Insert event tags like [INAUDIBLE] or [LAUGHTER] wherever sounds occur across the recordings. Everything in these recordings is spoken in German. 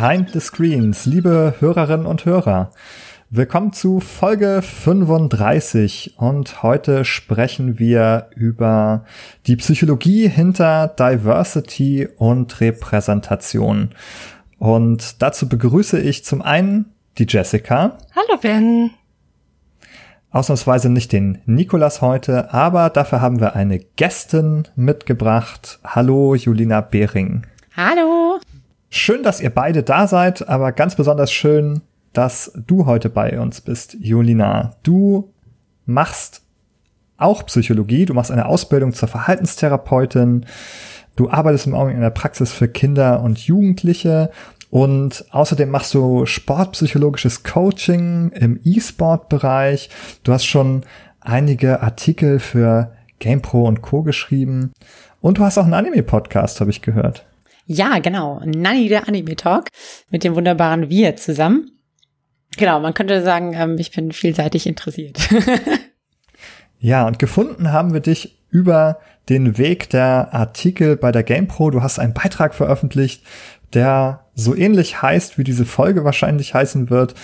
Behind the Screens, liebe Hörerinnen und Hörer. Willkommen zu Folge 35 und heute sprechen wir über die Psychologie hinter Diversity und Repräsentation. Und dazu begrüße ich zum einen die Jessica. Hallo Ben. Ausnahmsweise nicht den Nikolas heute, aber dafür haben wir eine Gästin mitgebracht. Hallo Julina Behring. Hallo. Schön, dass ihr beide da seid, aber ganz besonders schön, dass du heute bei uns bist, Julina. Du machst auch Psychologie, du machst eine Ausbildung zur Verhaltenstherapeutin, du arbeitest im Augenblick in der Praxis für Kinder und Jugendliche und außerdem machst du sportpsychologisches Coaching im E-Sport-Bereich. Du hast schon einige Artikel für GamePro und Co. geschrieben und du hast auch einen Anime-Podcast, habe ich gehört. Ja, genau. Nanny der Anime Talk mit dem wunderbaren Wir zusammen. Genau, man könnte sagen, ähm, ich bin vielseitig interessiert. [LAUGHS] ja, und gefunden haben wir dich über den Weg der Artikel bei der GamePro. Du hast einen Beitrag veröffentlicht, der so ähnlich heißt, wie diese Folge wahrscheinlich heißen wird.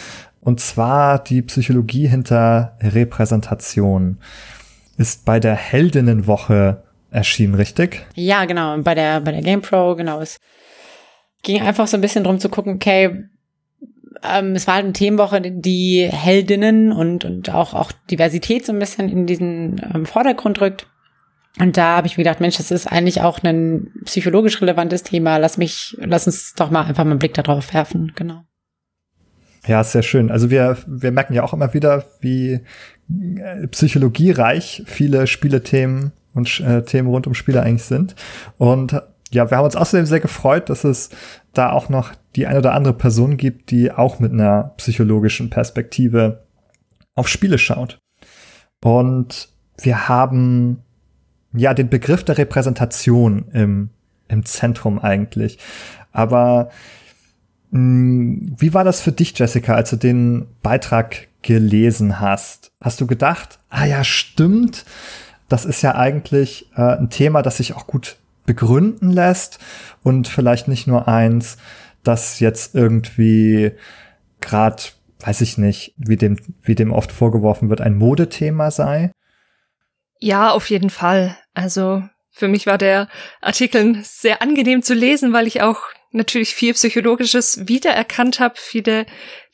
Und zwar die Psychologie hinter Repräsentation. Ist bei der Heldinnenwoche erschienen, richtig? Ja, genau. Bei der, bei der GamePro, genau. Es ging einfach so ein bisschen drum zu gucken, okay, ähm, es war halt eine Themenwoche, die Heldinnen und, und auch, auch Diversität so ein bisschen in diesen ähm, Vordergrund rückt. Und da habe ich mir gedacht, Mensch, das ist eigentlich auch ein psychologisch relevantes Thema. Lass mich, lass uns doch mal einfach mal einen Blick darauf werfen, genau. Ja, sehr schön. Also wir, wir merken ja auch immer wieder, wie äh, psychologiereich viele Spielethemen und äh, Themen rund um Spiele eigentlich sind. Und ja, wir haben uns außerdem sehr gefreut, dass es da auch noch die eine oder andere Person gibt, die auch mit einer psychologischen Perspektive auf Spiele schaut. Und wir haben ja den Begriff der Repräsentation im, im Zentrum eigentlich. Aber mh, hm, wie war das für dich, Jessica, als du den Beitrag gelesen hast? Hast du gedacht, ah ja, stimmt, das ist ja eigentlich äh, ein Thema, das sich auch gut begründen lässt und vielleicht nicht nur eins, das jetzt irgendwie gerade, weiß ich nicht, wie dem, wie dem oft vorgeworfen wird, ein Modethema sei? Ja, auf jeden Fall. Also für mich war der Artikel sehr angenehm zu lesen, weil ich auch natürlich viel Psychologisches wiedererkannt habe, viele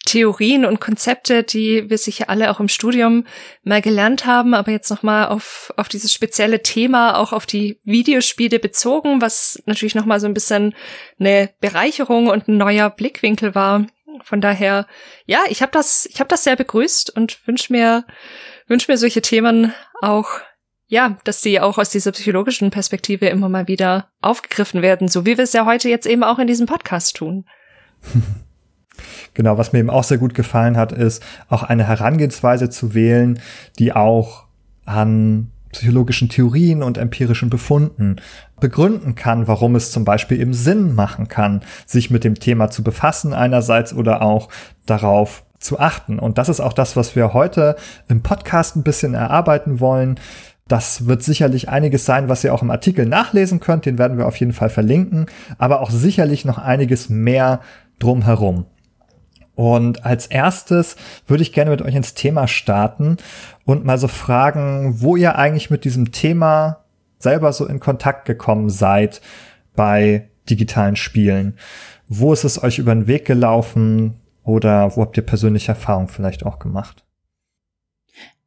Theorien und Konzepte, die wir sicher alle auch im Studium mal gelernt haben, aber jetzt nochmal auf, auf dieses spezielle Thema, auch auf die Videospiele bezogen, was natürlich nochmal so ein bisschen eine Bereicherung und ein neuer Blickwinkel war. Von daher, ja, ich habe das, ich habe das sehr begrüßt und wünsche mir, wünsche mir solche Themen auch ja, dass die auch aus dieser psychologischen Perspektive immer mal wieder aufgegriffen werden, so wie wir es ja heute jetzt eben auch in diesem Podcast tun. [LAUGHS] Genau, was mir eben auch sehr gut gefallen hat, ist auch eine Herangehensweise zu wählen, die auch an psychologischen Theorien und empirischen Befunden begründen kann, warum es zum Beispiel eben Sinn machen kann, sich mit dem Thema zu befassen einerseits oder auch darauf zu achten. Und das ist auch das, was wir heute im Podcast ein bisschen erarbeiten wollen. Das wird sicherlich einiges sein, was ihr auch im Artikel nachlesen könnt. Den werden wir auf jeden Fall verlinken. Aber auch sicherlich noch einiges mehr drumherum. Und als erstes würde ich gerne mit euch ins Thema starten und mal so fragen, wo ihr eigentlich mit diesem Thema selber so in Kontakt gekommen seid bei digitalen Spielen. Wo ist es euch über den Weg gelaufen oder wo habt ihr persönliche Erfahrungen vielleicht auch gemacht?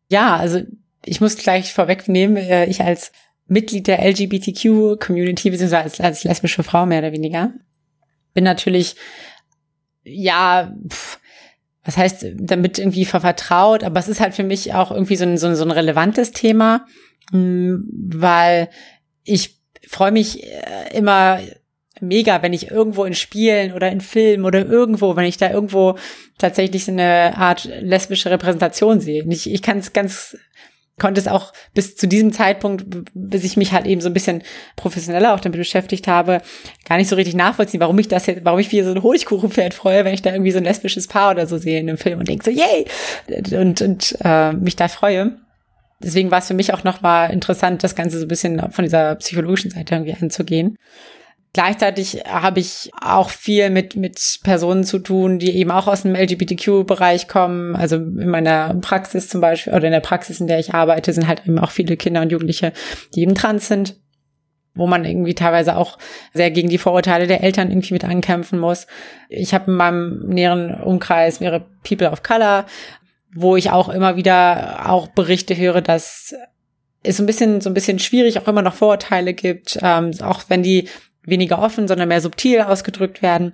Ja, also ich muss gleich vorwegnehmen, äh, ich als Mitglied der LGBTQ-Community, beziehungsweise als, als lesbische Frau mehr oder weniger, bin natürlich ja, pff, was heißt damit irgendwie vertraut, aber es ist halt für mich auch irgendwie so ein, so ein, so ein relevantes Thema, mm, weil ich freue mich äh, immer mega, wenn ich irgendwo in Spielen oder in Filmen oder irgendwo, wenn ich da irgendwo tatsächlich so eine Art lesbische Repräsentation sehe. Ich, ich kann es ganz konnte es auch bis zu diesem Zeitpunkt, bis ich mich halt eben so ein bisschen professioneller auch damit beschäftigt habe, gar nicht so richtig nachvollziehen, warum ich das jetzt, warum ich wie so ein Honigkuchenpferd freue, wenn ich da irgendwie so ein lesbisches Paar oder so sehe in einem Film und denke so, yay! Und, und äh, mich da freue. Deswegen war es für mich auch nochmal interessant, das Ganze so ein bisschen von dieser psychologischen Seite irgendwie anzugehen. Gleichzeitig habe ich auch viel mit, mit Personen zu tun, die eben auch aus dem LGBTQ-Bereich kommen. Also in meiner Praxis zum Beispiel oder in der Praxis, in der ich arbeite, sind halt eben auch viele Kinder und Jugendliche, die eben trans sind, wo man irgendwie teilweise auch sehr gegen die Vorurteile der Eltern irgendwie mit ankämpfen muss. Ich habe in meinem näheren Umkreis mehrere People of Color, wo ich auch immer wieder auch Berichte höre, dass es so ein bisschen so ein bisschen schwierig auch immer noch Vorurteile gibt, ähm, auch wenn die weniger offen, sondern mehr subtil ausgedrückt werden.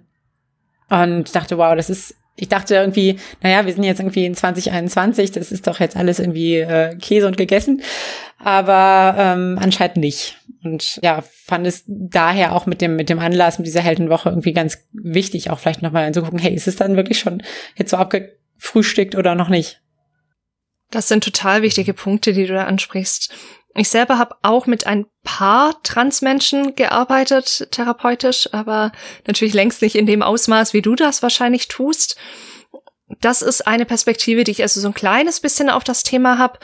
Und dachte, wow, das ist, ich dachte irgendwie, naja, wir sind jetzt irgendwie in 2021, das ist doch jetzt alles irgendwie äh, Käse und gegessen. Aber ähm, anscheinend nicht. Und ja, fand es daher auch mit dem, mit dem Anlass, mit dieser Heldenwoche irgendwie ganz wichtig, auch vielleicht nochmal anzugucken, hey, ist es dann wirklich schon jetzt so abgefrühstückt oder noch nicht? Das sind total wichtige Punkte, die du da ansprichst. Ich selber habe auch mit ein paar Transmenschen gearbeitet, therapeutisch, aber natürlich längst nicht in dem Ausmaß, wie du das wahrscheinlich tust. Das ist eine Perspektive, die ich also so ein kleines bisschen auf das Thema habe.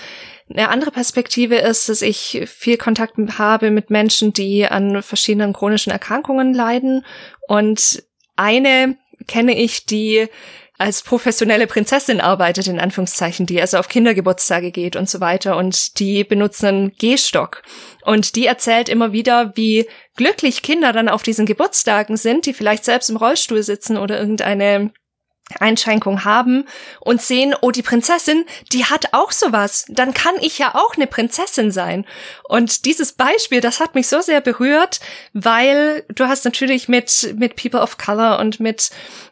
Eine andere Perspektive ist, dass ich viel Kontakt habe mit Menschen, die an verschiedenen chronischen Erkrankungen leiden. Und eine kenne ich, die als professionelle Prinzessin arbeitet, in Anführungszeichen, die also auf Kindergeburtstage geht und so weiter und die benutzen einen Gehstock. Und die erzählt immer wieder, wie glücklich Kinder dann auf diesen Geburtstagen sind, die vielleicht selbst im Rollstuhl sitzen oder irgendeine Einschränkung haben und sehen, oh, die Prinzessin, die hat auch sowas. Dann kann ich ja auch eine Prinzessin sein. Und dieses Beispiel, das hat mich so sehr berührt, weil du hast natürlich mit, mit People of Color und mit,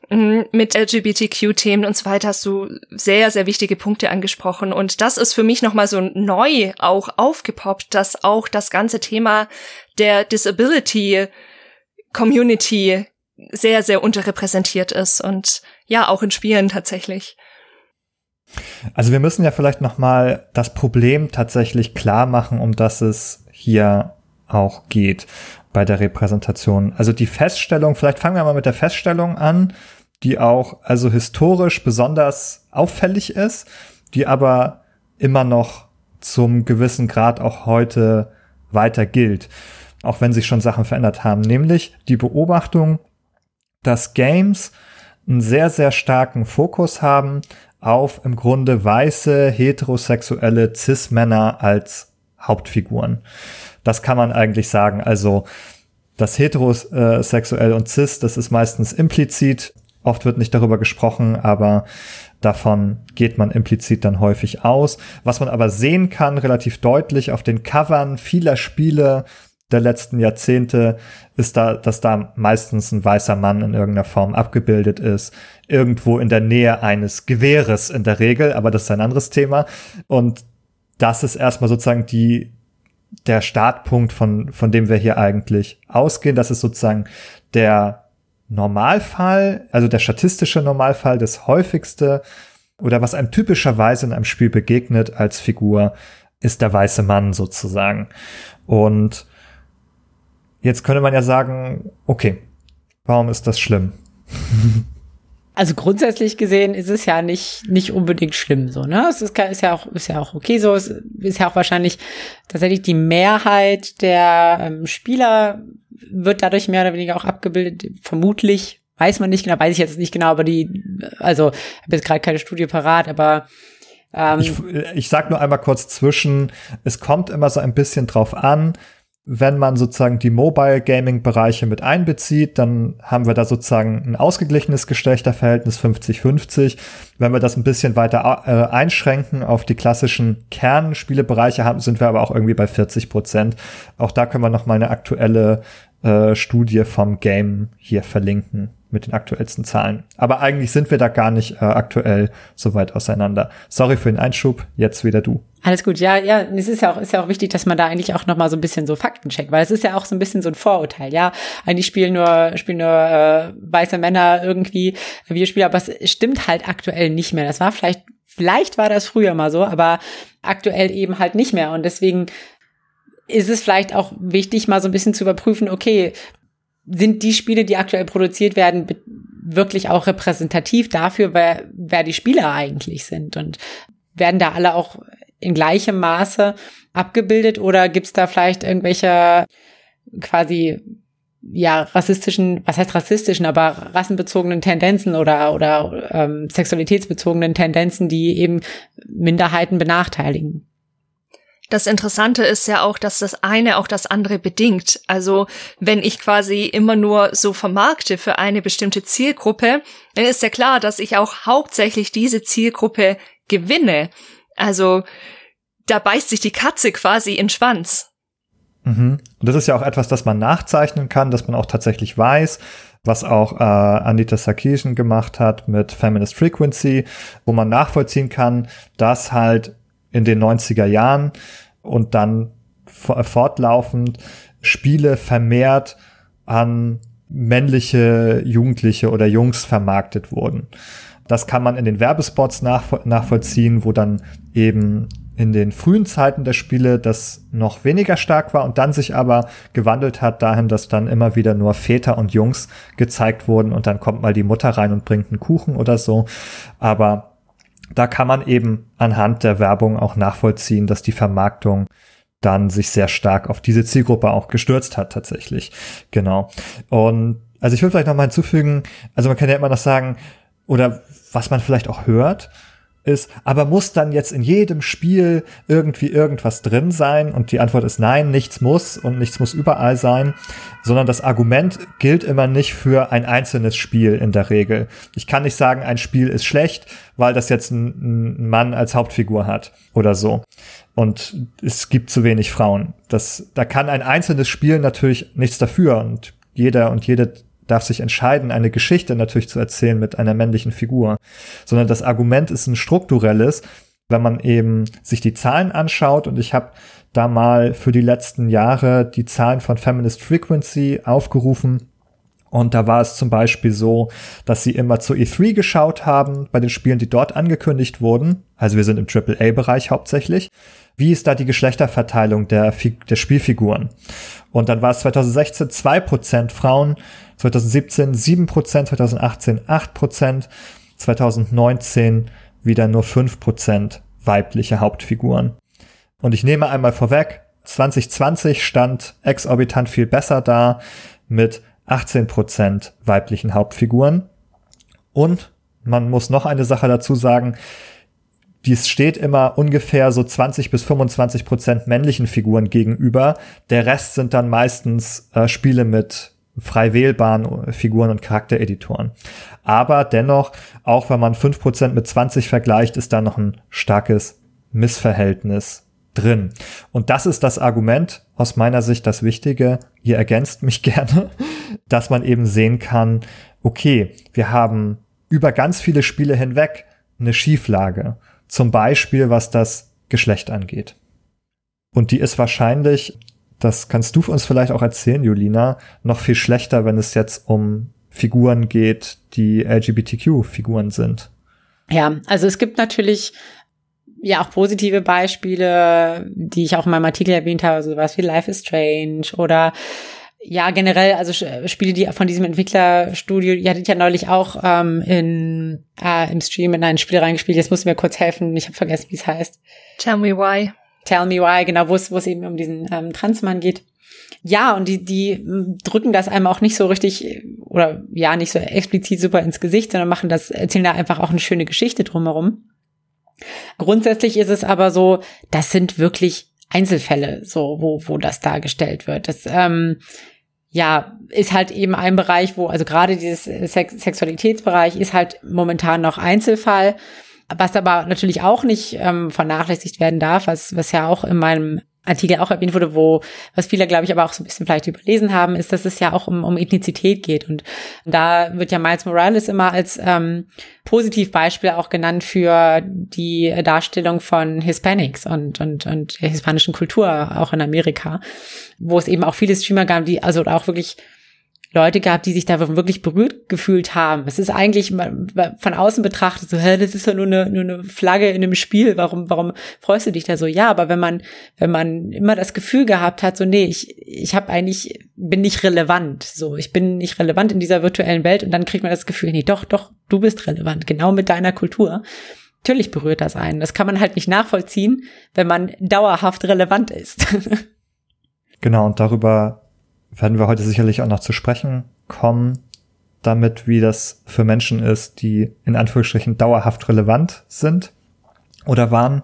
mm, mit LGBTQ-Themen und so weiter hast du sehr, sehr wichtige Punkte angesprochen. Und das ist für mich nochmal so neu auch aufgepoppt, dass auch das ganze Thema der Disability Community sehr, sehr unterrepräsentiert ist und ja, auch in Spielen tatsächlich. Also wir müssen ja vielleicht noch mal das Problem tatsächlich klar machen, um das es hier auch geht bei der Repräsentation. Also die Feststellung, vielleicht fangen wir mal mit der Feststellung an, die auch also historisch besonders auffällig ist, die aber immer noch zum gewissen Grad auch heute weiter gilt, auch wenn sich schon Sachen verändert haben, nämlich die Beobachtung, dass Games einen sehr, sehr starken Fokus haben auf im Grunde weiße, heterosexuelle Cis-Männer als Hauptfiguren. Das kann man eigentlich sagen. Also das heterosexuell und cis, das ist meistens implizit. Oft wird nicht darüber gesprochen, aber davon geht man implizit dann häufig aus. Was man aber sehen kann, relativ deutlich auf den Covern vieler Spiele, der letzten Jahrzehnte ist da, dass da meistens ein weißer Mann in irgendeiner Form abgebildet ist. Irgendwo in der Nähe eines Gewehres in der Regel, aber das ist ein anderes Thema. Und das ist erstmal sozusagen die, der Startpunkt, von, von dem wir hier eigentlich ausgehen. Das ist sozusagen der Normalfall, also der statistische Normalfall, das häufigste oder was einem typischerweise in einem Spiel begegnet als Figur, ist der weiße Mann sozusagen. Und Jetzt könnte man ja sagen, okay, warum ist das schlimm? Also grundsätzlich gesehen ist es ja nicht, nicht unbedingt schlimm so, ne? Es ist, ist, ja auch, ist ja auch okay so. Es ist ja auch wahrscheinlich tatsächlich die Mehrheit der ähm, Spieler wird dadurch mehr oder weniger auch abgebildet. Vermutlich, weiß man nicht genau, weiß ich jetzt nicht genau, aber die, also, ich habe jetzt gerade keine Studie parat, aber ähm, ich, ich sag nur einmal kurz zwischen, es kommt immer so ein bisschen drauf an, wenn man sozusagen die Mobile Gaming Bereiche mit einbezieht, dann haben wir da sozusagen ein ausgeglichenes Geschlechterverhältnis 50-50. Wenn wir das ein bisschen weiter äh, einschränken auf die klassischen Kernspielebereiche, haben, sind wir aber auch irgendwie bei 40 Prozent. Auch da können wir noch mal eine aktuelle äh, Studie vom Game hier verlinken mit den aktuellsten Zahlen. Aber eigentlich sind wir da gar nicht äh, aktuell so weit auseinander. Sorry für den Einschub, jetzt wieder du. Alles gut, ja, ja, es ist ja auch, ist ja auch wichtig, dass man da eigentlich auch noch mal so ein bisschen so Fakten checkt, weil es ist ja auch so ein bisschen so ein Vorurteil, ja. Eigentlich spielen nur, spielen nur äh, weiße Männer irgendwie Videospiele, aber es stimmt halt aktuell nicht mehr. Das war vielleicht, vielleicht war das früher mal so, aber aktuell eben halt nicht mehr. Und deswegen ist es vielleicht auch wichtig, mal so ein bisschen zu überprüfen, okay, sind die Spiele, die aktuell produziert werden, wirklich auch repräsentativ dafür, wer, wer die Spieler eigentlich sind und werden da alle auch in gleichem Maße abgebildet oder gibt's da vielleicht irgendwelche quasi ja rassistischen, was heißt rassistischen, aber rassenbezogenen Tendenzen oder oder ähm, sexualitätsbezogenen Tendenzen, die eben Minderheiten benachteiligen. Das Interessante ist ja auch, dass das eine auch das andere bedingt. Also wenn ich quasi immer nur so vermarkte für eine bestimmte Zielgruppe, dann ist ja klar, dass ich auch hauptsächlich diese Zielgruppe gewinne. Also da beißt sich die Katze quasi in Schwanz. Mhm. Und das ist ja auch etwas, das man nachzeichnen kann, dass man auch tatsächlich weiß, was auch äh, Anita Sarkeesian gemacht hat mit Feminist Frequency, wo man nachvollziehen kann, dass halt in den 90er Jahren und dann fortlaufend Spiele vermehrt an männliche Jugendliche oder Jungs vermarktet wurden. Das kann man in den Werbespots nachvollziehen, wo dann eben in den frühen Zeiten der Spiele das noch weniger stark war und dann sich aber gewandelt hat dahin, dass dann immer wieder nur Väter und Jungs gezeigt wurden und dann kommt mal die Mutter rein und bringt einen Kuchen oder so. Aber da kann man eben anhand der Werbung auch nachvollziehen, dass die Vermarktung dann sich sehr stark auf diese Zielgruppe auch gestürzt hat tatsächlich. Genau. Und also ich will vielleicht noch mal hinzufügen, also man kann ja immer noch sagen, oder was man vielleicht auch hört, ist, aber muss dann jetzt in jedem Spiel irgendwie irgendwas drin sein? Und die Antwort ist nein, nichts muss und nichts muss überall sein, sondern das Argument gilt immer nicht für ein einzelnes Spiel in der Regel. Ich kann nicht sagen, ein Spiel ist schlecht, weil das jetzt ein, ein Mann als Hauptfigur hat oder so. Und es gibt zu wenig Frauen. Das, da kann ein einzelnes Spiel natürlich nichts dafür und jeder und jede darf sich entscheiden, eine Geschichte natürlich zu erzählen mit einer männlichen Figur, sondern das Argument ist ein strukturelles, wenn man eben sich die Zahlen anschaut und ich habe da mal für die letzten Jahre die Zahlen von Feminist Frequency aufgerufen. Und da war es zum Beispiel so, dass sie immer zu E3 geschaut haben, bei den Spielen, die dort angekündigt wurden. Also wir sind im AAA-Bereich hauptsächlich. Wie ist da die Geschlechterverteilung der, der Spielfiguren? Und dann war es 2016 2% Frauen, 2017 7%, 2018 8%, 2019 wieder nur 5% weibliche Hauptfiguren. Und ich nehme einmal vorweg, 2020 stand exorbitant viel besser da mit 18% weiblichen Hauptfiguren. Und man muss noch eine Sache dazu sagen, dies steht immer ungefähr so 20 bis 25 Prozent männlichen Figuren gegenüber. Der Rest sind dann meistens äh, Spiele mit frei wählbaren Figuren und Charaktereditoren. Aber dennoch, auch wenn man 5% mit 20 vergleicht, ist da noch ein starkes Missverhältnis drin. Und das ist das Argument, aus meiner Sicht das Wichtige, ihr ergänzt mich [LAUGHS] gerne, dass man eben sehen kann, okay, wir haben über ganz viele Spiele hinweg eine Schieflage. Zum Beispiel, was das Geschlecht angeht. Und die ist wahrscheinlich das kannst du uns vielleicht auch erzählen, Julina, noch viel schlechter, wenn es jetzt um Figuren geht, die LGBTQ-Figuren sind. Ja, also es gibt natürlich ja auch positive Beispiele, die ich auch in meinem Artikel erwähnt habe, sowas wie Life is Strange oder ja, generell, also Spiele, die von diesem Entwicklerstudio, ihr hattet ja neulich auch ähm, in, äh, im Stream in ein Spiel reingespielt. Jetzt musst du mir kurz helfen, ich habe vergessen, wie es heißt. Tell me why. Tell Me Why, genau, wo es, wo es eben um diesen ähm, Transmann geht. Ja, und die, die drücken das einem auch nicht so richtig oder ja, nicht so explizit super ins Gesicht, sondern machen das, erzählen da einfach auch eine schöne Geschichte drumherum. Grundsätzlich ist es aber so, das sind wirklich Einzelfälle, so, wo, wo das dargestellt wird. Das, ähm, ja, ist halt eben ein Bereich, wo, also gerade dieses Sex Sexualitätsbereich ist halt momentan noch Einzelfall. Was aber natürlich auch nicht ähm, vernachlässigt werden darf, was, was ja auch in meinem Artikel auch erwähnt wurde, wo, was viele, glaube ich, aber auch so ein bisschen vielleicht überlesen haben, ist, dass es ja auch um, um Ethnizität geht. Und da wird ja Miles Morales immer als ähm, Positivbeispiel auch genannt für die Darstellung von Hispanics und, und, und der hispanischen Kultur auch in Amerika, wo es eben auch viele Streamer gab, die also auch wirklich Leute gehabt, die sich da wirklich berührt gefühlt haben. Es ist eigentlich von außen betrachtet so, hä, das ist ja nur eine, nur eine Flagge in einem Spiel. Warum, warum freust du dich da so? Ja, aber wenn man, wenn man immer das Gefühl gehabt hat, so, nee, ich, ich habe eigentlich, bin nicht relevant. So, ich bin nicht relevant in dieser virtuellen Welt und dann kriegt man das Gefühl, nee, doch, doch, du bist relevant, genau mit deiner Kultur. Natürlich berührt das einen. Das kann man halt nicht nachvollziehen, wenn man dauerhaft relevant ist. [LAUGHS] genau, und darüber werden wir heute sicherlich auch noch zu sprechen kommen, damit, wie das für Menschen ist, die in Anführungsstrichen dauerhaft relevant sind oder waren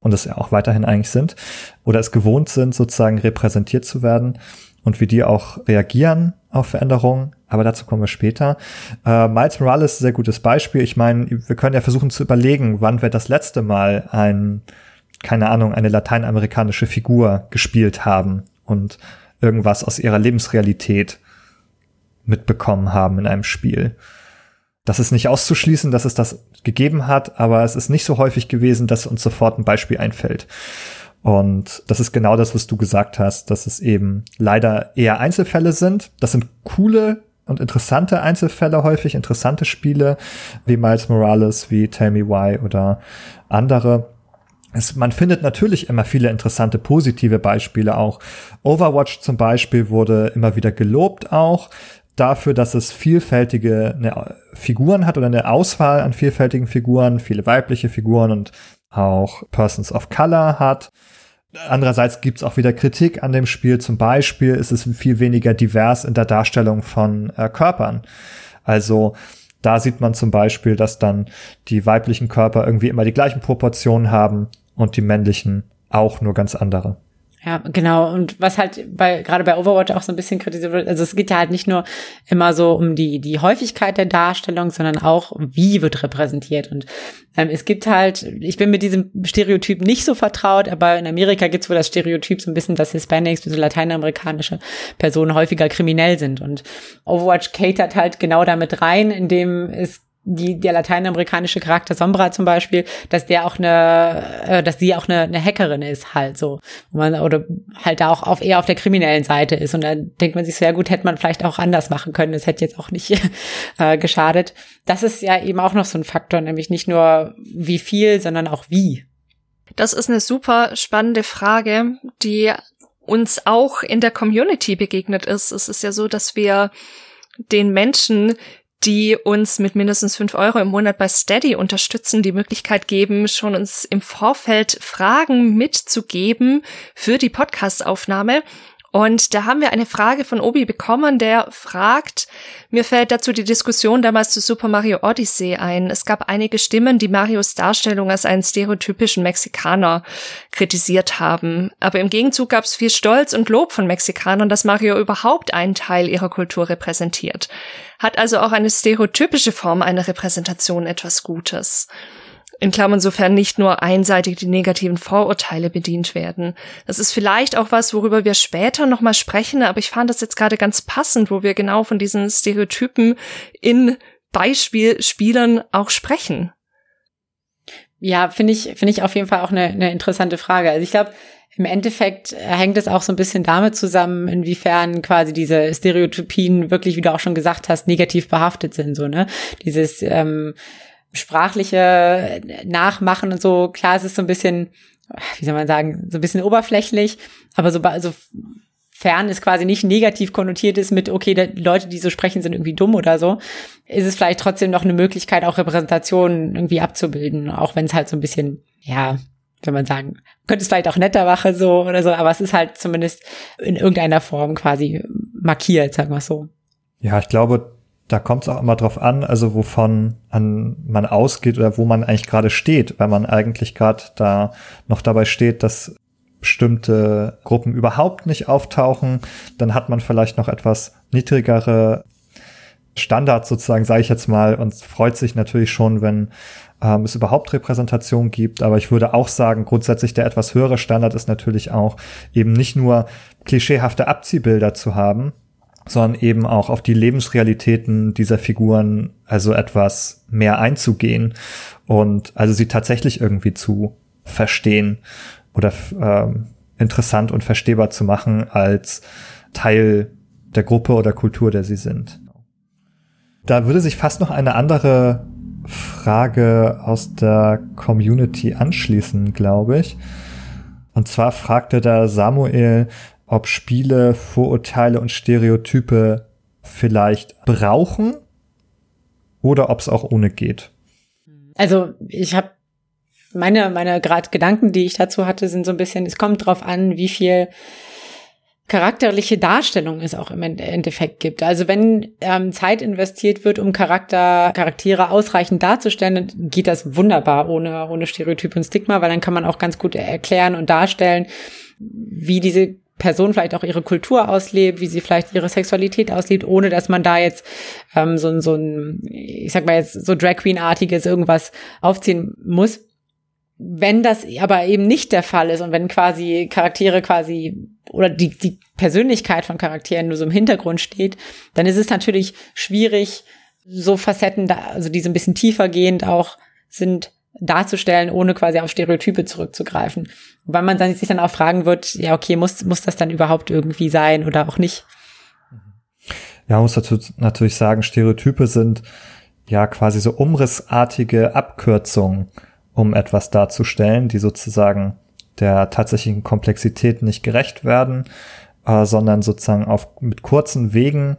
und es ja auch weiterhin eigentlich sind oder es gewohnt sind, sozusagen repräsentiert zu werden und wie die auch reagieren auf Veränderungen. Aber dazu kommen wir später. Äh, Miles Morales ist ein sehr gutes Beispiel. Ich meine, wir können ja versuchen zu überlegen, wann wir das letzte Mal ein, keine Ahnung, eine lateinamerikanische Figur gespielt haben und irgendwas aus ihrer Lebensrealität mitbekommen haben in einem Spiel. Das ist nicht auszuschließen, dass es das gegeben hat, aber es ist nicht so häufig gewesen, dass uns sofort ein Beispiel einfällt. Und das ist genau das, was du gesagt hast, dass es eben leider eher Einzelfälle sind. Das sind coole und interessante Einzelfälle häufig, interessante Spiele wie Miles Morales, wie Tell Me Why oder andere. Es, man findet natürlich immer viele interessante positive Beispiele auch. Overwatch zum Beispiel wurde immer wieder gelobt auch dafür, dass es vielfältige eine, Figuren hat oder eine Auswahl an vielfältigen Figuren, viele weibliche Figuren und auch Persons of Color hat. Andererseits gibt's auch wieder Kritik an dem Spiel. Zum Beispiel ist es viel weniger divers in der Darstellung von äh, Körpern. Also da sieht man zum Beispiel, dass dann die weiblichen Körper irgendwie immer die gleichen Proportionen haben und die männlichen auch nur ganz andere. Ja, genau. Und was halt bei, gerade bei Overwatch auch so ein bisschen kritisiert wird, also es geht ja halt nicht nur immer so um die, die Häufigkeit der Darstellung, sondern auch, wie wird repräsentiert. Und ähm, es gibt halt, ich bin mit diesem Stereotyp nicht so vertraut, aber in Amerika gibt es wohl das Stereotyp so ein bisschen, dass Hispanics, so lateinamerikanische Personen häufiger kriminell sind. Und Overwatch catert halt genau damit rein, indem es die, der lateinamerikanische Charakter Sombra zum Beispiel, dass der auch eine, äh, dass sie auch eine, eine Hackerin ist halt so. Man, oder halt da auch auf, eher auf der kriminellen Seite ist. Und dann denkt man sich ja gut, hätte man vielleicht auch anders machen können. Das hätte jetzt auch nicht [LAUGHS] äh, geschadet. Das ist ja eben auch noch so ein Faktor, nämlich nicht nur wie viel, sondern auch wie. Das ist eine super spannende Frage, die uns auch in der Community begegnet ist. Es ist ja so, dass wir den Menschen, die uns mit mindestens fünf Euro im Monat bei Steady unterstützen, die Möglichkeit geben, schon uns im Vorfeld Fragen mitzugeben für die Podcastaufnahme. Und da haben wir eine Frage von Obi bekommen, der fragt, mir fällt dazu die Diskussion damals zu Super Mario Odyssey ein. Es gab einige Stimmen, die Marios Darstellung als einen stereotypischen Mexikaner kritisiert haben. Aber im Gegenzug gab es viel Stolz und Lob von Mexikanern, dass Mario überhaupt einen Teil ihrer Kultur repräsentiert. Hat also auch eine stereotypische Form einer Repräsentation etwas Gutes in Klammern sofern nicht nur einseitig die negativen Vorurteile bedient werden. Das ist vielleicht auch was, worüber wir später nochmal sprechen, aber ich fand das jetzt gerade ganz passend, wo wir genau von diesen Stereotypen in Beispielspielern auch sprechen. Ja, finde ich, finde ich auf jeden Fall auch eine, eine interessante Frage. Also ich glaube, im Endeffekt hängt es auch so ein bisschen damit zusammen, inwiefern quasi diese Stereotypien wirklich, wie du auch schon gesagt hast, negativ behaftet sind. So, ne? Dieses ähm, sprachliche Nachmachen und so, klar, es ist so ein bisschen, wie soll man sagen, so ein bisschen oberflächlich, aber so, also fern es quasi nicht negativ konnotiert ist mit, okay, die Leute, die so sprechen, sind irgendwie dumm oder so, ist es vielleicht trotzdem noch eine Möglichkeit, auch Repräsentationen irgendwie abzubilden, auch wenn es halt so ein bisschen, ja, soll man sagen, könnte es vielleicht auch netter machen so oder so, aber es ist halt zumindest in irgendeiner Form quasi markiert, sagen wir so. Ja, ich glaube, da kommt es auch immer drauf an, also wovon an man ausgeht oder wo man eigentlich gerade steht, wenn man eigentlich gerade da noch dabei steht, dass bestimmte Gruppen überhaupt nicht auftauchen, dann hat man vielleicht noch etwas niedrigere Standards sozusagen, sage ich jetzt mal, und freut sich natürlich schon, wenn ähm, es überhaupt Repräsentation gibt. Aber ich würde auch sagen, grundsätzlich der etwas höhere Standard ist natürlich auch eben nicht nur klischeehafte Abziehbilder zu haben, sondern eben auch auf die Lebensrealitäten dieser Figuren also etwas mehr einzugehen und also sie tatsächlich irgendwie zu verstehen oder ähm, interessant und verstehbar zu machen als Teil der Gruppe oder Kultur, der sie sind. Da würde sich fast noch eine andere Frage aus der Community anschließen, glaube ich. Und zwar fragte da Samuel, ob Spiele Vorurteile und Stereotype vielleicht brauchen oder ob es auch ohne geht. Also ich habe meine meine gerade Gedanken, die ich dazu hatte, sind so ein bisschen. Es kommt drauf an, wie viel charakterliche Darstellung es auch im Endeffekt gibt. Also wenn ähm, Zeit investiert wird, um Charakter, Charaktere ausreichend darzustellen, dann geht das wunderbar ohne, ohne Stereotyp und Stigma, weil dann kann man auch ganz gut erklären und darstellen, wie diese Person vielleicht auch ihre Kultur auslebt, wie sie vielleicht ihre Sexualität auslebt, ohne dass man da jetzt ähm, so, so ein, ich sag mal jetzt so Drag Queen-artiges irgendwas aufziehen muss. Wenn das aber eben nicht der Fall ist und wenn quasi Charaktere quasi oder die, die Persönlichkeit von Charakteren nur so im Hintergrund steht, dann ist es natürlich schwierig, so Facetten da, also die so ein bisschen tiefer gehend auch sind, darzustellen, ohne quasi auf Stereotype zurückzugreifen. Weil man sich dann auch fragen wird, ja, okay, muss, muss das dann überhaupt irgendwie sein oder auch nicht? Ja, man muss dazu natürlich sagen, Stereotype sind ja quasi so umrissartige Abkürzungen um etwas darzustellen, die sozusagen der tatsächlichen Komplexität nicht gerecht werden, äh, sondern sozusagen auf mit kurzen Wegen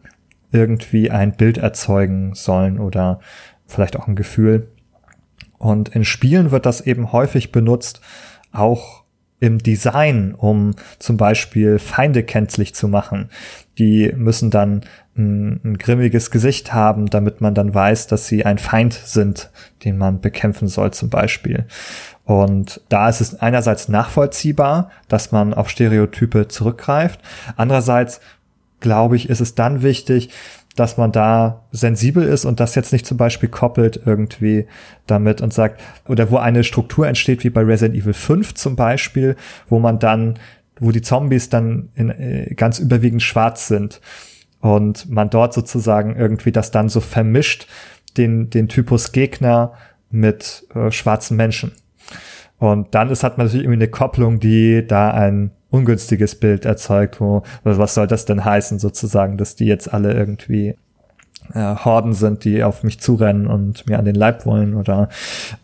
irgendwie ein Bild erzeugen sollen oder vielleicht auch ein Gefühl. Und in Spielen wird das eben häufig benutzt, auch im Design, um zum Beispiel Feinde kenntlich zu machen. Die müssen dann ein, ein, grimmiges Gesicht haben, damit man dann weiß, dass sie ein Feind sind, den man bekämpfen soll zum Beispiel. Und da ist es einerseits nachvollziehbar, dass man auf Stereotype zurückgreift. Andererseits, glaube ich, ist es dann wichtig, dass man da sensibel ist und das jetzt nicht zum Beispiel koppelt irgendwie damit und sagt, oder wo eine Struktur entsteht, wie bei Resident Evil 5 zum Beispiel, wo man dann, wo die Zombies dann in, äh, ganz überwiegend schwarz sind und man dort sozusagen irgendwie das dann so vermischt, den, den Typus Gegner mit äh, schwarzen Menschen. Und dann ist, hat man natürlich irgendwie eine Kopplung, die da ein ungünstiges Bild erzeugt, wo, was soll das denn heißen, sozusagen, dass die jetzt alle irgendwie äh, Horden sind, die auf mich zurennen und mir an den Leib wollen oder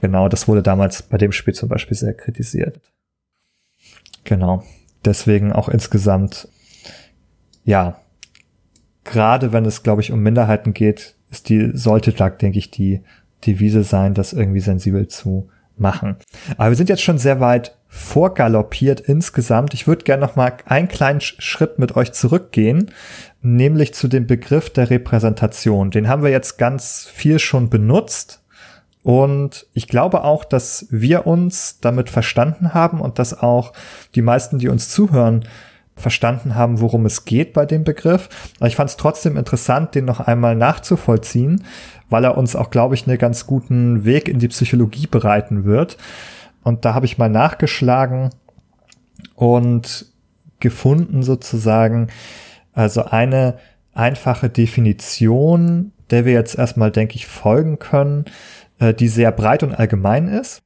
genau, das wurde damals bei dem Spiel zum Beispiel sehr kritisiert. Genau. Deswegen auch insgesamt, ja, gerade wenn es, glaube ich, um Minderheiten geht, ist die, sollte da, denke ich, die Devise sein, das irgendwie sensibel zu machen. Aber wir sind jetzt schon sehr weit vorgaloppiert insgesamt. Ich würde gerne noch mal einen kleinen Schritt mit euch zurückgehen, nämlich zu dem Begriff der Repräsentation. Den haben wir jetzt ganz viel schon benutzt. Und ich glaube auch, dass wir uns damit verstanden haben und dass auch die meisten, die uns zuhören, verstanden haben, worum es geht bei dem Begriff. Aber ich fand es trotzdem interessant, den noch einmal nachzuvollziehen, weil er uns auch, glaube ich, einen ganz guten Weg in die Psychologie bereiten wird. Und da habe ich mal nachgeschlagen und gefunden sozusagen, also eine einfache Definition, der wir jetzt erstmal, denke ich, folgen können, äh, die sehr breit und allgemein ist.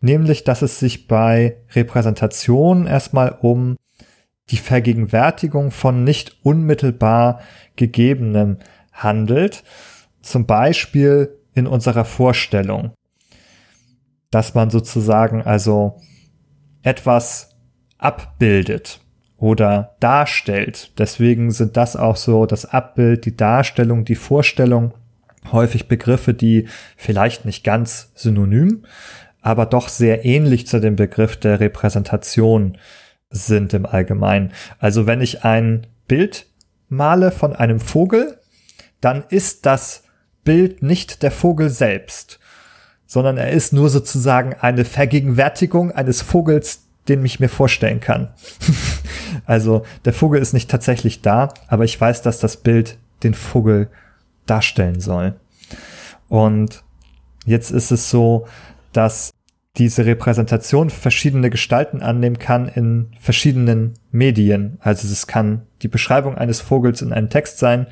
Nämlich, dass es sich bei Repräsentation erstmal um die Vergegenwärtigung von nicht unmittelbar gegebenem handelt. Zum Beispiel in unserer Vorstellung dass man sozusagen also etwas abbildet oder darstellt. Deswegen sind das auch so das Abbild, die Darstellung, die Vorstellung häufig Begriffe, die vielleicht nicht ganz synonym, aber doch sehr ähnlich zu dem Begriff der Repräsentation sind im Allgemeinen. Also wenn ich ein Bild male von einem Vogel, dann ist das Bild nicht der Vogel selbst, sondern er ist nur sozusagen eine Vergegenwärtigung eines Vogels, den ich mir vorstellen kann. [LAUGHS] also der Vogel ist nicht tatsächlich da, aber ich weiß, dass das Bild den Vogel darstellen soll. Und jetzt ist es so, dass diese Repräsentation verschiedene Gestalten annehmen kann in verschiedenen Medien. Also es kann die Beschreibung eines Vogels in einem Text sein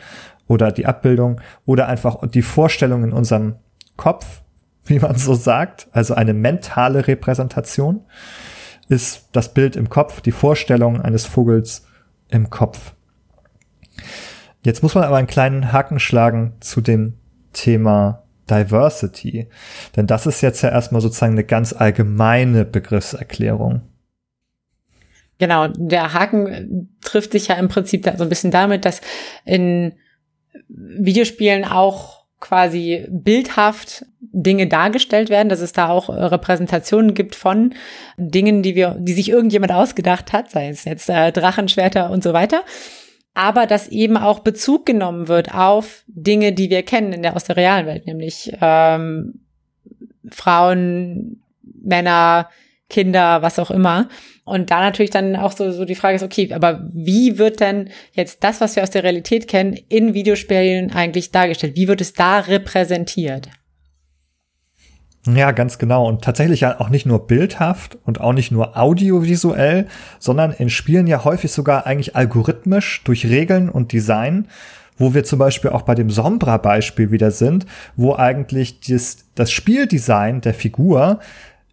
oder die Abbildung oder einfach die Vorstellung in unserem Kopf wie man so sagt, also eine mentale Repräsentation, ist das Bild im Kopf, die Vorstellung eines Vogels im Kopf. Jetzt muss man aber einen kleinen Haken schlagen zu dem Thema Diversity, denn das ist jetzt ja erstmal sozusagen eine ganz allgemeine Begriffserklärung. Genau, der Haken trifft sich ja im Prinzip so ein bisschen damit, dass in Videospielen auch quasi bildhaft Dinge dargestellt werden, dass es da auch äh, Repräsentationen gibt von Dingen, die wir, die sich irgendjemand ausgedacht hat, sei es jetzt äh, Drachenschwerter und so weiter. Aber dass eben auch Bezug genommen wird auf Dinge, die wir kennen in der, aus der realen Welt, nämlich ähm, Frauen, Männer, Kinder, was auch immer. Und da natürlich dann auch so, so die Frage ist, okay, aber wie wird denn jetzt das, was wir aus der Realität kennen, in Videospielen eigentlich dargestellt? Wie wird es da repräsentiert? Ja, ganz genau. Und tatsächlich ja auch nicht nur bildhaft und auch nicht nur audiovisuell, sondern in Spielen ja häufig sogar eigentlich algorithmisch durch Regeln und Design, wo wir zum Beispiel auch bei dem Sombra-Beispiel wieder sind, wo eigentlich das, das Spieldesign der Figur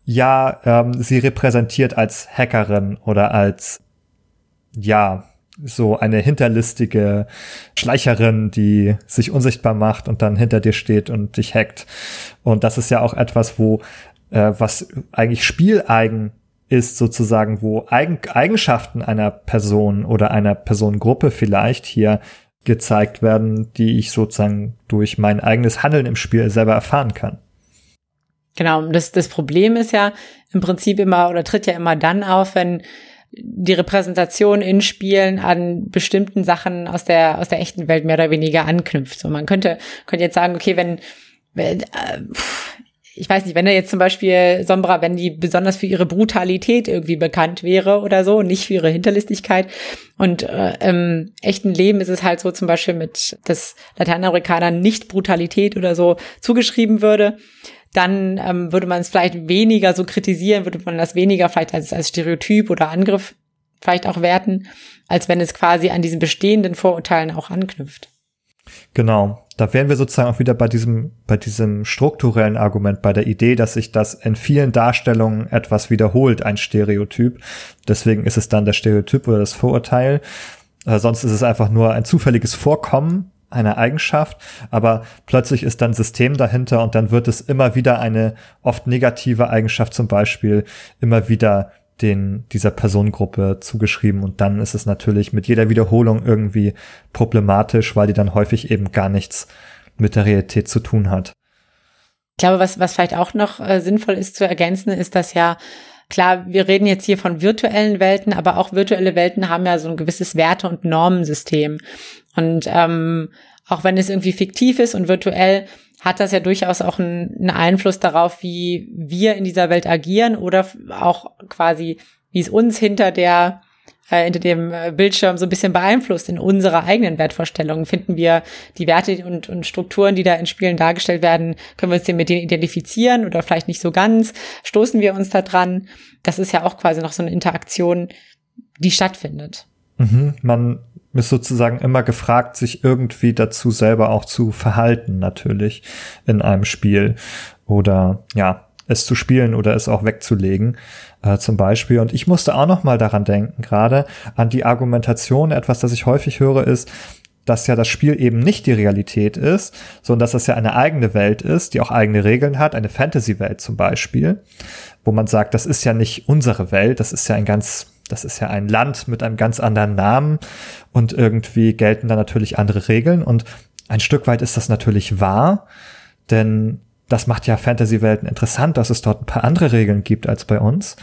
ja ähm, sie repräsentiert als Hackerin oder als ja so eine hinterlistige Schleicherin, die sich unsichtbar macht und dann hinter dir steht und dich hackt. Und das ist ja auch etwas, wo äh, was eigentlich spieleigen ist sozusagen, wo Eigen Eigenschaften einer Person oder einer Personengruppe vielleicht hier gezeigt werden, die ich sozusagen durch mein eigenes Handeln im Spiel selber erfahren kann. Genau, das, das Problem ist ja im Prinzip immer oder tritt ja immer dann auf, wenn die Repräsentation in Spielen an bestimmten Sachen aus der, aus der echten Welt mehr oder weniger anknüpft. So, man könnte, könnte jetzt sagen, okay, wenn, wenn äh, ich weiß nicht, wenn er jetzt zum Beispiel Sombra, wenn die besonders für ihre Brutalität irgendwie bekannt wäre oder so, nicht für ihre Hinterlistigkeit. Und äh, im echten Leben ist es halt so zum Beispiel mit, dass Lateinamerikanern nicht Brutalität oder so zugeschrieben würde, dann ähm, würde man es vielleicht weniger so kritisieren, würde man das weniger vielleicht als, als Stereotyp oder Angriff vielleicht auch werten, als wenn es quasi an diesen bestehenden Vorurteilen auch anknüpft. Genau. Da wären wir sozusagen auch wieder bei diesem, bei diesem strukturellen Argument, bei der Idee, dass sich das in vielen Darstellungen etwas wiederholt, ein Stereotyp. Deswegen ist es dann der Stereotyp oder das Vorurteil. Äh, sonst ist es einfach nur ein zufälliges Vorkommen eine Eigenschaft, aber plötzlich ist dann System dahinter und dann wird es immer wieder eine oft negative Eigenschaft zum Beispiel immer wieder den dieser Personengruppe zugeschrieben und dann ist es natürlich mit jeder Wiederholung irgendwie problematisch, weil die dann häufig eben gar nichts mit der Realität zu tun hat. Ich glaube, was, was vielleicht auch noch äh, sinnvoll ist zu ergänzen, ist, dass ja Klar, wir reden jetzt hier von virtuellen Welten, aber auch virtuelle Welten haben ja so ein gewisses Werte- und Normensystem. Und ähm, auch wenn es irgendwie fiktiv ist und virtuell, hat das ja durchaus auch einen, einen Einfluss darauf, wie wir in dieser Welt agieren oder auch quasi, wie es uns hinter der äh, hinter dem äh, Bildschirm so ein bisschen beeinflusst in unserer eigenen Wertvorstellungen. Finden wir die Werte und, und Strukturen, die da in Spielen dargestellt werden, können wir uns mit denen identifizieren oder vielleicht nicht so ganz? Stoßen wir uns da dran? Das ist ja auch quasi noch so eine Interaktion, die stattfindet. Mhm, man ist sozusagen immer gefragt, sich irgendwie dazu selber auch zu verhalten, natürlich in einem Spiel oder ja, es zu spielen oder es auch wegzulegen, äh, zum Beispiel. Und ich musste auch noch mal daran denken, gerade an die Argumentation. Etwas, das ich häufig höre, ist, dass ja das Spiel eben nicht die Realität ist, sondern dass das ja eine eigene Welt ist, die auch eigene Regeln hat, eine Fantasy-Welt zum Beispiel, wo man sagt, das ist ja nicht unsere Welt, das ist ja ein ganz das ist ja ein Land mit einem ganz anderen Namen und irgendwie gelten da natürlich andere Regeln und ein Stück weit ist das natürlich wahr, denn das macht ja Fantasy-Welten interessant, dass es dort ein paar andere Regeln gibt als bei uns.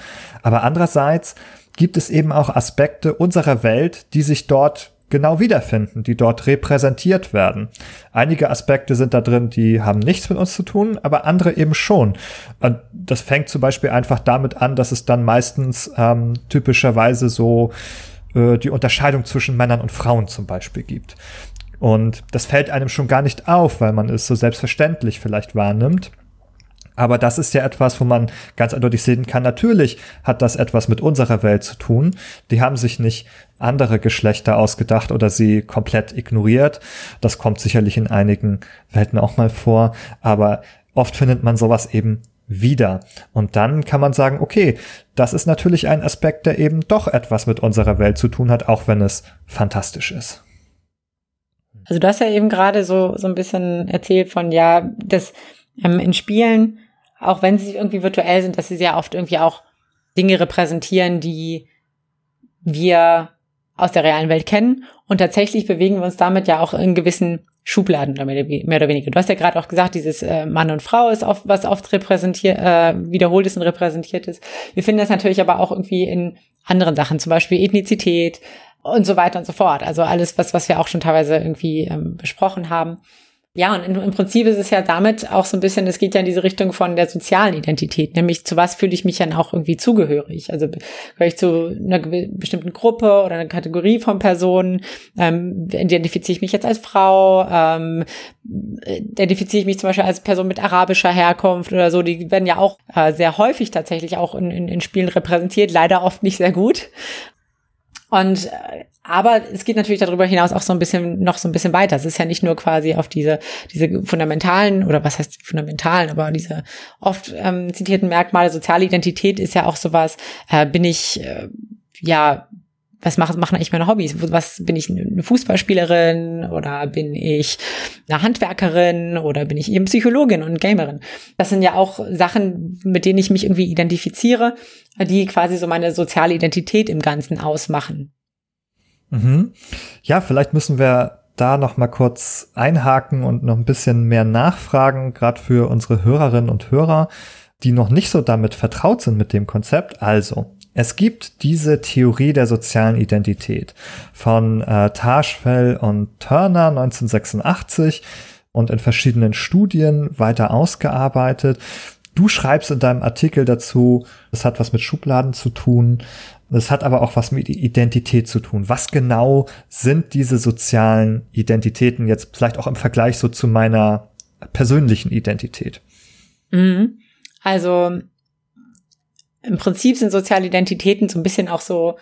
Aber andererseits gibt es eben auch Aspekte unserer Welt, die sich dort genau wiederfinden, die dort repräsentiert werden. Einige Aspekte sind da drin, die haben nichts mit uns zu tun, aber andere eben schon. Und das fängt zum Beispiel einfach damit an, dass es dann meistens ähm, typischerweise so äh, die Unterscheidung zwischen Männern und Frauen zum Beispiel gibt. Und das fällt einem schon gar nicht auf, weil man es so selbstverständlich vielleicht wahrnimmt. Aber das ist ja etwas, wo man ganz eindeutig sehen kann, natürlich hat das etwas mit unserer Welt zu tun. Die haben sich nicht andere Geschlechter ausgedacht oder sie komplett ignoriert. Das kommt sicherlich in einigen Welten auch mal vor. Aber oft findet man sowas eben wieder. Und dann kann man sagen, okay, das ist natürlich ein Aspekt, der eben doch etwas mit unserer Welt zu tun hat, auch wenn es fantastisch ist. Also du hast ja eben gerade so, so ein bisschen erzählt von, ja, dass ähm, in Spielen, auch wenn sie irgendwie virtuell sind, dass sie sehr oft irgendwie auch Dinge repräsentieren, die wir aus der realen Welt kennen. Und tatsächlich bewegen wir uns damit ja auch in gewissen Schubladen mehr oder weniger. Du hast ja gerade auch gesagt, dieses äh, Mann und Frau ist oft, was oft repräsentiert, äh, wiederholt ist und repräsentiert ist. Wir finden das natürlich aber auch irgendwie in anderen Sachen, zum Beispiel Ethnizität und so weiter und so fort. Also alles, was, was wir auch schon teilweise irgendwie ähm, besprochen haben. Ja, und im Prinzip ist es ja damit auch so ein bisschen, es geht ja in diese Richtung von der sozialen Identität, nämlich zu was fühle ich mich dann auch irgendwie zugehörig. Also gehöre ich zu einer bestimmten Gruppe oder einer Kategorie von Personen, ähm, identifiziere ich mich jetzt als Frau, ähm, identifiziere ich mich zum Beispiel als Person mit arabischer Herkunft oder so, die werden ja auch äh, sehr häufig tatsächlich auch in, in, in Spielen repräsentiert, leider oft nicht sehr gut. Und äh, aber es geht natürlich darüber hinaus auch so ein bisschen noch so ein bisschen weiter. Es ist ja nicht nur quasi auf diese diese fundamentalen oder was heißt fundamentalen, aber diese oft ähm, zitierten Merkmale soziale Identität ist ja auch sowas. Äh, bin ich äh, ja was machen, eigentlich meine Hobbys? Was bin ich eine Fußballspielerin oder bin ich eine Handwerkerin oder bin ich eben Psychologin und Gamerin? Das sind ja auch Sachen, mit denen ich mich irgendwie identifiziere, die quasi so meine soziale Identität im Ganzen ausmachen. Mhm. Ja, vielleicht müssen wir da noch mal kurz einhaken und noch ein bisschen mehr nachfragen, gerade für unsere Hörerinnen und Hörer, die noch nicht so damit vertraut sind mit dem Konzept. Also, es gibt diese Theorie der sozialen Identität von äh, Tarschfell und Turner 1986 und in verschiedenen Studien weiter ausgearbeitet. Du schreibst in deinem Artikel dazu, es hat was mit Schubladen zu tun, es hat aber auch was mit Identität zu tun. Was genau sind diese sozialen Identitäten jetzt vielleicht auch im Vergleich so zu meiner persönlichen Identität? Mhm. Also im Prinzip sind soziale Identitäten so ein bisschen auch so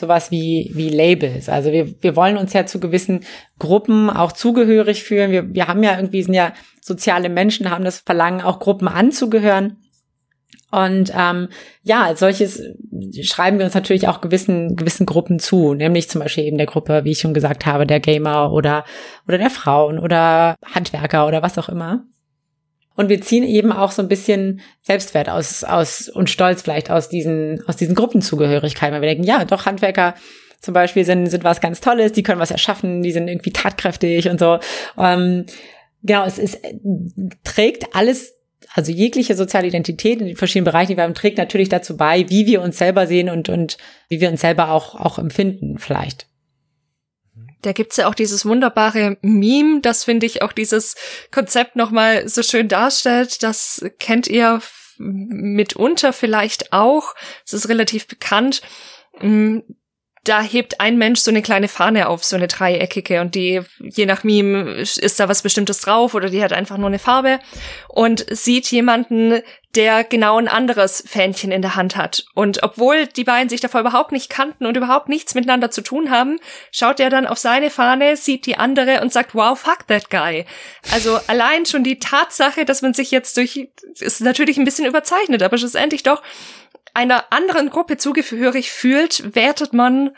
sowas wie, wie Labels. Also wir, wir wollen uns ja zu gewissen Gruppen auch zugehörig fühlen. Wir, wir haben ja irgendwie, sind ja soziale Menschen, haben das Verlangen, auch Gruppen anzugehören. Und ähm, ja, als solches schreiben wir uns natürlich auch gewissen, gewissen Gruppen zu, nämlich zum Beispiel eben der Gruppe, wie ich schon gesagt habe, der Gamer oder, oder der Frauen oder Handwerker oder was auch immer. Und wir ziehen eben auch so ein bisschen Selbstwert aus, aus und Stolz vielleicht aus diesen, aus diesen Gruppenzugehörigkeiten, weil wir denken, ja, doch, Handwerker zum Beispiel sind, sind was ganz Tolles, die können was erschaffen, die sind irgendwie tatkräftig und so. Ähm, genau, es ist, trägt alles also jegliche soziale Identität in den verschiedenen Bereichen, die wir haben, trägt natürlich dazu bei, wie wir uns selber sehen und, und wie wir uns selber auch, auch empfinden, vielleicht. Da gibt's ja auch dieses wunderbare Meme, das finde ich auch dieses Konzept nochmal so schön darstellt. Das kennt ihr mitunter vielleicht auch. Es ist relativ bekannt. Da hebt ein Mensch so eine kleine Fahne auf, so eine dreieckige und die, je nach Meme, ist da was Bestimmtes drauf oder die hat einfach nur eine Farbe und sieht jemanden, der genau ein anderes Fähnchen in der Hand hat. Und obwohl die beiden sich davor überhaupt nicht kannten und überhaupt nichts miteinander zu tun haben, schaut er dann auf seine Fahne, sieht die andere und sagt, wow, fuck that guy. Also allein schon die Tatsache, dass man sich jetzt durch, ist natürlich ein bisschen überzeichnet, aber schlussendlich doch einer anderen Gruppe zugehörig fühlt, wertet man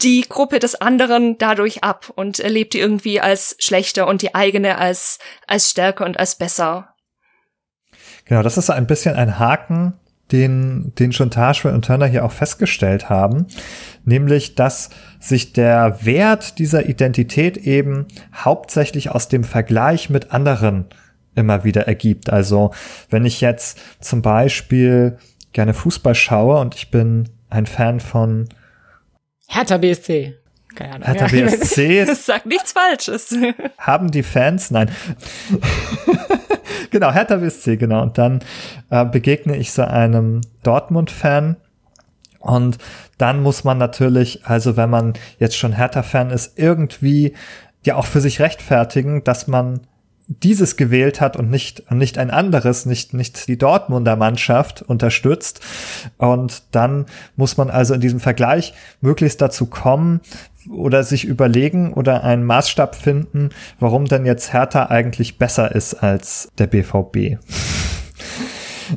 die Gruppe des anderen dadurch ab und erlebt die irgendwie als schlechter und die eigene als, als stärker und als besser. Genau, das ist ein bisschen ein Haken, den, den schon Tarschwell und Turner hier auch festgestellt haben, nämlich, dass sich der Wert dieser Identität eben hauptsächlich aus dem Vergleich mit anderen immer wieder ergibt. Also, wenn ich jetzt zum Beispiel gerne Fußball schaue und ich bin ein Fan von Hertha BSC. Keine Ahnung. Hertha BSC. [LAUGHS] Das sagt nichts Falsches. [LAUGHS] Haben die Fans? Nein. [LAUGHS] genau, Hertha BSC, genau. Und dann äh, begegne ich so einem Dortmund-Fan. Und dann muss man natürlich, also wenn man jetzt schon Hertha-Fan ist, irgendwie ja auch für sich rechtfertigen, dass man dieses gewählt hat und nicht, nicht ein anderes, nicht, nicht die Dortmunder Mannschaft unterstützt. Und dann muss man also in diesem Vergleich möglichst dazu kommen oder sich überlegen oder einen Maßstab finden, warum denn jetzt Hertha eigentlich besser ist als der BVB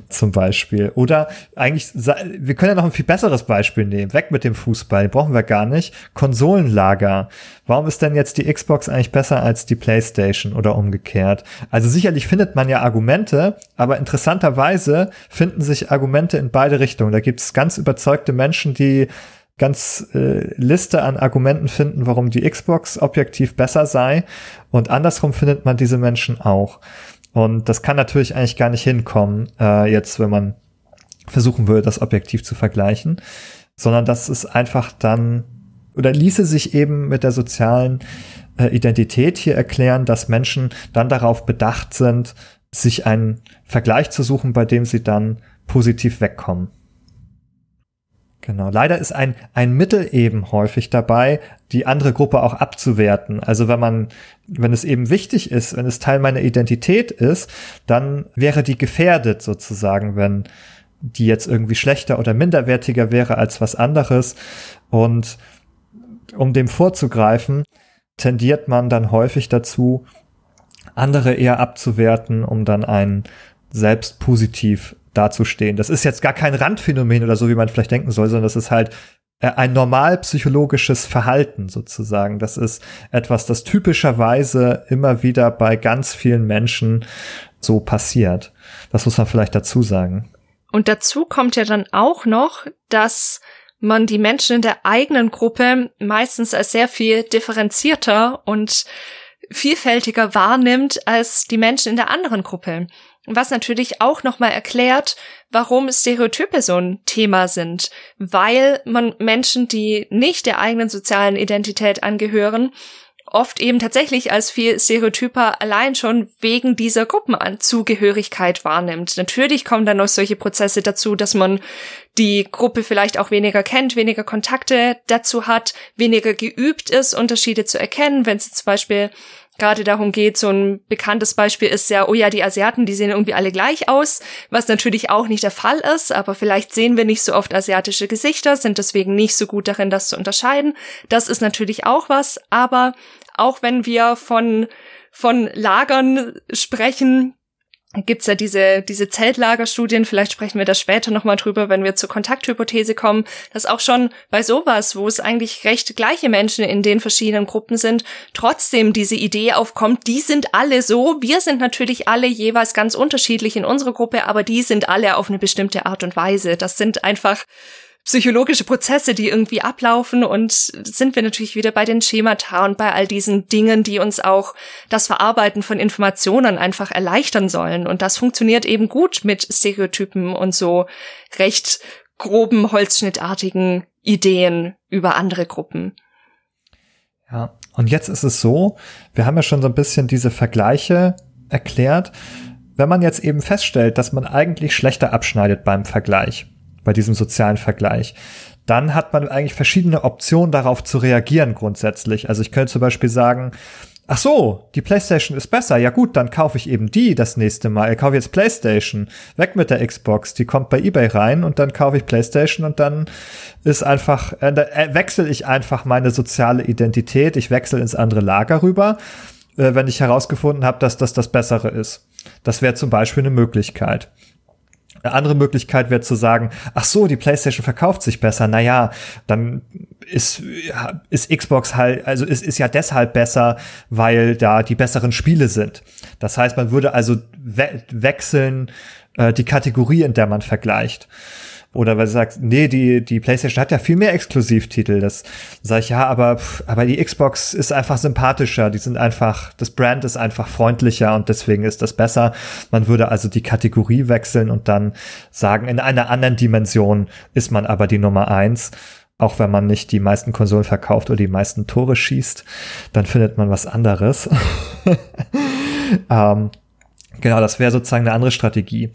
zum Beispiel. Oder eigentlich, wir können ja noch ein viel besseres Beispiel nehmen. Weg mit dem Fußball, brauchen wir gar nicht. Konsolenlager. Warum ist denn jetzt die Xbox eigentlich besser als die PlayStation oder umgekehrt? Also sicherlich findet man ja Argumente, aber interessanterweise finden sich Argumente in beide Richtungen. Da gibt es ganz überzeugte Menschen, die ganz äh, Liste an Argumenten finden, warum die Xbox objektiv besser sei. Und andersrum findet man diese Menschen auch. Und das kann natürlich eigentlich gar nicht hinkommen, äh, jetzt, wenn man versuchen würde, das objektiv zu vergleichen, sondern das ist einfach dann, oder ließe sich eben mit der sozialen äh, Identität hier erklären, dass Menschen dann darauf bedacht sind, sich einen Vergleich zu suchen, bei dem sie dann positiv wegkommen. Genau. Leider ist ein, ein Mittel eben häufig dabei, die andere Gruppe auch abzuwerten. Also wenn man, wenn es eben wichtig ist, wenn es Teil meiner Identität ist, dann wäre die gefährdet sozusagen, wenn die jetzt irgendwie schlechter oder minderwertiger wäre als was anderes. Und um dem vorzugreifen, tendiert man dann häufig dazu, andere eher abzuwerten, um dann einen selbst positiv dazustehen. Das ist jetzt gar kein Randphänomen oder so, wie man vielleicht denken soll, sondern das ist halt äh, ein normal psychologisches Verhalten sozusagen. Das ist etwas, das typischerweise immer wieder bei ganz vielen Menschen so passiert. Das muss man vielleicht dazu sagen. Und dazu kommt ja dann auch noch, dass man die Menschen in der eigenen Gruppe meistens als sehr viel differenzierter und vielfältiger wahrnimmt als die Menschen in der anderen Gruppe. Was natürlich auch nochmal erklärt, warum Stereotype so ein Thema sind. Weil man Menschen, die nicht der eigenen sozialen Identität angehören, oft eben tatsächlich als viel stereotyper allein schon wegen dieser Gruppenanzugehörigkeit wahrnimmt. Natürlich kommen dann noch solche Prozesse dazu, dass man die Gruppe vielleicht auch weniger kennt, weniger Kontakte dazu hat, weniger geübt ist, Unterschiede zu erkennen, wenn es zum Beispiel gerade darum geht, so ein bekanntes Beispiel ist ja, oh ja, die Asiaten, die sehen irgendwie alle gleich aus, was natürlich auch nicht der Fall ist, aber vielleicht sehen wir nicht so oft asiatische Gesichter, sind deswegen nicht so gut darin, das zu unterscheiden. Das ist natürlich auch was, aber auch wenn wir von von Lagern sprechen, gibt's ja diese, diese Zeltlagerstudien, vielleicht sprechen wir da später nochmal drüber, wenn wir zur Kontakthypothese kommen, dass auch schon bei sowas, wo es eigentlich recht gleiche Menschen in den verschiedenen Gruppen sind, trotzdem diese Idee aufkommt, die sind alle so, wir sind natürlich alle jeweils ganz unterschiedlich in unserer Gruppe, aber die sind alle auf eine bestimmte Art und Weise. Das sind einfach psychologische Prozesse, die irgendwie ablaufen und sind wir natürlich wieder bei den Schemata und bei all diesen Dingen, die uns auch das Verarbeiten von Informationen einfach erleichtern sollen. Und das funktioniert eben gut mit Stereotypen und so recht groben, holzschnittartigen Ideen über andere Gruppen. Ja, und jetzt ist es so, wir haben ja schon so ein bisschen diese Vergleiche erklärt. Wenn man jetzt eben feststellt, dass man eigentlich schlechter abschneidet beim Vergleich, bei diesem sozialen Vergleich, dann hat man eigentlich verschiedene Optionen darauf zu reagieren grundsätzlich. Also ich könnte zum Beispiel sagen, ach so, die PlayStation ist besser. Ja gut, dann kaufe ich eben die das nächste Mal. Ich kaufe jetzt PlayStation. Weg mit der Xbox. Die kommt bei eBay rein und dann kaufe ich PlayStation und dann ist einfach, äh, äh wechsle ich einfach meine soziale Identität. Ich wechsle ins andere Lager rüber, äh, wenn ich herausgefunden habe, dass das das Bessere ist. Das wäre zum Beispiel eine Möglichkeit. Eine andere Möglichkeit wäre zu sagen, ach so, die PlayStation verkauft sich besser. Naja, dann ist, ist Xbox halt, also ist, ist ja deshalb besser, weil da die besseren Spiele sind. Das heißt, man würde also we wechseln äh, die Kategorie, in der man vergleicht. Oder weil du sagst, nee, die, die PlayStation hat ja viel mehr Exklusivtitel. Das sage ich, ja, aber, aber die Xbox ist einfach sympathischer. Die sind einfach, das Brand ist einfach freundlicher und deswegen ist das besser. Man würde also die Kategorie wechseln und dann sagen, in einer anderen Dimension ist man aber die Nummer eins. Auch wenn man nicht die meisten Konsolen verkauft oder die meisten Tore schießt, dann findet man was anderes. [LAUGHS] ähm, Genau, das wäre sozusagen eine andere Strategie.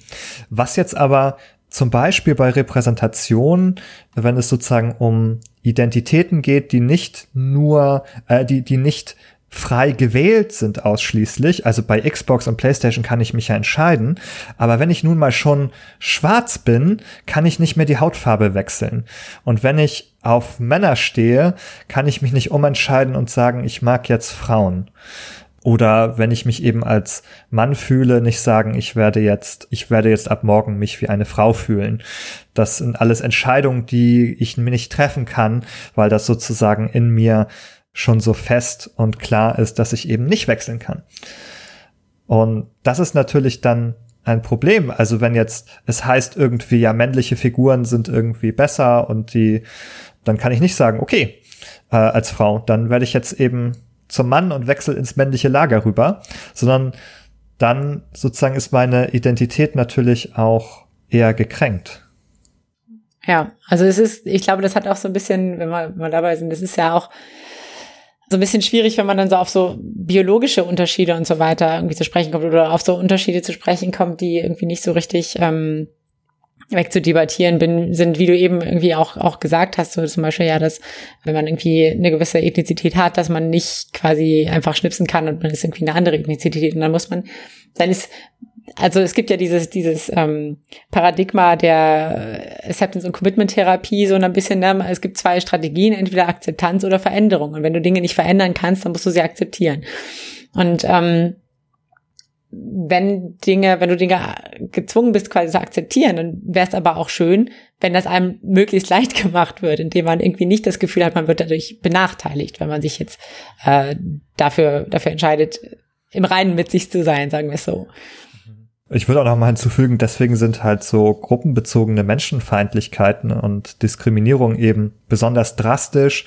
Was jetzt aber zum Beispiel bei Repräsentation, wenn es sozusagen um Identitäten geht, die nicht nur, äh, die, die nicht frei gewählt sind ausschließlich. Also bei Xbox und PlayStation kann ich mich ja entscheiden. Aber wenn ich nun mal schon schwarz bin, kann ich nicht mehr die Hautfarbe wechseln. Und wenn ich auf Männer stehe, kann ich mich nicht umentscheiden und sagen, ich mag jetzt Frauen. Oder wenn ich mich eben als Mann fühle, nicht sagen, ich werde jetzt, ich werde jetzt ab morgen mich wie eine Frau fühlen. Das sind alles Entscheidungen, die ich mir nicht treffen kann, weil das sozusagen in mir schon so fest und klar ist, dass ich eben nicht wechseln kann. Und das ist natürlich dann ein Problem. Also wenn jetzt es heißt irgendwie, ja, männliche Figuren sind irgendwie besser und die dann kann ich nicht sagen, okay, äh, als Frau, dann werde ich jetzt eben zum Mann und wechsle ins männliche Lager rüber, sondern dann sozusagen ist meine Identität natürlich auch eher gekränkt. Ja, also es ist, ich glaube, das hat auch so ein bisschen, wenn wir mal dabei sind, das ist ja auch so ein bisschen schwierig, wenn man dann so auf so biologische Unterschiede und so weiter irgendwie zu sprechen kommt oder auf so Unterschiede zu sprechen kommt, die irgendwie nicht so richtig ähm, wegzudebattieren bin, sind, wie du eben irgendwie auch, auch gesagt hast, so zum Beispiel ja, dass wenn man irgendwie eine gewisse Ethnizität hat, dass man nicht quasi einfach schnipsen kann und man ist irgendwie eine andere Ethnizität und dann muss man, dann ist, also es gibt ja dieses, dieses ähm, Paradigma der Acceptance und Commitment Therapie, so ein bisschen, ne? es gibt zwei Strategien, entweder Akzeptanz oder Veränderung und wenn du Dinge nicht verändern kannst, dann musst du sie akzeptieren. Und ähm, wenn Dinge, wenn du Dinge gezwungen bist, quasi zu akzeptieren, dann wäre es aber auch schön, wenn das einem möglichst leicht [LAUGHS] gemacht wird, indem man irgendwie nicht das Gefühl hat, man wird dadurch benachteiligt, wenn man sich jetzt äh, dafür, dafür entscheidet, im Reinen mit sich zu sein, sagen wir es so. Ich würde auch noch mal hinzufügen, deswegen sind halt so gruppenbezogene Menschenfeindlichkeiten und Diskriminierung eben besonders drastisch,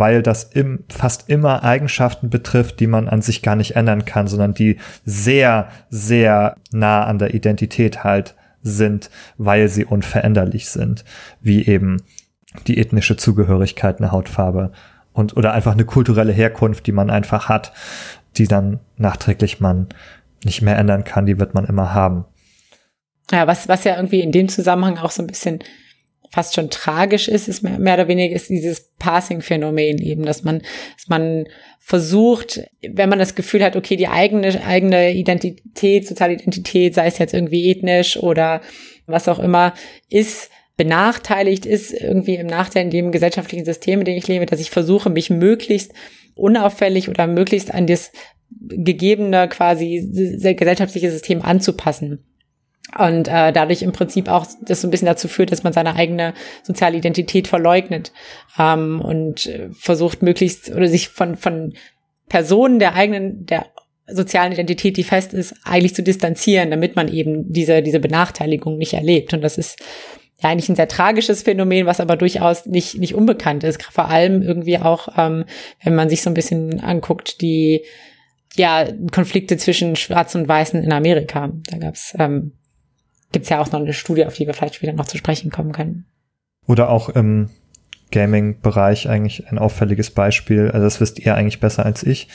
weil das im, fast immer Eigenschaften betrifft, die man an sich gar nicht ändern kann, sondern die sehr, sehr nah an der Identität halt sind, weil sie unveränderlich sind, wie eben die ethnische Zugehörigkeit, eine Hautfarbe und oder einfach eine kulturelle Herkunft, die man einfach hat, die dann nachträglich man nicht mehr ändern kann, die wird man immer haben. Ja, was, was ja irgendwie in dem Zusammenhang auch so ein bisschen fast schon tragisch ist, ist mehr, mehr oder weniger ist dieses Passing-Phänomen eben, dass man, dass man versucht, wenn man das Gefühl hat, okay, die eigene, eigene Identität, soziale Identität, sei es jetzt irgendwie ethnisch oder was auch immer, ist benachteiligt, ist irgendwie im Nachteil in dem gesellschaftlichen System, in dem ich lebe, dass ich versuche, mich möglichst unauffällig oder möglichst an das gegebene quasi gesellschaftliche System anzupassen. Und äh, dadurch im Prinzip auch das so ein bisschen dazu führt, dass man seine eigene soziale Identität verleugnet ähm, und äh, versucht möglichst oder sich von von Personen der eigenen der sozialen Identität, die fest ist, eigentlich zu distanzieren, damit man eben diese diese Benachteiligung nicht erlebt. Und das ist ja eigentlich ein sehr tragisches Phänomen, was aber durchaus nicht nicht unbekannt ist. Vor allem irgendwie auch, ähm, wenn man sich so ein bisschen anguckt, die ja Konflikte zwischen Schwarzen und Weißen in Amerika. Da gab's ähm, gibt's ja auch noch eine Studie, auf die wir vielleicht später noch zu sprechen kommen können. Oder auch im Gaming-Bereich eigentlich ein auffälliges Beispiel. Also das wisst ihr eigentlich besser als ich.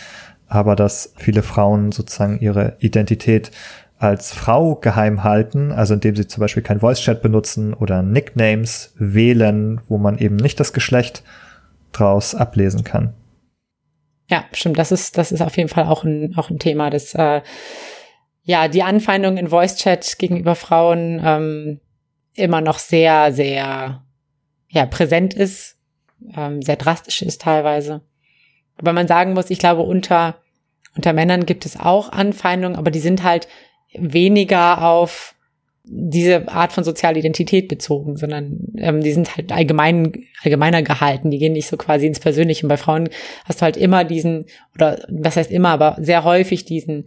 Aber dass viele Frauen sozusagen ihre Identität als Frau geheim halten, also indem sie zum Beispiel kein Voice-Chat benutzen oder Nicknames wählen, wo man eben nicht das Geschlecht draus ablesen kann. Ja, stimmt. Das ist, das ist auf jeden Fall auch ein, auch ein Thema, das äh, ja, die Anfeindung in Voice Chat gegenüber Frauen ähm, immer noch sehr, sehr ja, präsent ist, ähm, sehr drastisch ist teilweise. Wobei man sagen muss, ich glaube, unter, unter Männern gibt es auch Anfeindungen, aber die sind halt weniger auf diese Art von sozialer Identität bezogen, sondern ähm, die sind halt allgemein, allgemeiner gehalten, die gehen nicht so quasi ins Persönliche. Und bei Frauen hast du halt immer diesen, oder was heißt immer, aber sehr häufig diesen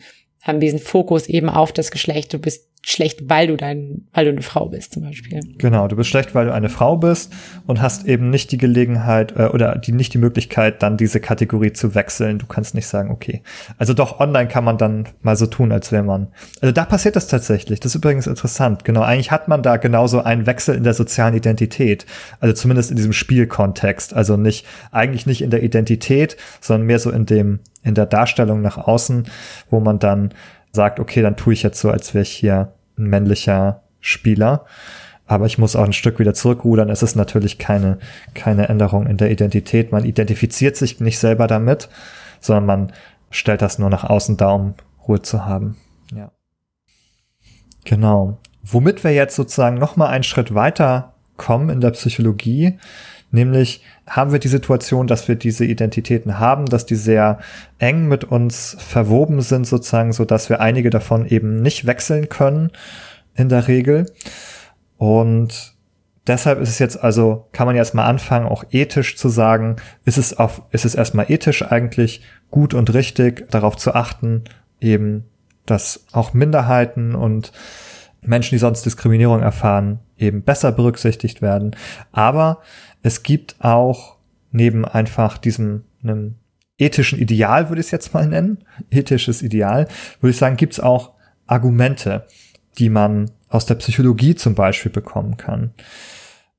haben diesen Fokus eben auf das Geschlecht. Du bist schlecht, weil du dein, weil du eine Frau bist zum Beispiel. Genau, du bist schlecht, weil du eine Frau bist und hast eben nicht die Gelegenheit äh, oder die nicht die Möglichkeit, dann diese Kategorie zu wechseln. Du kannst nicht sagen, okay. Also doch online kann man dann mal so tun, als wäre man. Also da passiert das tatsächlich. Das ist übrigens interessant. Genau, eigentlich hat man da genauso einen Wechsel in der sozialen Identität. Also zumindest in diesem Spielkontext. Also nicht eigentlich nicht in der Identität, sondern mehr so in dem in der Darstellung nach außen, wo man dann sagt, okay, dann tue ich jetzt so, als wäre ich hier ein männlicher Spieler. Aber ich muss auch ein Stück wieder zurückrudern. Es ist natürlich keine, keine Änderung in der Identität. Man identifiziert sich nicht selber damit, sondern man stellt das nur nach außen da, um Ruhe zu haben. Ja. Genau. Womit wir jetzt sozusagen noch mal einen Schritt weiter kommen in der Psychologie, Nämlich haben wir die Situation, dass wir diese Identitäten haben, dass die sehr eng mit uns verwoben sind, sozusagen, so dass wir einige davon eben nicht wechseln können in der Regel. Und deshalb ist es jetzt also, kann man jetzt mal anfangen, auch ethisch zu sagen, ist es auf, ist es erstmal ethisch eigentlich gut und richtig, darauf zu achten, eben, dass auch Minderheiten und Menschen, die sonst Diskriminierung erfahren, eben besser berücksichtigt werden. Aber es gibt auch neben einfach diesem einem ethischen Ideal, würde ich es jetzt mal nennen, ethisches Ideal, würde ich sagen, gibt es auch Argumente, die man aus der Psychologie zum Beispiel bekommen kann.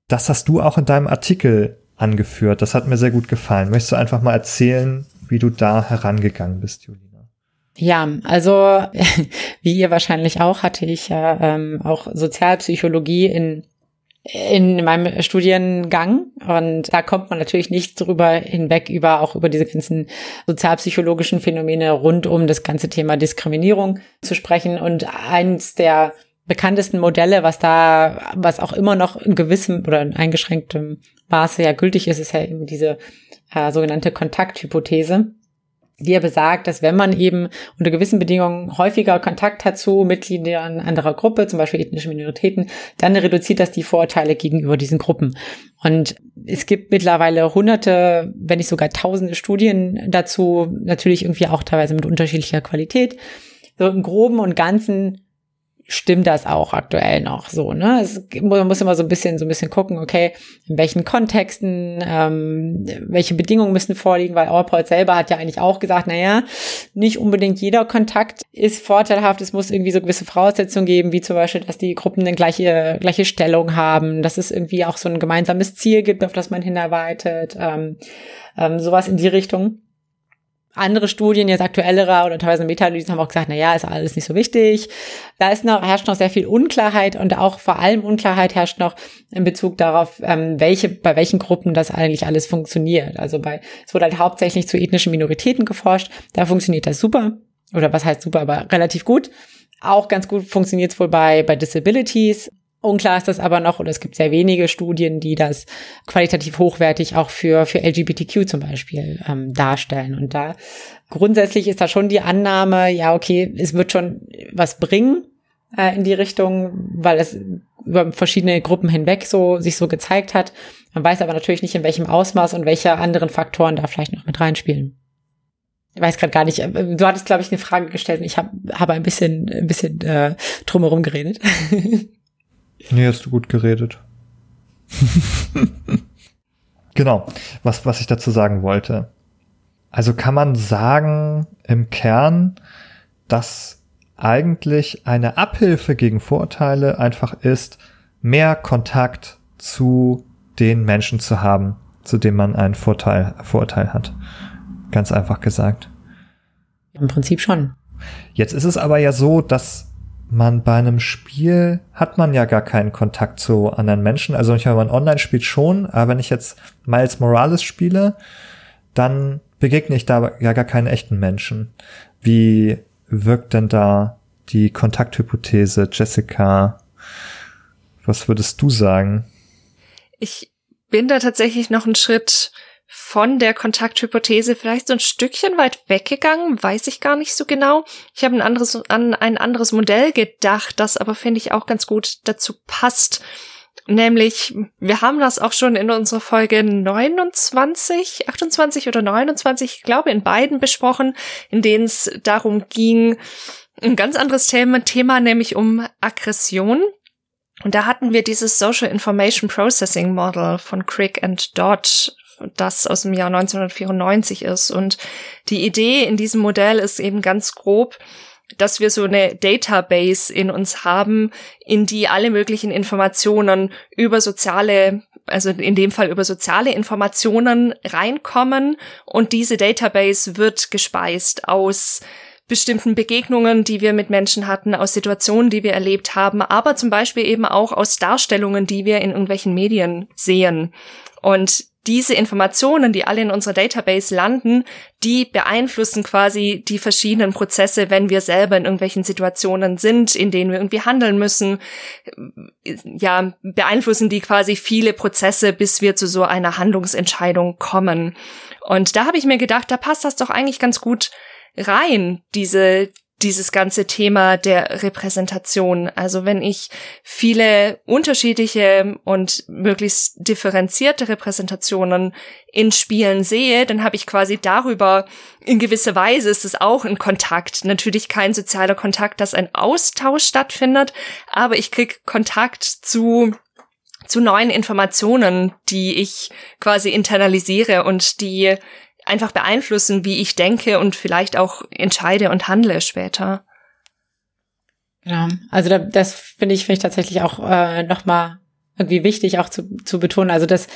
Das hast du auch in deinem Artikel angeführt. Das hat mir sehr gut gefallen. Möchtest du einfach mal erzählen, wie du da herangegangen bist, Julina? Ja, also [LAUGHS] wie ihr wahrscheinlich auch, hatte ich ja ähm, auch Sozialpsychologie in in meinem Studiengang. Und da kommt man natürlich nicht drüber hinweg über auch über diese ganzen sozialpsychologischen Phänomene rund um das ganze Thema Diskriminierung zu sprechen. Und eins der bekanntesten Modelle, was da, was auch immer noch in gewissem oder in eingeschränktem Maße ja gültig ist, ist ja eben diese äh, sogenannte Kontakthypothese die ja besagt, dass wenn man eben unter gewissen Bedingungen häufiger Kontakt hat zu Mitgliedern anderer Gruppe, zum Beispiel ethnische Minoritäten, dann reduziert das die Vorurteile gegenüber diesen Gruppen. Und es gibt mittlerweile hunderte, wenn nicht sogar tausende Studien dazu, natürlich irgendwie auch teilweise mit unterschiedlicher Qualität. So im Groben und Ganzen stimmt das auch aktuell noch so. Ne? Es, man muss immer so ein bisschen so ein bisschen gucken, okay, in welchen Kontexten, ähm, welche Bedingungen müssen vorliegen, weil Allport selber hat ja eigentlich auch gesagt, naja, nicht unbedingt jeder Kontakt ist vorteilhaft. Es muss irgendwie so gewisse Voraussetzungen geben, wie zum Beispiel, dass die Gruppen eine gleiche, gleiche Stellung haben, dass es irgendwie auch so ein gemeinsames Ziel gibt, auf das man hinarbeitet, ähm, ähm, sowas in die Richtung andere Studien, jetzt aktuellere oder teilweise Meta-Analysen haben auch gesagt, na ja, ist alles nicht so wichtig. Da ist noch, herrscht noch sehr viel Unklarheit und auch vor allem Unklarheit herrscht noch in Bezug darauf, ähm, welche, bei welchen Gruppen das eigentlich alles funktioniert. Also bei, es wurde halt hauptsächlich zu ethnischen Minoritäten geforscht. Da funktioniert das super. Oder was heißt super, aber relativ gut. Auch ganz gut funktioniert es wohl bei, bei Disabilities. Unklar ist das aber noch, oder es gibt sehr wenige Studien, die das qualitativ hochwertig auch für, für LGBTQ zum Beispiel ähm, darstellen. Und da grundsätzlich ist da schon die Annahme, ja, okay, es wird schon was bringen äh, in die Richtung, weil es über verschiedene Gruppen hinweg so sich so gezeigt hat. Man weiß aber natürlich nicht, in welchem Ausmaß und welche anderen Faktoren da vielleicht noch mit reinspielen. Ich weiß gerade gar nicht. Äh, du hattest, glaube ich, eine Frage gestellt und ich habe hab ein bisschen, ein bisschen äh, drumherum geredet. [LAUGHS] Nee, hast du gut geredet. [LAUGHS] genau, was, was ich dazu sagen wollte. Also kann man sagen im Kern, dass eigentlich eine Abhilfe gegen Vorurteile einfach ist, mehr Kontakt zu den Menschen zu haben, zu denen man einen Vorteil, Vorurteil hat. Ganz einfach gesagt. Im Prinzip schon. Jetzt ist es aber ja so, dass man bei einem Spiel hat man ja gar keinen Kontakt zu anderen Menschen. Also wenn man online spielt schon, aber wenn ich jetzt Miles Morales spiele, dann begegne ich da ja gar keinen echten Menschen. Wie wirkt denn da die Kontakthypothese, Jessica? Was würdest du sagen? Ich bin da tatsächlich noch einen Schritt von der Kontakthypothese vielleicht so ein Stückchen weit weggegangen, weiß ich gar nicht so genau. Ich habe ein anderes, an ein anderes Modell gedacht, das aber finde ich auch ganz gut dazu passt. Nämlich, wir haben das auch schon in unserer Folge 29, 28 oder 29, ich glaube in beiden besprochen, in denen es darum ging, ein ganz anderes Thema, Thema nämlich um Aggression. Und da hatten wir dieses Social Information Processing Model von Crick and Dodd das aus dem Jahr 1994 ist. Und die Idee in diesem Modell ist eben ganz grob, dass wir so eine Database in uns haben, in die alle möglichen Informationen über soziale, also in dem Fall über soziale Informationen reinkommen und diese Database wird gespeist aus bestimmten Begegnungen, die wir mit Menschen hatten, aus Situationen, die wir erlebt haben, aber zum Beispiel eben auch aus Darstellungen, die wir in irgendwelchen Medien sehen. Und diese Informationen, die alle in unserer Database landen, die beeinflussen quasi die verschiedenen Prozesse, wenn wir selber in irgendwelchen Situationen sind, in denen wir irgendwie handeln müssen. Ja, beeinflussen die quasi viele Prozesse, bis wir zu so einer Handlungsentscheidung kommen. Und da habe ich mir gedacht, da passt das doch eigentlich ganz gut rein, diese dieses ganze Thema der Repräsentation. Also wenn ich viele unterschiedliche und möglichst differenzierte Repräsentationen in Spielen sehe, dann habe ich quasi darüber in gewisser Weise ist es auch ein Kontakt. Natürlich kein sozialer Kontakt, dass ein Austausch stattfindet, aber ich krieg Kontakt zu zu neuen Informationen, die ich quasi internalisiere und die einfach beeinflussen, wie ich denke und vielleicht auch entscheide und handle später. Genau. Also da, das finde ich, finde ich tatsächlich auch äh, nochmal irgendwie wichtig auch zu, zu betonen. Also das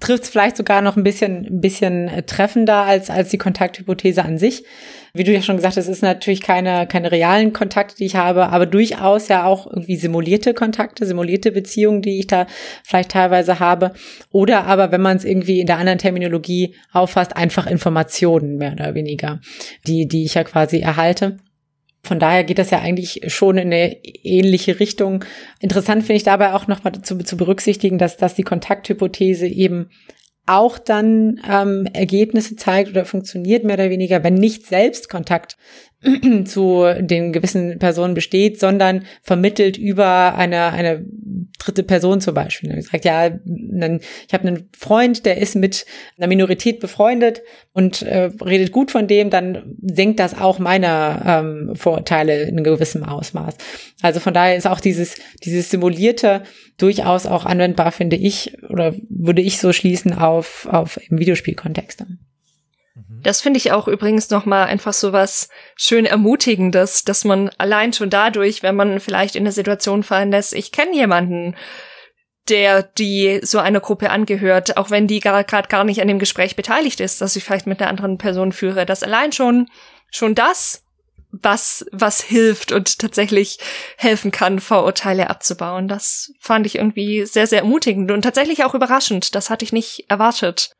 trifft es vielleicht sogar noch ein bisschen, ein bisschen äh, treffender als, als die Kontakthypothese an sich. Wie du ja schon gesagt hast, ist natürlich keine, keine realen Kontakte, die ich habe, aber durchaus ja auch irgendwie simulierte Kontakte, simulierte Beziehungen, die ich da vielleicht teilweise habe. Oder aber, wenn man es irgendwie in der anderen Terminologie auffasst, einfach Informationen mehr oder weniger, die, die ich ja quasi erhalte. Von daher geht das ja eigentlich schon in eine ähnliche Richtung. Interessant finde ich dabei auch nochmal zu, zu berücksichtigen, dass, dass die Kontakthypothese eben auch dann ähm, Ergebnisse zeigt oder funktioniert mehr oder weniger, wenn nicht selbst Kontakt [CLEARS THROAT] zu den gewissen Personen besteht, sondern vermittelt über eine, eine dritte Person zum Beispiel. Ich sagt, ja, ich habe einen Freund, der ist mit einer Minorität befreundet und äh, redet gut von dem, dann senkt das auch meine ähm, Vorurteile in gewissem Ausmaß. Also von daher ist auch dieses, dieses Simulierte durchaus auch anwendbar, finde ich, oder würde ich so schließen auf, auf Videospielkontexte. Mhm. Das finde ich auch übrigens nochmal einfach so was schön Ermutigendes, dass man allein schon dadurch, wenn man vielleicht in der Situation fallen lässt, ich kenne jemanden, der die so einer Gruppe angehört, auch wenn die gerade gar nicht an dem Gespräch beteiligt ist, dass ich vielleicht mit einer anderen Person führe, dass allein schon schon das was was hilft und tatsächlich helfen kann, Vorurteile abzubauen. Das fand ich irgendwie sehr sehr ermutigend und tatsächlich auch überraschend. Das hatte ich nicht erwartet.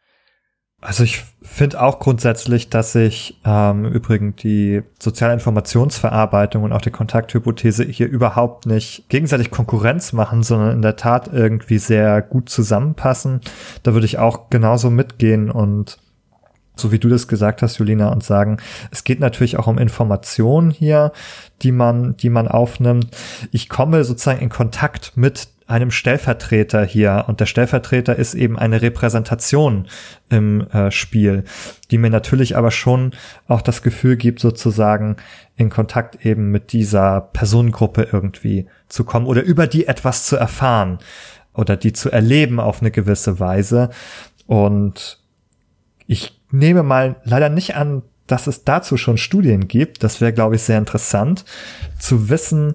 Also ich finde auch grundsätzlich, dass sich ähm, übrigens die soziale Informationsverarbeitung und auch die Kontakthypothese hier überhaupt nicht gegenseitig Konkurrenz machen, sondern in der Tat irgendwie sehr gut zusammenpassen. Da würde ich auch genauso mitgehen und so wie du das gesagt hast, Julina, und sagen, es geht natürlich auch um Informationen hier, die man, die man aufnimmt. Ich komme sozusagen in Kontakt mit einem Stellvertreter hier und der Stellvertreter ist eben eine Repräsentation im äh, Spiel, die mir natürlich aber schon auch das Gefühl gibt, sozusagen in Kontakt eben mit dieser Personengruppe irgendwie zu kommen oder über die etwas zu erfahren oder die zu erleben auf eine gewisse Weise. Und ich nehme mal leider nicht an, dass es dazu schon Studien gibt. Das wäre, glaube ich, sehr interessant zu wissen,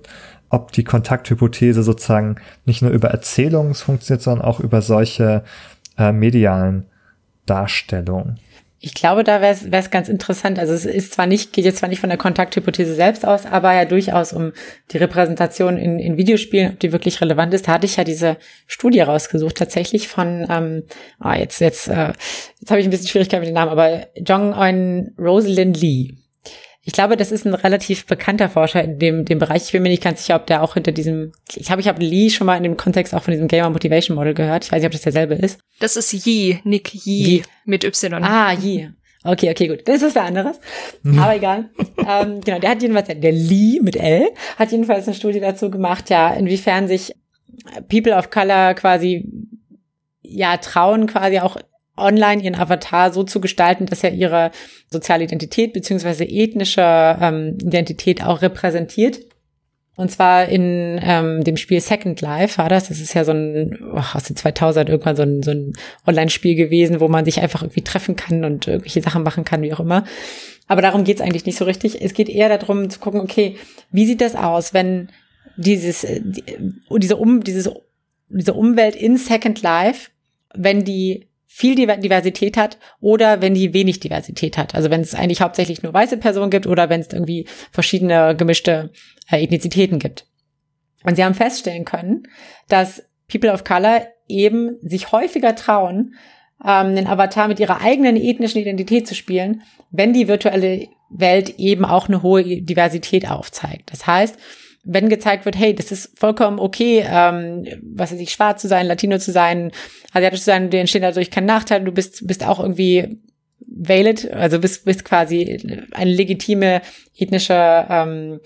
ob die Kontakthypothese sozusagen nicht nur über Erzählungen funktioniert, sondern auch über solche äh, medialen Darstellungen. Ich glaube, da wäre es ganz interessant. Also es ist zwar nicht, geht jetzt zwar nicht von der Kontakthypothese selbst aus, aber ja durchaus um die Repräsentation in, in Videospielen, ob die wirklich relevant ist. Da hatte ich ja diese Studie rausgesucht, tatsächlich von, ähm, ah, jetzt, jetzt, äh, jetzt habe ich ein bisschen Schwierigkeit mit dem Namen, aber Jong Eun Rosalind Lee ich glaube, das ist ein relativ bekannter Forscher in dem, dem Bereich. Ich bin mir nicht ganz sicher, ob der auch hinter diesem, ich habe, ich habe Lee schon mal in dem Kontext auch von diesem Gamer Motivation Model gehört. Ich weiß nicht, ob das derselbe ist. Das ist Yi, Nick Yi, Yi. mit Y. Ah, Yi. Okay, okay, gut. Das ist was anderes. Aber egal. ähm, genau, der hat jedenfalls, der Lee mit L, hat jedenfalls eine Studie dazu gemacht, ja, inwiefern sich People of Color quasi ja trauen, quasi auch online ihren Avatar so zu gestalten, dass er ihre soziale Identität beziehungsweise ethnische ähm, Identität auch repräsentiert. Und zwar in ähm, dem Spiel Second Life war das. Das ist ja so ein, oh, aus den 2000 irgendwann so ein, so ein Online-Spiel gewesen, wo man sich einfach irgendwie treffen kann und irgendwelche Sachen machen kann, wie auch immer. Aber darum geht's eigentlich nicht so richtig. Es geht eher darum zu gucken, okay, wie sieht das aus, wenn dieses, äh, die, diese, um, dieses, diese Umwelt in Second Life, wenn die viel Diversität hat oder wenn die wenig Diversität hat. Also wenn es eigentlich hauptsächlich nur weiße Personen gibt oder wenn es irgendwie verschiedene gemischte äh, Ethnizitäten gibt. Und sie haben feststellen können, dass People of Color eben sich häufiger trauen, ähm, den Avatar mit ihrer eigenen ethnischen Identität zu spielen, wenn die virtuelle Welt eben auch eine hohe Diversität aufzeigt. Das heißt, wenn gezeigt wird, hey, das ist vollkommen okay, ähm, was weiß ich, schwarz zu sein, Latino zu sein, asiatisch zu sein, dir entstehen dadurch kein Nachteil, du bist, bist auch irgendwie valid, also bist, bist quasi eine legitime ethnische ähm,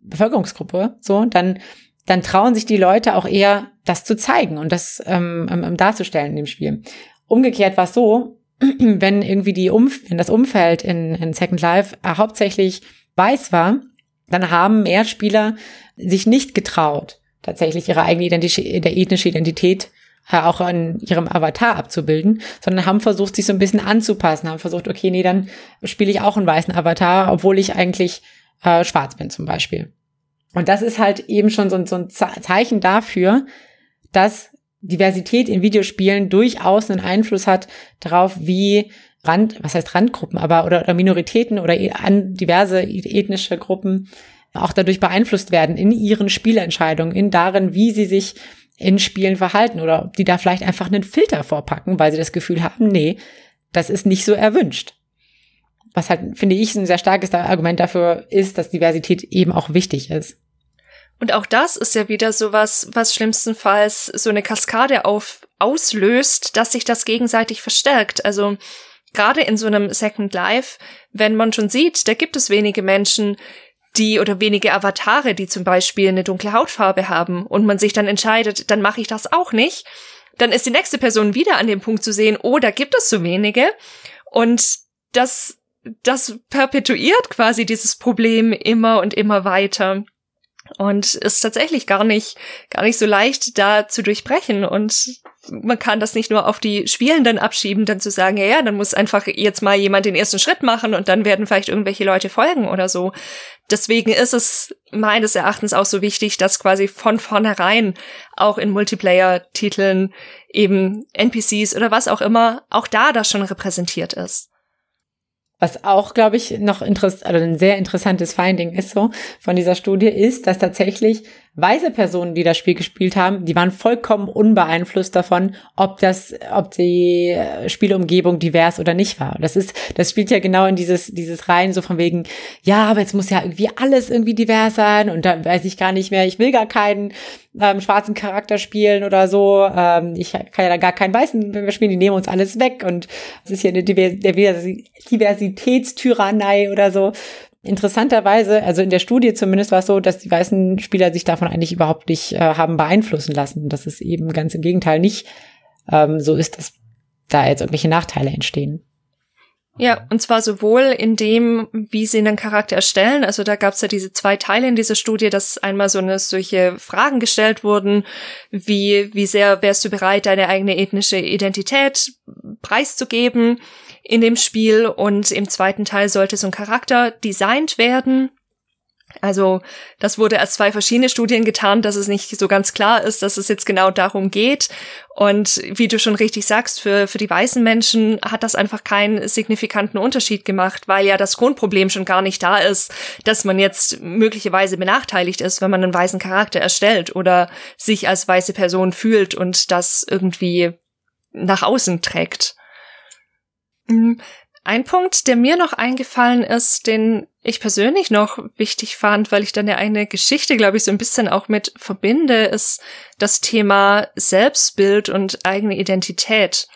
Bevölkerungsgruppe, so, dann, dann trauen sich die Leute auch eher, das zu zeigen und das ähm, ähm, darzustellen in dem Spiel. Umgekehrt war es so, [CLEARS THROAT] wenn irgendwie die Umf wenn das Umfeld in, in Second Life hauptsächlich weiß war, dann haben mehr Spieler sich nicht getraut, tatsächlich ihre eigene Identität, ethnische Identität äh, auch an ihrem Avatar abzubilden, sondern haben versucht, sich so ein bisschen anzupassen, haben versucht, okay, nee, dann spiele ich auch einen weißen Avatar, obwohl ich eigentlich äh, schwarz bin zum Beispiel. Und das ist halt eben schon so, so ein Zeichen dafür, dass Diversität in Videospielen durchaus einen Einfluss hat darauf, wie Rand, was heißt Randgruppen, aber oder, oder Minoritäten oder e, an diverse ethnische Gruppen auch dadurch beeinflusst werden in ihren Spielentscheidungen, in darin, wie sie sich in Spielen verhalten oder ob die da vielleicht einfach einen Filter vorpacken, weil sie das Gefühl haben, nee, das ist nicht so erwünscht. Was halt, finde ich, ein sehr starkes Argument dafür ist, dass Diversität eben auch wichtig ist. Und auch das ist ja wieder sowas, was schlimmstenfalls so eine Kaskade auf, auslöst, dass sich das gegenseitig verstärkt. Also, gerade in so einem Second Life, wenn man schon sieht, da gibt es wenige Menschen, die oder wenige Avatare, die zum Beispiel eine dunkle Hautfarbe haben und man sich dann entscheidet, dann mache ich das auch nicht, dann ist die nächste Person wieder an dem Punkt zu sehen, oh, da gibt es so wenige. Und das, das perpetuiert quasi dieses Problem immer und immer weiter und ist tatsächlich gar nicht, gar nicht so leicht da zu durchbrechen und man kann das nicht nur auf die Spielenden abschieben, dann zu sagen, ja, ja, dann muss einfach jetzt mal jemand den ersten Schritt machen und dann werden vielleicht irgendwelche Leute folgen oder so. Deswegen ist es meines Erachtens auch so wichtig, dass quasi von vornherein auch in Multiplayer-Titeln eben NPCs oder was auch immer auch da das schon repräsentiert ist. Was auch, glaube ich, noch interessant, also ein sehr interessantes Finding ist so von dieser Studie, ist, dass tatsächlich weiße Personen, die das Spiel gespielt haben, die waren vollkommen unbeeinflusst davon, ob das, ob die Spielumgebung divers oder nicht war. Das ist, das spielt ja genau in dieses, dieses rein, so von wegen, ja, aber jetzt muss ja irgendwie alles irgendwie divers sein und da weiß ich gar nicht mehr, ich will gar keinen ähm, schwarzen Charakter spielen oder so. Ähm, ich kann ja da gar keinen weißen wir spielen, die nehmen uns alles weg und es ist hier eine Diversitätstyrannei oder so. Interessanterweise, also in der Studie zumindest war es so, dass die weißen Spieler sich davon eigentlich überhaupt nicht äh, haben beeinflussen lassen. Dass es eben ganz im Gegenteil nicht ähm, so ist, dass da jetzt irgendwelche Nachteile entstehen. Ja, und zwar sowohl in dem, wie sie einen Charakter erstellen. Also da gab es ja diese zwei Teile in dieser Studie, dass einmal so eine solche Fragen gestellt wurden, wie wie sehr wärst du bereit, deine eigene ethnische Identität preiszugeben in dem Spiel und im zweiten Teil sollte so ein Charakter designt werden. Also das wurde als zwei verschiedene Studien getan, dass es nicht so ganz klar ist, dass es jetzt genau darum geht. Und wie du schon richtig sagst, für, für die weißen Menschen hat das einfach keinen signifikanten Unterschied gemacht, weil ja das Grundproblem schon gar nicht da ist, dass man jetzt möglicherweise benachteiligt ist, wenn man einen weißen Charakter erstellt oder sich als weiße Person fühlt und das irgendwie nach außen trägt. Mhm. Ein Punkt, der mir noch eingefallen ist, den ich persönlich noch wichtig fand, weil ich dann ja eine Geschichte, glaube ich, so ein bisschen auch mit verbinde, ist das Thema Selbstbild und eigene Identität.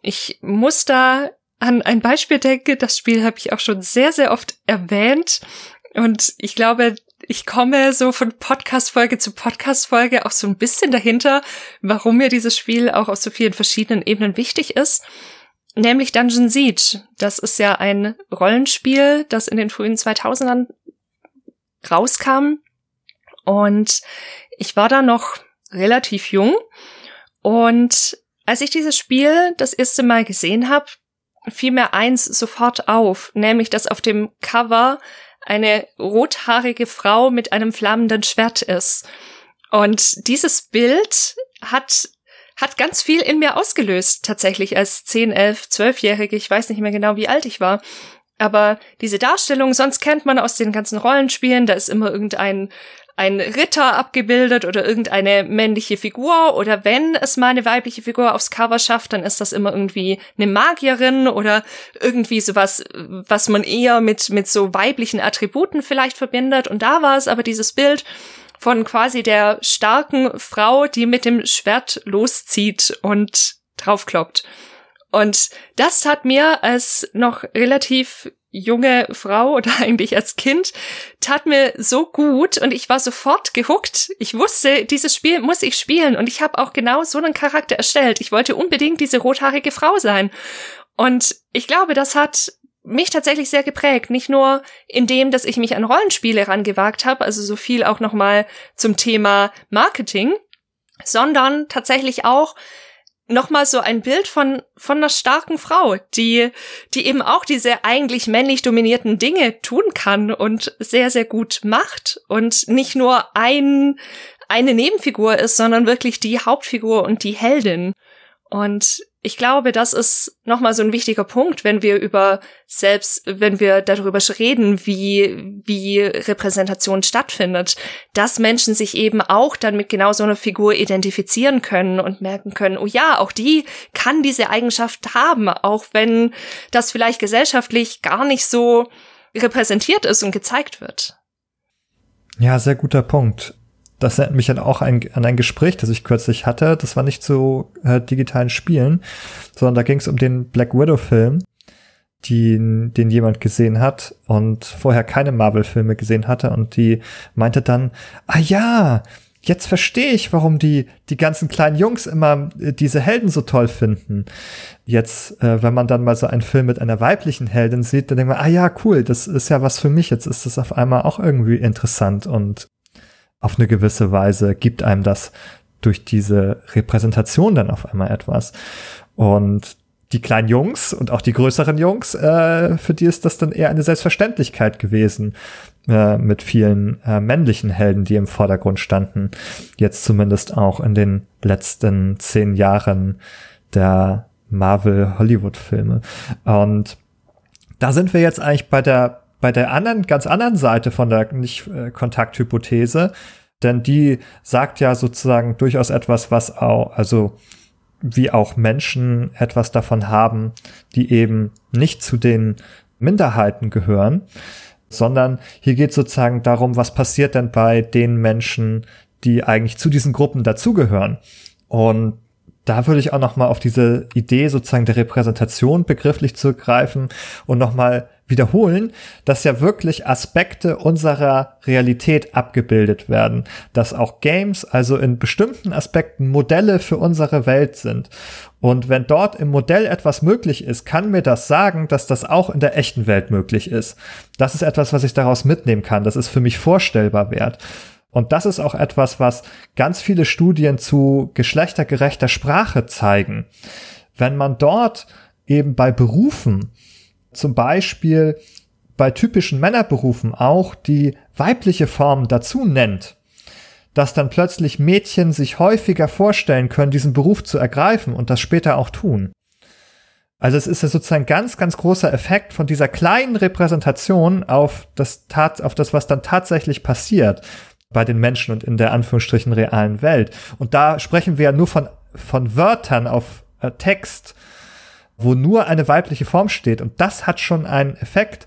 Ich muss da an ein Beispiel denken, das Spiel habe ich auch schon sehr, sehr oft erwähnt. Und ich glaube, ich komme so von Podcast-Folge zu Podcast-Folge auch so ein bisschen dahinter, warum mir dieses Spiel auch auf so vielen verschiedenen Ebenen wichtig ist. Nämlich Dungeon Siege. Das ist ja ein Rollenspiel, das in den frühen 2000ern rauskam. Und ich war da noch relativ jung. Und als ich dieses Spiel das erste Mal gesehen habe, fiel mir eins sofort auf, nämlich dass auf dem Cover eine rothaarige Frau mit einem flammenden Schwert ist. Und dieses Bild hat hat ganz viel in mir ausgelöst, tatsächlich als 10, 11, 12-Jährige. Ich weiß nicht mehr genau, wie alt ich war. Aber diese Darstellung, sonst kennt man aus den ganzen Rollenspielen, da ist immer irgendein ein Ritter abgebildet oder irgendeine männliche Figur oder wenn es mal eine weibliche Figur aufs Cover schafft, dann ist das immer irgendwie eine Magierin oder irgendwie sowas, was man eher mit, mit so weiblichen Attributen vielleicht verbindet. Und da war es aber dieses Bild von quasi der starken Frau, die mit dem Schwert loszieht und draufkloppt. Und das tat mir als noch relativ junge Frau [LAUGHS] oder eigentlich als Kind, tat mir so gut und ich war sofort gehuckt. Ich wusste, dieses Spiel muss ich spielen und ich habe auch genau so einen Charakter erstellt. Ich wollte unbedingt diese rothaarige Frau sein. Und ich glaube, das hat mich tatsächlich sehr geprägt. Nicht nur in dem, dass ich mich an Rollenspiele rangewagt habe, also so viel auch nochmal zum Thema Marketing, sondern tatsächlich auch nochmal so ein Bild von, von einer starken Frau, die, die eben auch diese eigentlich männlich dominierten Dinge tun kann und sehr, sehr gut macht und nicht nur ein, eine Nebenfigur ist, sondern wirklich die Hauptfigur und die Heldin. Und ich glaube, das ist nochmal so ein wichtiger Punkt, wenn wir über selbst, wenn wir darüber reden, wie, wie Repräsentation stattfindet, dass Menschen sich eben auch dann mit genau so einer Figur identifizieren können und merken können, oh ja, auch die kann diese Eigenschaft haben, auch wenn das vielleicht gesellschaftlich gar nicht so repräsentiert ist und gezeigt wird. Ja, sehr guter Punkt das erinnert mich dann auch ein, an ein Gespräch, das ich kürzlich hatte. Das war nicht zu äh, digitalen Spielen, sondern da ging es um den Black Widow-Film, den, den jemand gesehen hat und vorher keine Marvel-Filme gesehen hatte und die meinte dann, ah ja, jetzt verstehe ich, warum die, die ganzen kleinen Jungs immer äh, diese Helden so toll finden. Jetzt, äh, wenn man dann mal so einen Film mit einer weiblichen Heldin sieht, dann denkt man, ah ja, cool, das ist ja was für mich. Jetzt ist das auf einmal auch irgendwie interessant und auf eine gewisse Weise gibt einem das durch diese Repräsentation dann auf einmal etwas. Und die kleinen Jungs und auch die größeren Jungs, äh, für die ist das dann eher eine Selbstverständlichkeit gewesen, äh, mit vielen äh, männlichen Helden, die im Vordergrund standen. Jetzt zumindest auch in den letzten zehn Jahren der Marvel-Hollywood-Filme. Und da sind wir jetzt eigentlich bei der bei der anderen, ganz anderen Seite von der Nicht-Kontakthypothese, denn die sagt ja sozusagen durchaus etwas, was auch, also wie auch Menschen etwas davon haben, die eben nicht zu den Minderheiten gehören, sondern hier geht sozusagen darum, was passiert denn bei den Menschen, die eigentlich zu diesen Gruppen dazugehören. Und da würde ich auch noch mal auf diese Idee sozusagen der Repräsentation begrifflich zurückgreifen und noch mal wiederholen, dass ja wirklich Aspekte unserer Realität abgebildet werden, dass auch Games also in bestimmten Aspekten Modelle für unsere Welt sind. Und wenn dort im Modell etwas möglich ist, kann mir das sagen, dass das auch in der echten Welt möglich ist. Das ist etwas, was ich daraus mitnehmen kann. Das ist für mich vorstellbar wert. Und das ist auch etwas, was ganz viele Studien zu geschlechtergerechter Sprache zeigen. Wenn man dort eben bei Berufen zum Beispiel bei typischen Männerberufen auch die weibliche Form dazu nennt, dass dann plötzlich Mädchen sich häufiger vorstellen können, diesen Beruf zu ergreifen und das später auch tun. Also es ist ja sozusagen ganz, ganz großer Effekt von dieser kleinen Repräsentation auf das, Tat, auf das, was dann tatsächlich passiert bei den Menschen und in der Anführungsstrichen realen Welt. Und da sprechen wir ja nur von, von Wörtern auf äh, Text, wo nur eine weibliche Form steht. Und das hat schon einen Effekt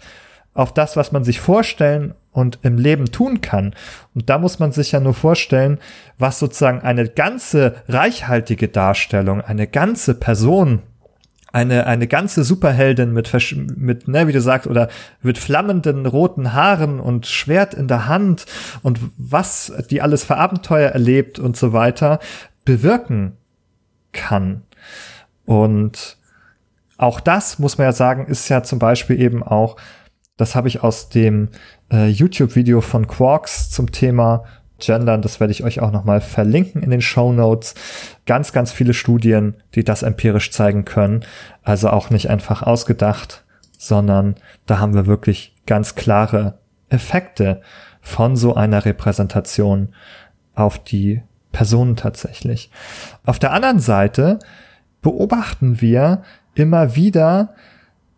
auf das, was man sich vorstellen und im Leben tun kann. Und da muss man sich ja nur vorstellen, was sozusagen eine ganze reichhaltige Darstellung, eine ganze Person eine, eine ganze Superheldin mit, mit, ne, wie du sagst, oder mit flammenden roten Haaren und Schwert in der Hand und was die alles für Abenteuer erlebt und so weiter bewirken kann. Und auch das, muss man ja sagen, ist ja zum Beispiel eben auch, das habe ich aus dem äh, YouTube-Video von Quarks zum Thema Gendern, das werde ich euch auch nochmal verlinken in den Show Notes. Ganz, ganz viele Studien, die das empirisch zeigen können. Also auch nicht einfach ausgedacht, sondern da haben wir wirklich ganz klare Effekte von so einer Repräsentation auf die Personen tatsächlich. Auf der anderen Seite beobachten wir immer wieder,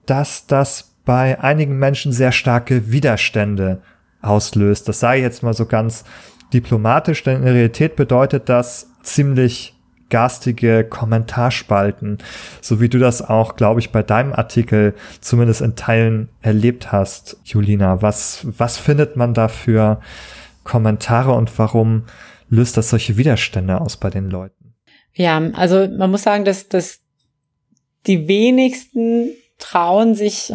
dass das bei einigen Menschen sehr starke Widerstände auslöst. Das sage ich jetzt mal so ganz diplomatisch, denn in der Realität bedeutet das ziemlich garstige Kommentarspalten, so wie du das auch, glaube ich, bei deinem Artikel zumindest in Teilen erlebt hast, Julina. Was, was findet man da für Kommentare und warum löst das solche Widerstände aus bei den Leuten? Ja, also man muss sagen, dass, dass die wenigsten trauen sich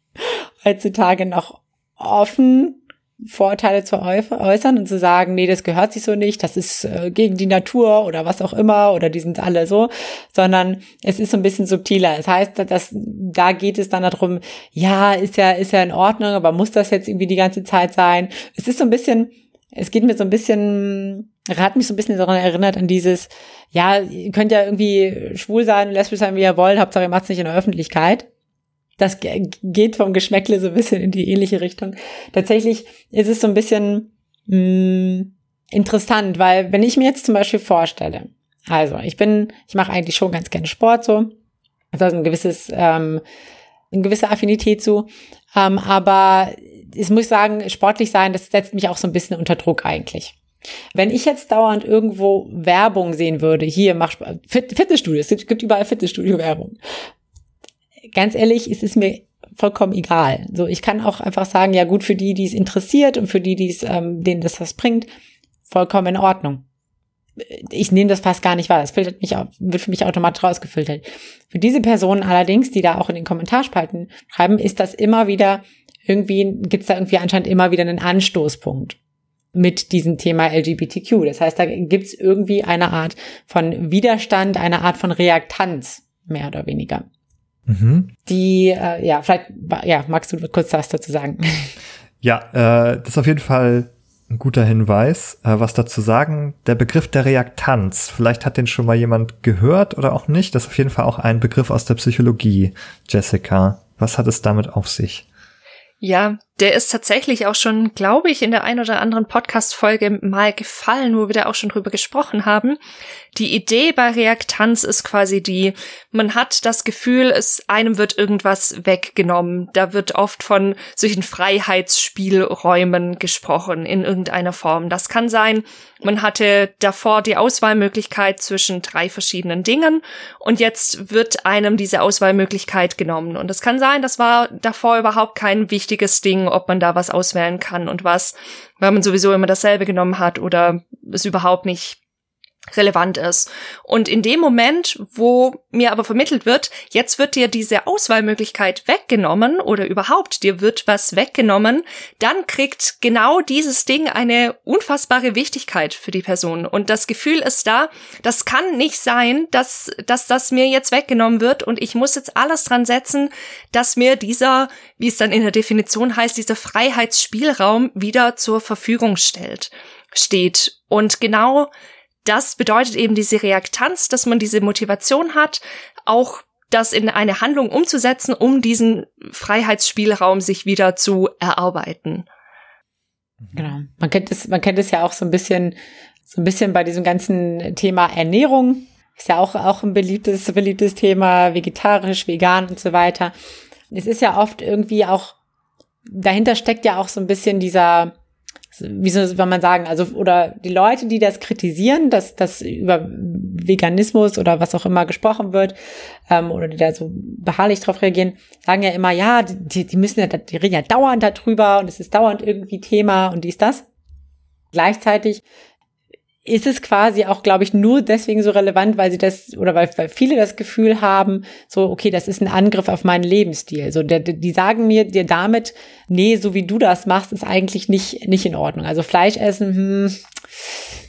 [LAUGHS] heutzutage noch offen Vorteile zu äußern und zu sagen, nee, das gehört sich so nicht, das ist äh, gegen die Natur oder was auch immer oder die sind alle so, sondern es ist so ein bisschen subtiler. Es heißt, dass da geht es dann darum, ja, ist ja ist ja in Ordnung, aber muss das jetzt irgendwie die ganze Zeit sein? Es ist so ein bisschen, es geht mir so ein bisschen, hat mich so ein bisschen daran erinnert an dieses, ja, ihr könnt ja irgendwie schwul sein, lesbisch sein, wie ihr wollt, Hauptsache ihr macht es nicht in der Öffentlichkeit. Das geht vom Geschmäckle so ein bisschen in die ähnliche Richtung. Tatsächlich ist es so ein bisschen mh, mm, interessant, weil wenn ich mir jetzt zum Beispiel vorstelle, also ich bin, ich mache eigentlich schon ganz gerne Sport so, also ein gewisses, ähm, eine gewisse Affinität zu, ähm, aber es muss sagen, sportlich sein, das setzt mich auch so ein bisschen unter Druck eigentlich. Wenn ich jetzt dauernd irgendwo Werbung sehen würde, hier mach Fitnessstudio, es gibt überall Fitnessstudio-Werbung ganz ehrlich, es ist mir vollkommen egal. So, ich kann auch einfach sagen, ja gut, für die, die es interessiert und für die, die es, ähm, denen das was bringt, vollkommen in Ordnung. Ich nehme das fast gar nicht wahr. Das filtert mich, wird für mich automatisch rausgefiltert. Für diese Personen allerdings, die da auch in den Kommentarspalten schreiben, ist das immer wieder irgendwie, gibt's da irgendwie anscheinend immer wieder einen Anstoßpunkt mit diesem Thema LGBTQ. Das heißt, da gibt's irgendwie eine Art von Widerstand, eine Art von Reaktanz, mehr oder weniger. Mhm. Die, äh, ja, vielleicht, ja, magst du kurz was dazu sagen? [LAUGHS] Ja, äh, das ist auf jeden Fall ein guter Hinweis. Äh, was dazu sagen? Der Begriff der Reaktanz. Vielleicht hat den schon mal jemand gehört oder auch nicht. Das ist auf jeden Fall auch ein Begriff aus der Psychologie. Jessica, was hat es damit auf sich? Ja, der ist tatsächlich auch schon, glaube ich, in der ein oder anderen Podcast-Folge mal gefallen, wo wir da auch schon drüber gesprochen haben. Die Idee bei Reaktanz ist quasi die, man hat das Gefühl, es einem wird irgendwas weggenommen. Da wird oft von solchen Freiheitsspielräumen gesprochen in irgendeiner Form. Das kann sein, man hatte davor die Auswahlmöglichkeit zwischen drei verschiedenen Dingen und jetzt wird einem diese Auswahlmöglichkeit genommen. Und es kann sein, das war davor überhaupt kein wichtiges Ding, ob man da was auswählen kann und was, weil man sowieso immer dasselbe genommen hat oder es überhaupt nicht relevant ist. Und in dem Moment, wo mir aber vermittelt wird, jetzt wird dir diese Auswahlmöglichkeit weggenommen oder überhaupt dir wird was weggenommen, dann kriegt genau dieses Ding eine unfassbare Wichtigkeit für die Person. Und das Gefühl ist da, das kann nicht sein, dass, dass das mir jetzt weggenommen wird und ich muss jetzt alles dran setzen, dass mir dieser, wie es dann in der Definition heißt, dieser Freiheitsspielraum wieder zur Verfügung stellt, steht. Und genau das bedeutet eben diese Reaktanz, dass man diese Motivation hat, auch das in eine Handlung umzusetzen, um diesen Freiheitsspielraum sich wieder zu erarbeiten. Genau. Man kennt es, man kennt es ja auch so ein bisschen, so ein bisschen bei diesem ganzen Thema Ernährung. Ist ja auch, auch ein beliebtes, beliebtes Thema, vegetarisch, vegan und so weiter. Es ist ja oft irgendwie auch, dahinter steckt ja auch so ein bisschen dieser, wie soll man sagen, also oder die Leute, die das kritisieren, dass das über Veganismus oder was auch immer gesprochen wird, ähm, oder die da so beharrlich drauf reagieren, sagen ja immer, ja, die, die müssen ja, die reden ja dauernd darüber und es ist dauernd irgendwie Thema und dies, das. Gleichzeitig ist es quasi auch, glaube ich, nur deswegen so relevant, weil sie das oder weil, weil viele das Gefühl haben, so, okay, das ist ein Angriff auf meinen Lebensstil. So, der, die sagen mir dir damit, nee, so wie du das machst, ist eigentlich nicht, nicht in Ordnung. Also Fleisch essen, hm,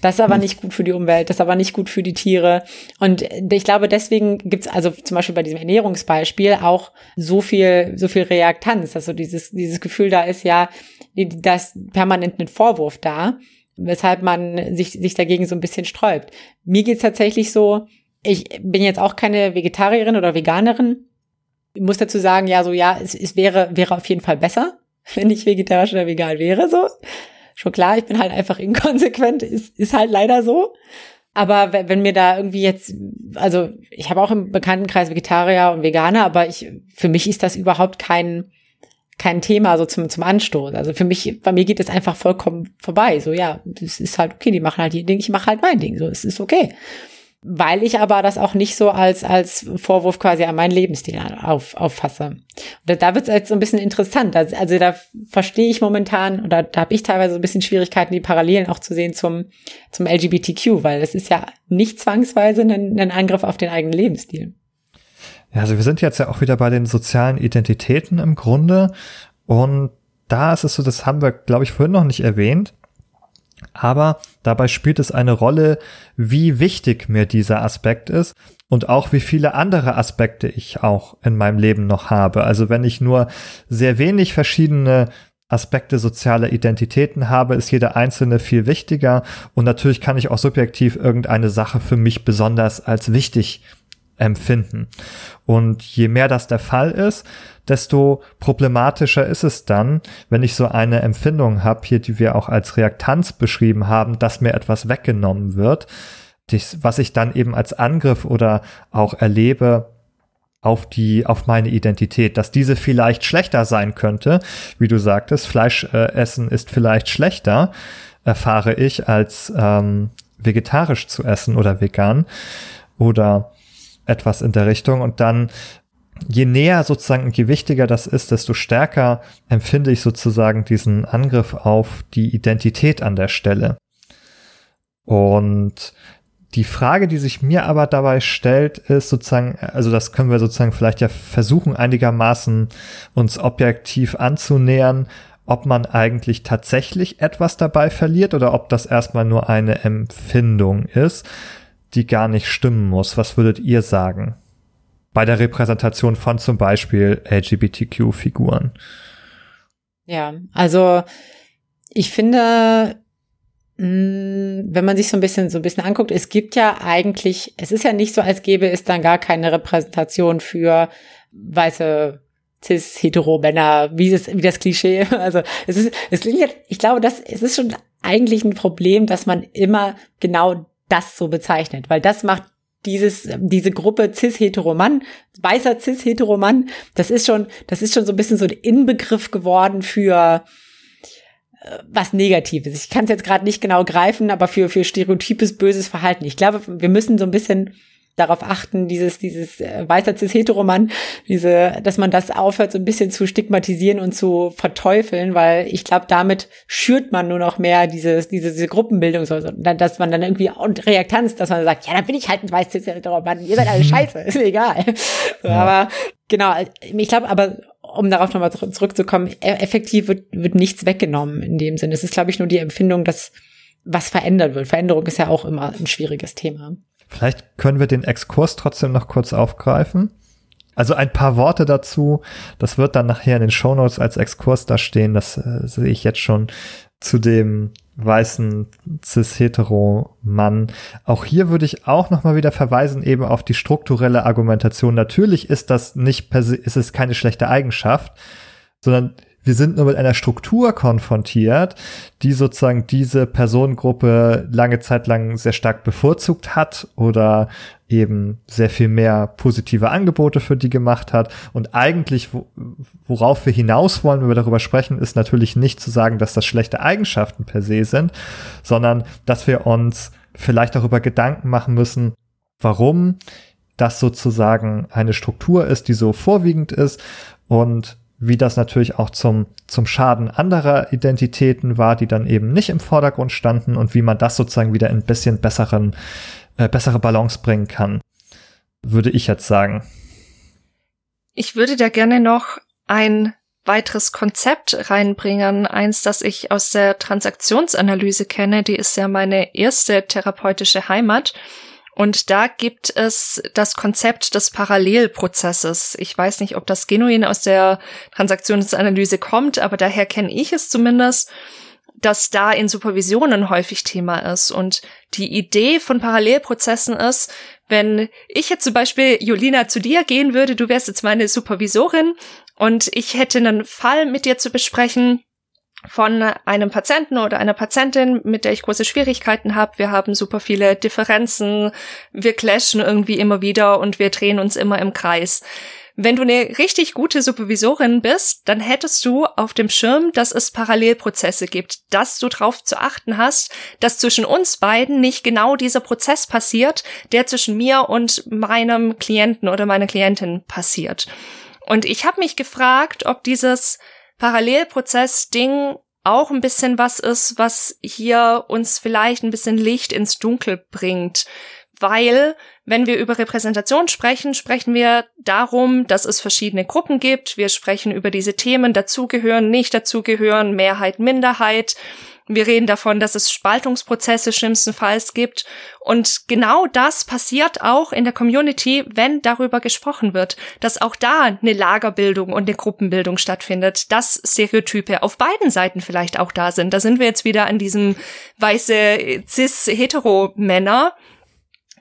das ist aber hm. nicht gut für die Umwelt, das ist aber nicht gut für die Tiere. Und ich glaube, deswegen gibt's also zum Beispiel bei diesem Ernährungsbeispiel auch so viel, so viel Reaktanz, also dieses, dieses Gefühl da ist ja, da ist permanent ein Vorwurf da weshalb man sich, sich dagegen so ein bisschen sträubt. Mir geht's tatsächlich so, ich bin jetzt auch keine Vegetarierin oder Veganerin. Ich muss dazu sagen, ja, so, ja, es, es wäre, wäre auf jeden Fall besser, [LAUGHS] wenn ich vegetarisch oder vegan wäre, so. Schon klar, ich bin halt einfach inkonsequent, ist, ist halt leider so. Aber wenn mir da irgendwie jetzt, also ich habe auch im Bekanntenkreis Vegetarier und Veganer, aber ich, für mich ist das überhaupt kein, kein Thema so zum, zum Anstoß. Also für mich, bei mir geht es einfach vollkommen vorbei. So, ja, das ist halt okay, die machen halt ihr Ding, ich mache halt mein Ding. So, es ist okay. Weil ich aber das auch nicht so als, als Vorwurf quasi an meinen Lebensstil auf, auffasse. Und da wird es jetzt so ein bisschen interessant. Also, also da verstehe ich momentan, oder da habe ich teilweise so ein bisschen Schwierigkeiten, die Parallelen auch zu sehen zum, zum LGBTQ, weil das ist ja nicht zwangsweise ein, ein Angriff auf den eigenen Lebensstil. Ja, also wir sind jetzt ja auch wieder bei den sozialen Identitäten im Grunde. Und da ist es so, das haben wir, glaube ich, vorhin noch nicht erwähnt. Aber dabei spielt es eine Rolle, wie wichtig mir dieser Aspekt ist und auch wie viele andere Aspekte ich auch in meinem Leben noch habe. Also wenn ich nur sehr wenig verschiedene Aspekte sozialer Identitäten habe, ist jeder einzelne viel wichtiger und natürlich kann ich auch subjektiv irgendeine Sache für mich besonders als wichtig empfinden. Und je mehr das der Fall ist, desto problematischer ist es dann, wenn ich so eine Empfindung habe, hier, die wir auch als Reaktanz beschrieben haben, dass mir etwas weggenommen wird, was ich dann eben als Angriff oder auch erlebe auf die, auf meine Identität, dass diese vielleicht schlechter sein könnte, wie du sagtest, Fleisch äh, essen ist vielleicht schlechter, erfahre ich, als ähm, vegetarisch zu essen oder vegan oder etwas in der Richtung und dann je näher sozusagen je wichtiger das ist, desto stärker empfinde ich sozusagen diesen Angriff auf die Identität an der Stelle. Und die Frage, die sich mir aber dabei stellt, ist sozusagen, also das können wir sozusagen vielleicht ja versuchen, einigermaßen uns objektiv anzunähern, ob man eigentlich tatsächlich etwas dabei verliert oder ob das erstmal nur eine Empfindung ist die gar nicht stimmen muss. Was würdet ihr sagen? Bei der Repräsentation von zum Beispiel LGBTQ-Figuren. Ja, also ich finde, mm, wenn man sich so ein bisschen so ein bisschen anguckt, es gibt ja eigentlich, es ist ja nicht so, als gäbe es dann gar keine Repräsentation für weiße cis hetero Männer, wie das wie das Klischee. [LAUGHS] Also es ist es klingt ich glaube, das es ist schon eigentlich ein Problem, dass man immer genau das so bezeichnet, weil das macht dieses, diese Gruppe cis-hetero-Mann, weißer cis-hetero-Mann, das ist schon, das ist schon so ein bisschen so ein Inbegriff geworden für äh, was Negatives. Ich kann es jetzt gerade nicht genau greifen, aber für, für stereotypes, böses Verhalten. Ich glaube, wir müssen so ein bisschen darauf achten, dieses, dieses äh, weißer cis-heteromann, diese, dass man das aufhört, so ein bisschen zu stigmatisieren und zu verteufeln, weil ich glaube, damit schürt man nur noch mehr dieses, diese, diese Gruppenbildung, so, so, dass man dann irgendwie und Reaktanz, dass man sagt, ja, dann bin ich halt ein weißer cis-heteromann, ihr seid alle scheiße, ist mir egal. Ja. Aber genau, ich glaube, aber um darauf nochmal zurückzukommen, e-, effektiv wird, wird nichts weggenommen in dem Sinne. Es ist, glaube ich, nur die Empfindung, dass was verändert wird. Veränderung ist ja auch immer ein schwieriges Thema. Vielleicht können wir den Exkurs trotzdem noch kurz aufgreifen. Also ein paar Worte dazu. Das wird dann nachher in den Shownotes als Exkurs da stehen. Das äh, sehe ich jetzt schon zu dem weißen cis-hetero-Mann. Auch hier würde ich auch noch mal wieder verweisen eben auf die strukturelle Argumentation. Natürlich ist das nicht per se, ist es keine schlechte Eigenschaft, sondern wir sind nur mit einer Struktur konfrontiert, die sozusagen diese Personengruppe lange Zeit lang sehr stark bevorzugt hat oder eben sehr viel mehr positive Angebote für die gemacht hat. Und eigentlich, worauf wir hinaus wollen, wenn wir darüber sprechen, ist natürlich nicht zu sagen, dass das schlechte Eigenschaften per se sind, sondern dass wir uns vielleicht darüber Gedanken machen müssen, warum das sozusagen eine Struktur ist, die so vorwiegend ist und wie das natürlich auch zum, zum Schaden anderer Identitäten war, die dann eben nicht im Vordergrund standen und wie man das sozusagen wieder in ein bisschen besseren, äh, bessere Balance bringen kann, würde ich jetzt sagen. Ich würde da gerne noch ein weiteres Konzept reinbringen, eins, das ich aus der Transaktionsanalyse kenne, die ist ja meine erste therapeutische Heimat. Und da gibt es das Konzept des Parallelprozesses. Ich weiß nicht, ob das genuin aus der Transaktionsanalyse kommt, aber daher kenne ich es zumindest, dass da in Supervisionen häufig Thema ist. Und die Idee von Parallelprozessen ist, wenn ich jetzt zum Beispiel, Jolina, zu dir gehen würde, du wärst jetzt meine Supervisorin und ich hätte einen Fall mit dir zu besprechen, von einem Patienten oder einer Patientin, mit der ich große Schwierigkeiten habe. Wir haben super viele Differenzen, wir clashen irgendwie immer wieder und wir drehen uns immer im Kreis. Wenn du eine richtig gute Supervisorin bist, dann hättest du auf dem Schirm, dass es Parallelprozesse gibt, dass du darauf zu achten hast, dass zwischen uns beiden nicht genau dieser Prozess passiert, der zwischen mir und meinem Klienten oder meiner Klientin passiert. Und ich habe mich gefragt, ob dieses Parallelprozess-Ding auch ein bisschen was ist, was hier uns vielleicht ein bisschen Licht ins Dunkel bringt, weil wenn wir über Repräsentation sprechen, sprechen wir darum, dass es verschiedene Gruppen gibt. Wir sprechen über diese Themen, dazugehören, nicht dazugehören, Mehrheit, Minderheit. Wir reden davon, dass es Spaltungsprozesse schlimmstenfalls gibt. Und genau das passiert auch in der Community, wenn darüber gesprochen wird, dass auch da eine Lagerbildung und eine Gruppenbildung stattfindet, dass Stereotype auf beiden Seiten vielleicht auch da sind. Da sind wir jetzt wieder an diesem weiße cis-hetero-Männer,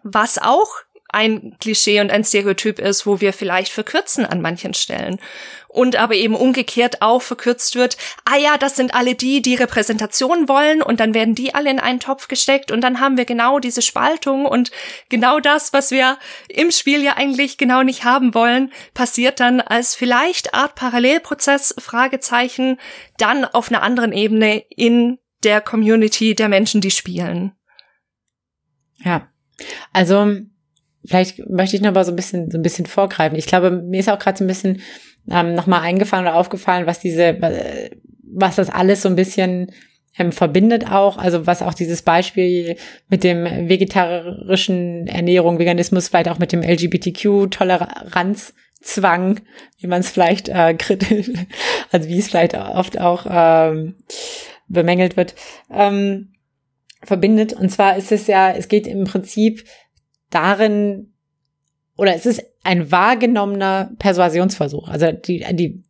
was auch ein Klischee und ein Stereotyp ist, wo wir vielleicht verkürzen an manchen Stellen. Und aber eben umgekehrt auch verkürzt wird, ah ja, das sind alle die, die Repräsentation wollen und dann werden die alle in einen Topf gesteckt und dann haben wir genau diese Spaltung und genau das, was wir im Spiel ja eigentlich genau nicht haben wollen, passiert dann als vielleicht Art Parallelprozess, Fragezeichen, dann auf einer anderen Ebene in der Community der Menschen, die spielen. Ja. Also vielleicht möchte ich noch mal so ein bisschen so ein bisschen vorgreifen. Ich glaube, mir ist auch gerade so ein bisschen ähm, noch mal eingefallen oder aufgefallen, was diese was das alles so ein bisschen ähm, verbindet auch, also was auch dieses Beispiel mit dem vegetarischen Ernährung, Veganismus, vielleicht auch mit dem LGBTQ-Toleranzzwang, wie man es vielleicht äh, [LAUGHS] kritisch, also wie es vielleicht oft auch ähm, bemängelt wird, ähm, verbindet. Und zwar ist es ja, es geht im Prinzip darin, oder es ist ein wahrgenommener Persuasionsversuch. Also die, die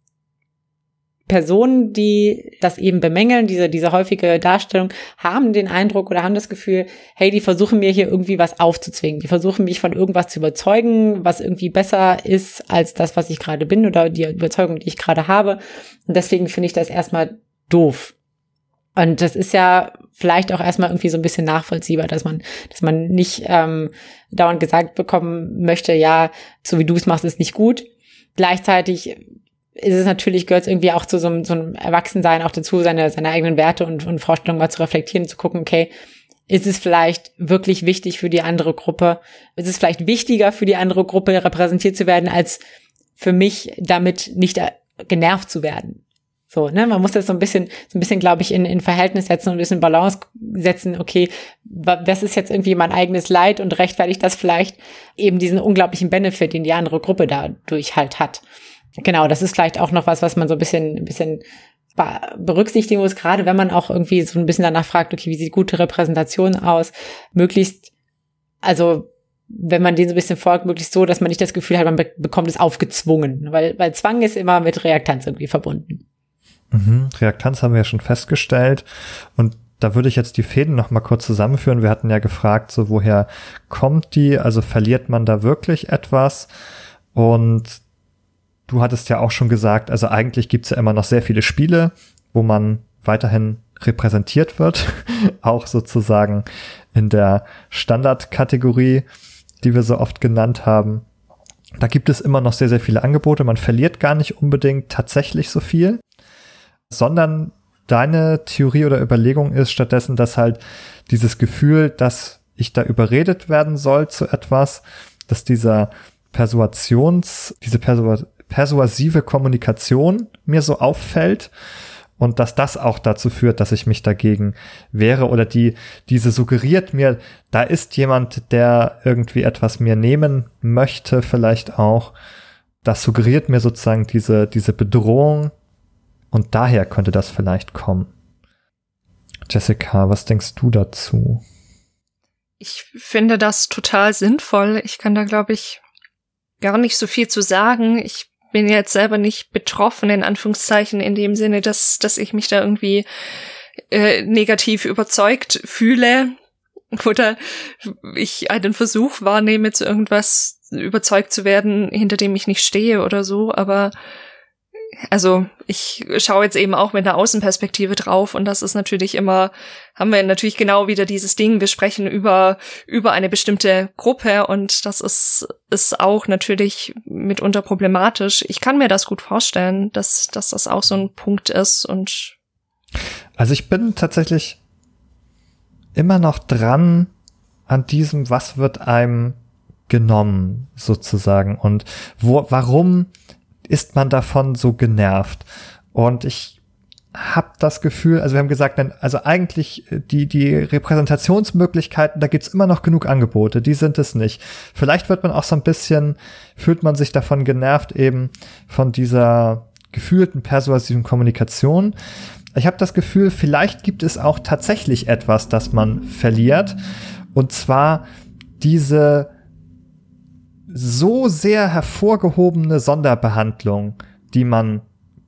Personen, die das eben bemängeln, diese, diese häufige Darstellung, haben den Eindruck oder haben das Gefühl, hey, die versuchen mir hier irgendwie was aufzuzwingen. Die versuchen mich von irgendwas zu überzeugen, was irgendwie besser ist als das, was ich gerade bin oder die Überzeugung, die ich gerade habe. Und deswegen finde ich das erstmal doof. Und das ist ja vielleicht auch erstmal irgendwie so ein bisschen nachvollziehbar, dass man, dass man nicht ähm, dauernd gesagt bekommen möchte, ja, so wie du es machst, ist nicht gut. Gleichzeitig ist es natürlich, gehört es irgendwie auch zu so einem, so einem Erwachsensein auch dazu, seine, seine eigenen Werte und, und Vorstellungen mal zu reflektieren, zu gucken, okay, ist es vielleicht wirklich wichtig für die andere Gruppe? Ist es vielleicht wichtiger für die andere Gruppe repräsentiert zu werden, als für mich damit nicht genervt zu werden? So, ne, man muss das so ein bisschen, so ein bisschen, glaube ich, in, in Verhältnis setzen und ein bisschen Balance setzen. Okay, was ist jetzt irgendwie mein eigenes Leid und rechtfertigt das vielleicht eben diesen unglaublichen Benefit, den die andere Gruppe dadurch halt hat. Genau, das ist vielleicht auch noch was, was man so ein bisschen, ein bisschen berücksichtigen muss, gerade wenn man auch irgendwie so ein bisschen danach fragt, okay, wie sieht gute Repräsentation aus? Möglichst, also wenn man den so ein bisschen folgt, möglichst so, dass man nicht das Gefühl hat, man be bekommt es aufgezwungen, weil, weil Zwang ist immer mit Reaktanz irgendwie verbunden. Mhm. Reaktanz haben wir ja schon festgestellt. Und da würde ich jetzt die Fäden noch mal kurz zusammenführen. Wir hatten ja gefragt, so woher kommt die? Also verliert man da wirklich etwas? Und du hattest ja auch schon gesagt, also eigentlich gibt's ja immer noch sehr viele Spiele, wo man weiterhin repräsentiert wird, [LAUGHS] auch sozusagen in der Standardkategorie, die wir so oft genannt haben. Da gibt es immer noch sehr, sehr viele Angebote. Man verliert gar nicht unbedingt tatsächlich so viel sondern deine Theorie oder Überlegung ist stattdessen, dass halt dieses Gefühl, dass ich da überredet werden soll zu etwas, dass dieser Persuasions, diese Persu persuasive Kommunikation mir so auffällt und dass das auch dazu führt, dass ich mich dagegen wehre oder die, diese suggeriert mir, da ist jemand, der irgendwie etwas mir nehmen möchte, vielleicht auch. Das suggeriert mir sozusagen diese, diese Bedrohung und daher könnte das vielleicht kommen. Jessica, was denkst du dazu? Ich finde das total sinnvoll. Ich kann da, glaube ich, gar nicht so viel zu sagen. Ich bin jetzt selber nicht betroffen, in Anführungszeichen, in dem Sinne, dass, dass ich mich da irgendwie äh, negativ überzeugt fühle oder ich einen Versuch wahrnehme, zu irgendwas überzeugt zu werden, hinter dem ich nicht stehe oder so. Aber also ich schaue jetzt eben auch mit einer Außenperspektive drauf und das ist natürlich immer, haben wir natürlich genau wieder dieses Ding, wir sprechen über, über eine bestimmte Gruppe und das ist, ist auch natürlich mitunter problematisch. Ich kann mir das gut vorstellen, dass, dass das auch so ein Punkt ist und. Also ich bin tatsächlich immer noch dran an diesem, was wird einem genommen sozusagen und wo, warum ist man davon so genervt. Und ich habe das Gefühl, also wir haben gesagt, also eigentlich äh, die, die Repräsentationsmöglichkeiten, da gibt's immer noch genug Angebote, die sind es nicht. Vielleicht wird man auch so ein bisschen, fühlt man sich davon genervt, eben von dieser gefühlten persuasiven Kommunikation. Ich habe das Gefühl, vielleicht gibt es auch tatsächlich etwas, das man verliert. Und zwar diese so sehr hervorgehobene Sonderbehandlung, die man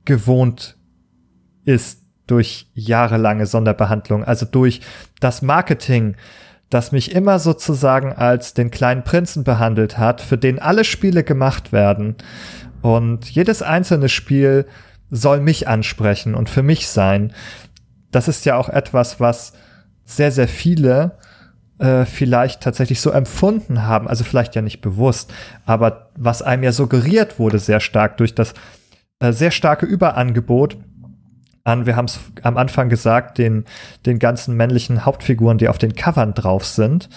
gewohnt ist durch jahrelange Sonderbehandlung, also durch das Marketing, das mich immer sozusagen als den kleinen Prinzen behandelt hat, für den alle Spiele gemacht werden. Und jedes einzelne Spiel soll mich ansprechen und für mich sein. Das ist ja auch etwas, was sehr, sehr viele äh, vielleicht tatsächlich so empfunden haben, also vielleicht ja nicht bewusst, aber was einem ja suggeriert wurde sehr stark durch das äh, sehr starke Überangebot an, wir haben es am Anfang gesagt, den, den ganzen männlichen Hauptfiguren, die auf den Covern drauf sind.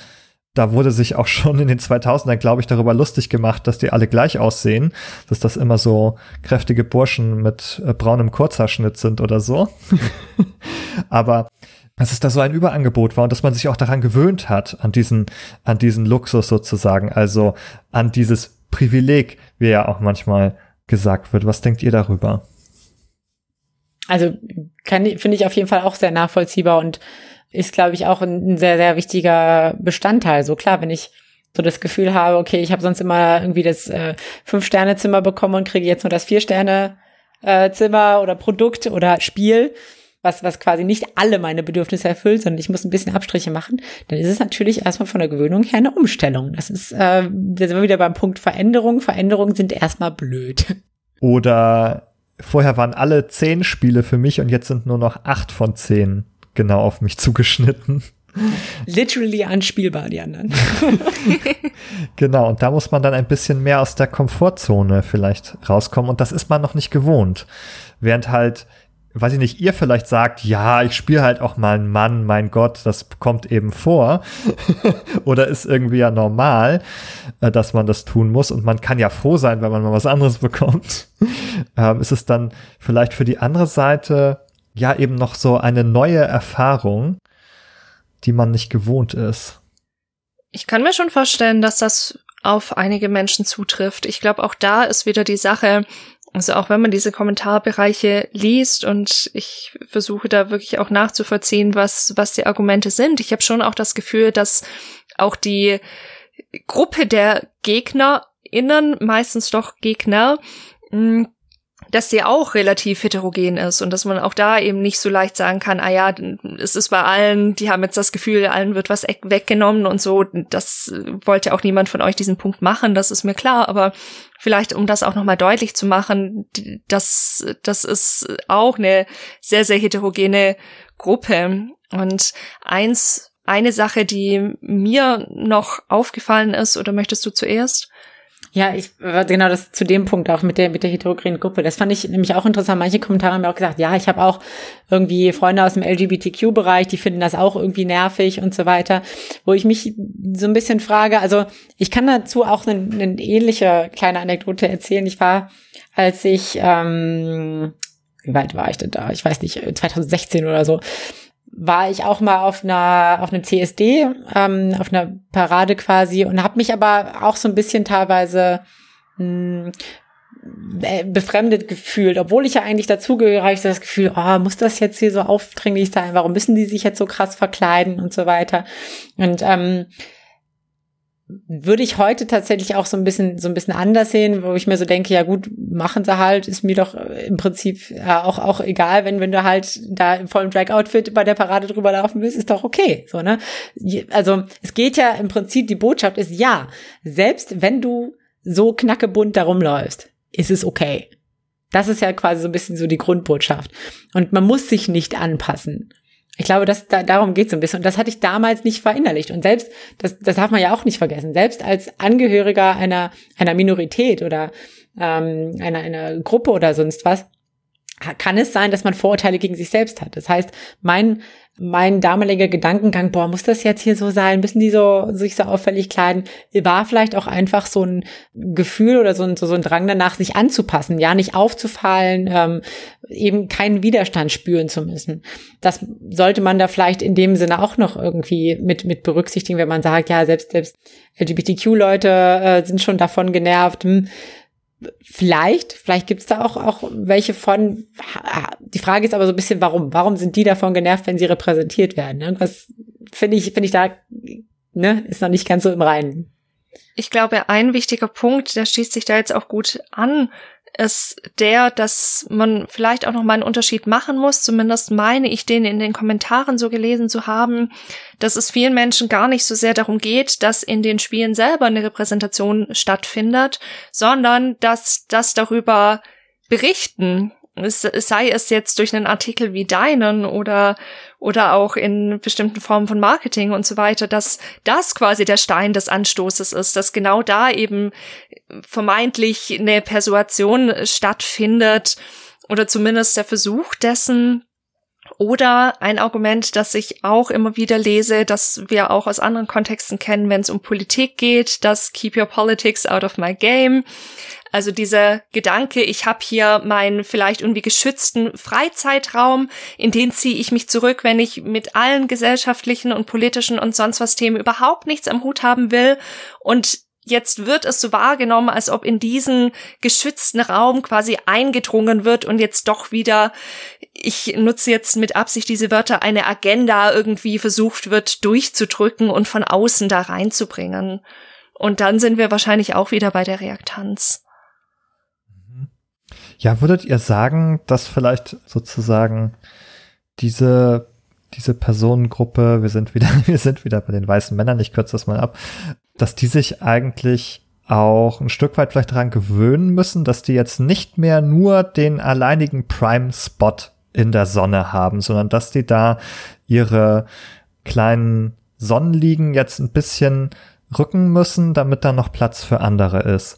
Da wurde sich auch schon in den 2000ern, glaube ich, darüber lustig gemacht, dass die alle gleich aussehen, dass das immer so kräftige Burschen mit äh, braunem Kurzhaarschnitt sind oder so. [LAUGHS] Aber dass es da so ein Überangebot war und dass man sich auch daran gewöhnt hat, an diesen, an diesen Luxus sozusagen, also an dieses Privileg, wie ja auch manchmal gesagt wird. Was denkt ihr darüber? Also finde ich auf jeden Fall auch sehr nachvollziehbar und ist, glaube ich, auch ein, ein sehr, sehr wichtiger Bestandteil. So klar, wenn ich so das Gefühl habe, okay, ich habe sonst immer irgendwie das äh, Fünf-Sterne-Zimmer bekommen und kriege jetzt nur das Vier-Sterne-Zimmer äh, oder Produkt oder Spiel, was, was quasi nicht alle meine Bedürfnisse erfüllt, sondern ich muss ein bisschen Abstriche machen, dann ist es natürlich erstmal von der Gewöhnung her eine Umstellung. Das ist, äh, da sind wir wieder beim Punkt Veränderung. Veränderungen sind erstmal blöd. Oder vorher waren alle zehn Spiele für mich und jetzt sind nur noch acht von zehn genau auf mich zugeschnitten. Literally anspielbar, die anderen. [LAUGHS] genau, und da muss man dann ein bisschen mehr aus der Komfortzone vielleicht rauskommen und das ist man noch nicht gewohnt. Während halt weiß ich nicht, ihr vielleicht sagt, ja, ich spiele halt auch mal einen Mann, mein Gott, das kommt eben vor. [LAUGHS] Oder ist irgendwie ja normal, äh, dass man das tun muss. Und man kann ja froh sein, wenn man mal was anderes [LAUGHS] bekommt. ähm, ist es dann vielleicht für die andere Seite ja eben noch so eine neue Erfahrung, die man nicht gewohnt ist. Ich kann mir schon vorstellen, dass das auf einige Menschen zutrifft. Ich glaube, auch da ist wieder die Sache, also auch wenn man diese Kommentarbereiche liest und ich versuche da wirklich auch nachzuvollziehen, was, was die Argumente sind. Ich habe schon auch das Gefühl, dass auch die Gruppe der GegnerInnen, meistens doch Gegner, hm, dass sie auch relativ heterogen ist und dass man auch da eben nicht so leicht sagen kann, ah ja, es ist bei allen, die haben jetzt das Gefühl, allen wird was weggenommen und so. Das wollte auch niemand von euch diesen Punkt machen, das ist mir klar, aber vielleicht um das auch nochmal deutlich zu machen, das, das ist auch eine sehr, sehr heterogene Gruppe. Und eins, eine Sache, die mir noch aufgefallen ist, oder möchtest du zuerst? Ja, ich genau das zu dem Punkt auch mit der mit der heterogenen Gruppe. Das fand ich nämlich auch interessant. Manche Kommentare haben mir auch gesagt, ja, ich habe auch irgendwie Freunde aus dem LGBTQ-Bereich, die finden das auch irgendwie nervig und so weiter. Wo ich mich so ein bisschen frage, also ich kann dazu auch eine, eine ähnliche kleine Anekdote erzählen. Ich war, als ich ähm, wie weit war ich denn da? Ich weiß nicht, 2016 oder so war ich auch mal auf einer auf einem CSD, ähm, auf einer Parade quasi und habe mich aber auch so ein bisschen teilweise mh, hm, äh, befremdet gefühlt, obwohl ich ja eigentlich dazugehöre, habe ich das Gefühl, oh, muss das jetzt hier so aufdringlich sein? Warum müssen die sich jetzt so krass verkleiden und so weiter? Und ähm, würde ich heute tatsächlich auch so ein bisschen so ein bisschen anders sehen, wo ich mir so denke, ja gut, machen sie halt, ist mir doch äh, im Prinzip auch auch egal, wenn wenn du halt da im vollen Drag Outfit bei der Parade drüber laufen willst, ist doch okay, so ne? Also, es geht ja im Prinzip die Botschaft ist ja, selbst wenn du so knackebunt darum läufst, ist es okay. Das ist ja quasi so ein bisschen so die Grundbotschaft und man muss sich nicht anpassen. Ich glaube, dass da, darum geht es ein bisschen. Und das hatte ich damals nicht verinnerlicht. Und selbst, das, das darf man ja auch nicht vergessen, selbst als Angehöriger einer, einer Minorität oder ähm, einer, einer Gruppe oder sonst was, kann es sein, dass man Vorurteile gegen sich selbst hat. Das heißt, mein mein damaliger Gedankengang, boah, muss das jetzt hier so sein? Müssen die so sich so auffällig kleiden? War vielleicht auch einfach so ein Gefühl oder so ein, so, so ein Drang danach, sich anzupassen, ja, nicht aufzufallen, ähm, eben keinen Widerstand spüren zu müssen. Das sollte man da vielleicht in dem Sinne auch noch irgendwie mit mit berücksichtigen, wenn man sagt, ja, selbst selbst LGBTQ-Leute äh, sind schon davon genervt. Hm, Vielleicht, vielleicht gibt's da auch, auch welche von. Die Frage ist aber so ein bisschen, warum? Warum sind die davon genervt, wenn sie repräsentiert werden? Irgendwas finde ich, finde ich da, ne, ist noch nicht ganz so im Reinen. Ich glaube, ein wichtiger Punkt, der schließt sich da jetzt auch gut an, ist der, dass man vielleicht auch noch mal einen Unterschied machen muss. Zumindest meine ich den in den Kommentaren so gelesen zu haben, dass es vielen Menschen gar nicht so sehr darum geht, dass in den Spielen selber eine Repräsentation stattfindet, sondern dass das darüber berichten sei es jetzt durch einen Artikel wie deinen oder oder auch in bestimmten Formen von Marketing und so weiter, dass das quasi der Stein des Anstoßes ist, dass genau da eben vermeintlich eine Persuasion stattfindet oder zumindest der Versuch dessen, oder ein Argument, das ich auch immer wieder lese, das wir auch aus anderen Kontexten kennen, wenn es um Politik geht, das Keep Your Politics Out of My Game. Also dieser Gedanke, ich habe hier meinen vielleicht irgendwie geschützten Freizeitraum, in den ziehe ich mich zurück, wenn ich mit allen gesellschaftlichen und politischen und sonst was Themen überhaupt nichts am Hut haben will und jetzt wird es so wahrgenommen, als ob in diesen geschützten Raum quasi eingedrungen wird und jetzt doch wieder, ich nutze jetzt mit Absicht diese Wörter, eine Agenda irgendwie versucht wird durchzudrücken und von außen da reinzubringen. Und dann sind wir wahrscheinlich auch wieder bei der Reaktanz. Ja, würdet ihr sagen, dass vielleicht sozusagen diese diese Personengruppe, wir sind wieder, [LAUGHS] wir sind wieder bei den weißen Männern, ich kürze das mal ab, dass die sich eigentlich auch ein Stück weit vielleicht daran gewöhnen müssen, dass die jetzt nicht mehr nur den alleinigen Prime-Spot in der Sonne haben, sondern dass die da ihre kleinen Sonnenliegen jetzt ein bisschen rücken müssen, damit da noch Platz für andere ist.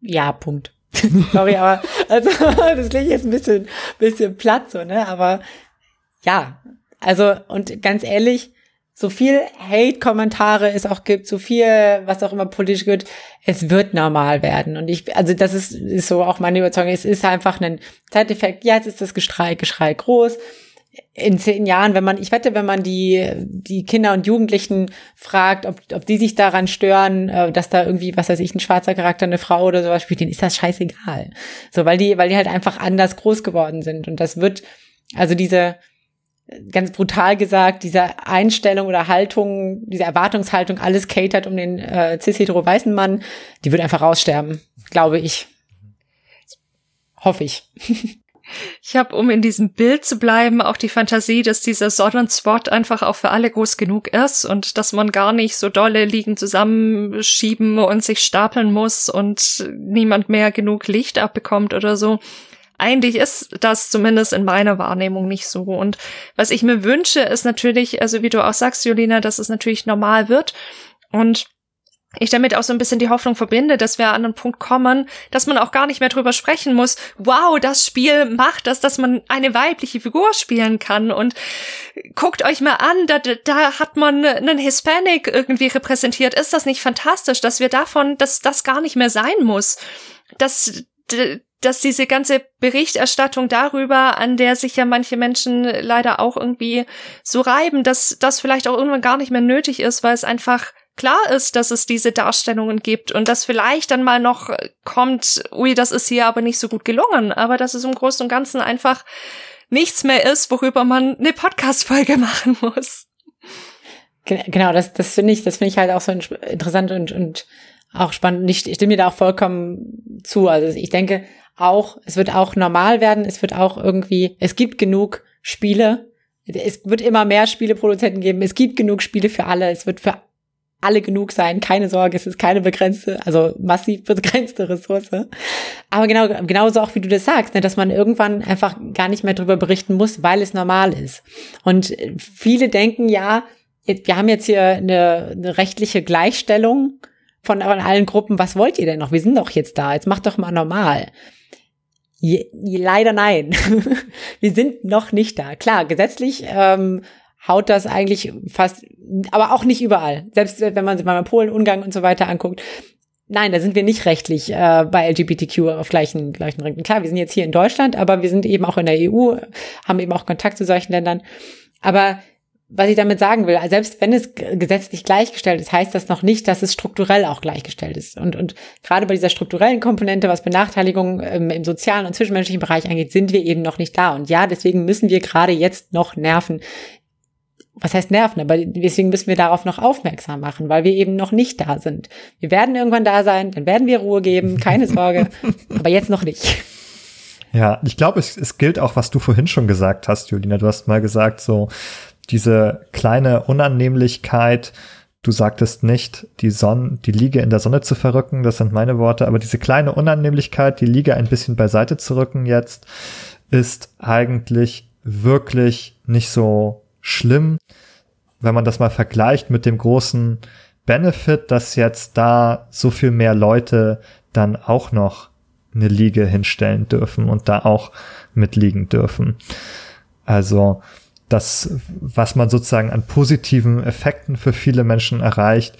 Ja, Punkt. [LAUGHS] Sorry, aber also [LAUGHS] das klingt jetzt ein bisschen, bisschen platt so, ne? Aber ja, also und ganz ehrlich, so viel Hate-Kommentare es auch gibt, so viel, was auch immer politisch wird, es wird normal werden. Und ich, also das ist, ist so auch meine Überzeugung, es ist einfach ein Zeiteffekt. Jetzt ist das Geschrei, Geschrei groß. In zehn Jahren, wenn man, ich wette, wenn man die, die Kinder und Jugendlichen fragt, ob, ob die sich daran stören, äh, dass da irgendwie, was weiß ich, ein schwarzer Charakter, eine Frau oder sowas spielt, denen ist das scheißegal. So, weil die, weil die halt einfach anders groß geworden sind. Und das wird, also diese, ganz brutal gesagt, diese Einstellung oder Haltung, diese Erwartungshaltung, alles catert um den äh, cis-hetero-weißen Mann, die wird einfach raussterben, glaube ich. Hoffe ich. [LAUGHS] Ich habe, um in diesem Bild zu bleiben, auch die Fantasie, dass dieser Sonnenspot einfach auch für alle groß genug ist und dass man gar nicht so dolle liegen zusammenschieben und sich stapeln muss und niemand mehr genug Licht abbekommt oder so. Eigentlich ist das zumindest in meiner Wahrnehmung nicht so. Und was ich mir wünsche, ist natürlich, also wie du auch sagst, Julina, dass es natürlich normal wird. Und ich damit auch so ein bisschen die Hoffnung verbinde, dass wir an einen Punkt kommen, dass man auch gar nicht mehr drüber sprechen muss, wow, das Spiel macht das, dass man eine weibliche Figur spielen kann und guckt euch mal an, da, da hat man einen Hispanic irgendwie repräsentiert. Ist das nicht fantastisch, dass wir davon, dass das gar nicht mehr sein muss? Dass dass diese ganze Berichterstattung darüber, an der sich ja manche Menschen leider auch irgendwie so reiben, dass das vielleicht auch irgendwann gar nicht mehr nötig ist, weil es einfach klar ist, dass es diese Darstellungen gibt und dass vielleicht dann mal noch kommt, ui, das ist hier aber nicht so gut gelungen, aber dass es im Großen und Ganzen einfach nichts mehr ist, worüber man eine Podcast-Folge [LAUGHS] machen muss. Genau, das, das finde ich, das finde ich halt auch so interessant und, und auch spannend. Ich stimme dir da auch vollkommen zu. Also ich denke, auch, es wird auch normal werden, es wird auch irgendwie, es gibt genug Spiele, es wird immer mehr Spieleproduzenten geben, es gibt genug Spiele für alle, es wird für alle genug sein, keine Sorge, es ist keine begrenzte, also massiv begrenzte Ressource. Aber genau, genauso auch wie du das sagst, ne, dass man irgendwann einfach gar nicht mehr darüber berichten muss, weil es normal ist. Und viele denken ja, wir haben jetzt hier eine, eine rechtliche Gleichstellung von allen Gruppen, was wollt ihr denn noch? Wir sind doch jetzt da, jetzt macht doch mal normal Je, leider nein. [LAUGHS] wir sind noch nicht da. Klar, gesetzlich ähm, haut das eigentlich fast, aber auch nicht überall. Selbst wenn man sich mal Polen, Ungarn und so weiter anguckt. Nein, da sind wir nicht rechtlich äh, bei LGBTQ auf gleichen, gleichen Rängen. Klar, wir sind jetzt hier in Deutschland, aber wir sind eben auch in der EU, haben eben auch Kontakt zu solchen Ländern. Aber was ich damit sagen will, selbst wenn es gesetzlich gleichgestellt ist, heißt das noch nicht, dass es strukturell auch gleichgestellt ist. Und, und gerade bei dieser strukturellen Komponente, was Benachteiligung ähm, im sozialen und zwischenmenschlichen Bereich angeht, sind wir eben noch nicht da. Und ja, deswegen müssen wir gerade jetzt noch nerven. Was heißt nerven? Aber deswegen müssen wir darauf noch aufmerksam machen, weil wir eben noch nicht da sind. Wir werden irgendwann da sein, dann werden wir Ruhe geben, keine [LAUGHS] Sorge, aber jetzt noch nicht. Ja, ich glaube, es, es gilt auch, was du vorhin schon gesagt hast, Julina. Du hast mal gesagt, so, diese kleine Unannehmlichkeit, du sagtest nicht, die Sonne, die Liege in der Sonne zu verrücken, das sind meine Worte, aber diese kleine Unannehmlichkeit, die Liege ein bisschen beiseite zu rücken jetzt, ist eigentlich wirklich nicht so schlimm, wenn man das mal vergleicht mit dem großen Benefit, dass jetzt da so viel mehr Leute dann auch noch eine Liege hinstellen dürfen und da auch mitliegen dürfen. Also das, was man sozusagen an positiven Effekten für viele Menschen erreicht,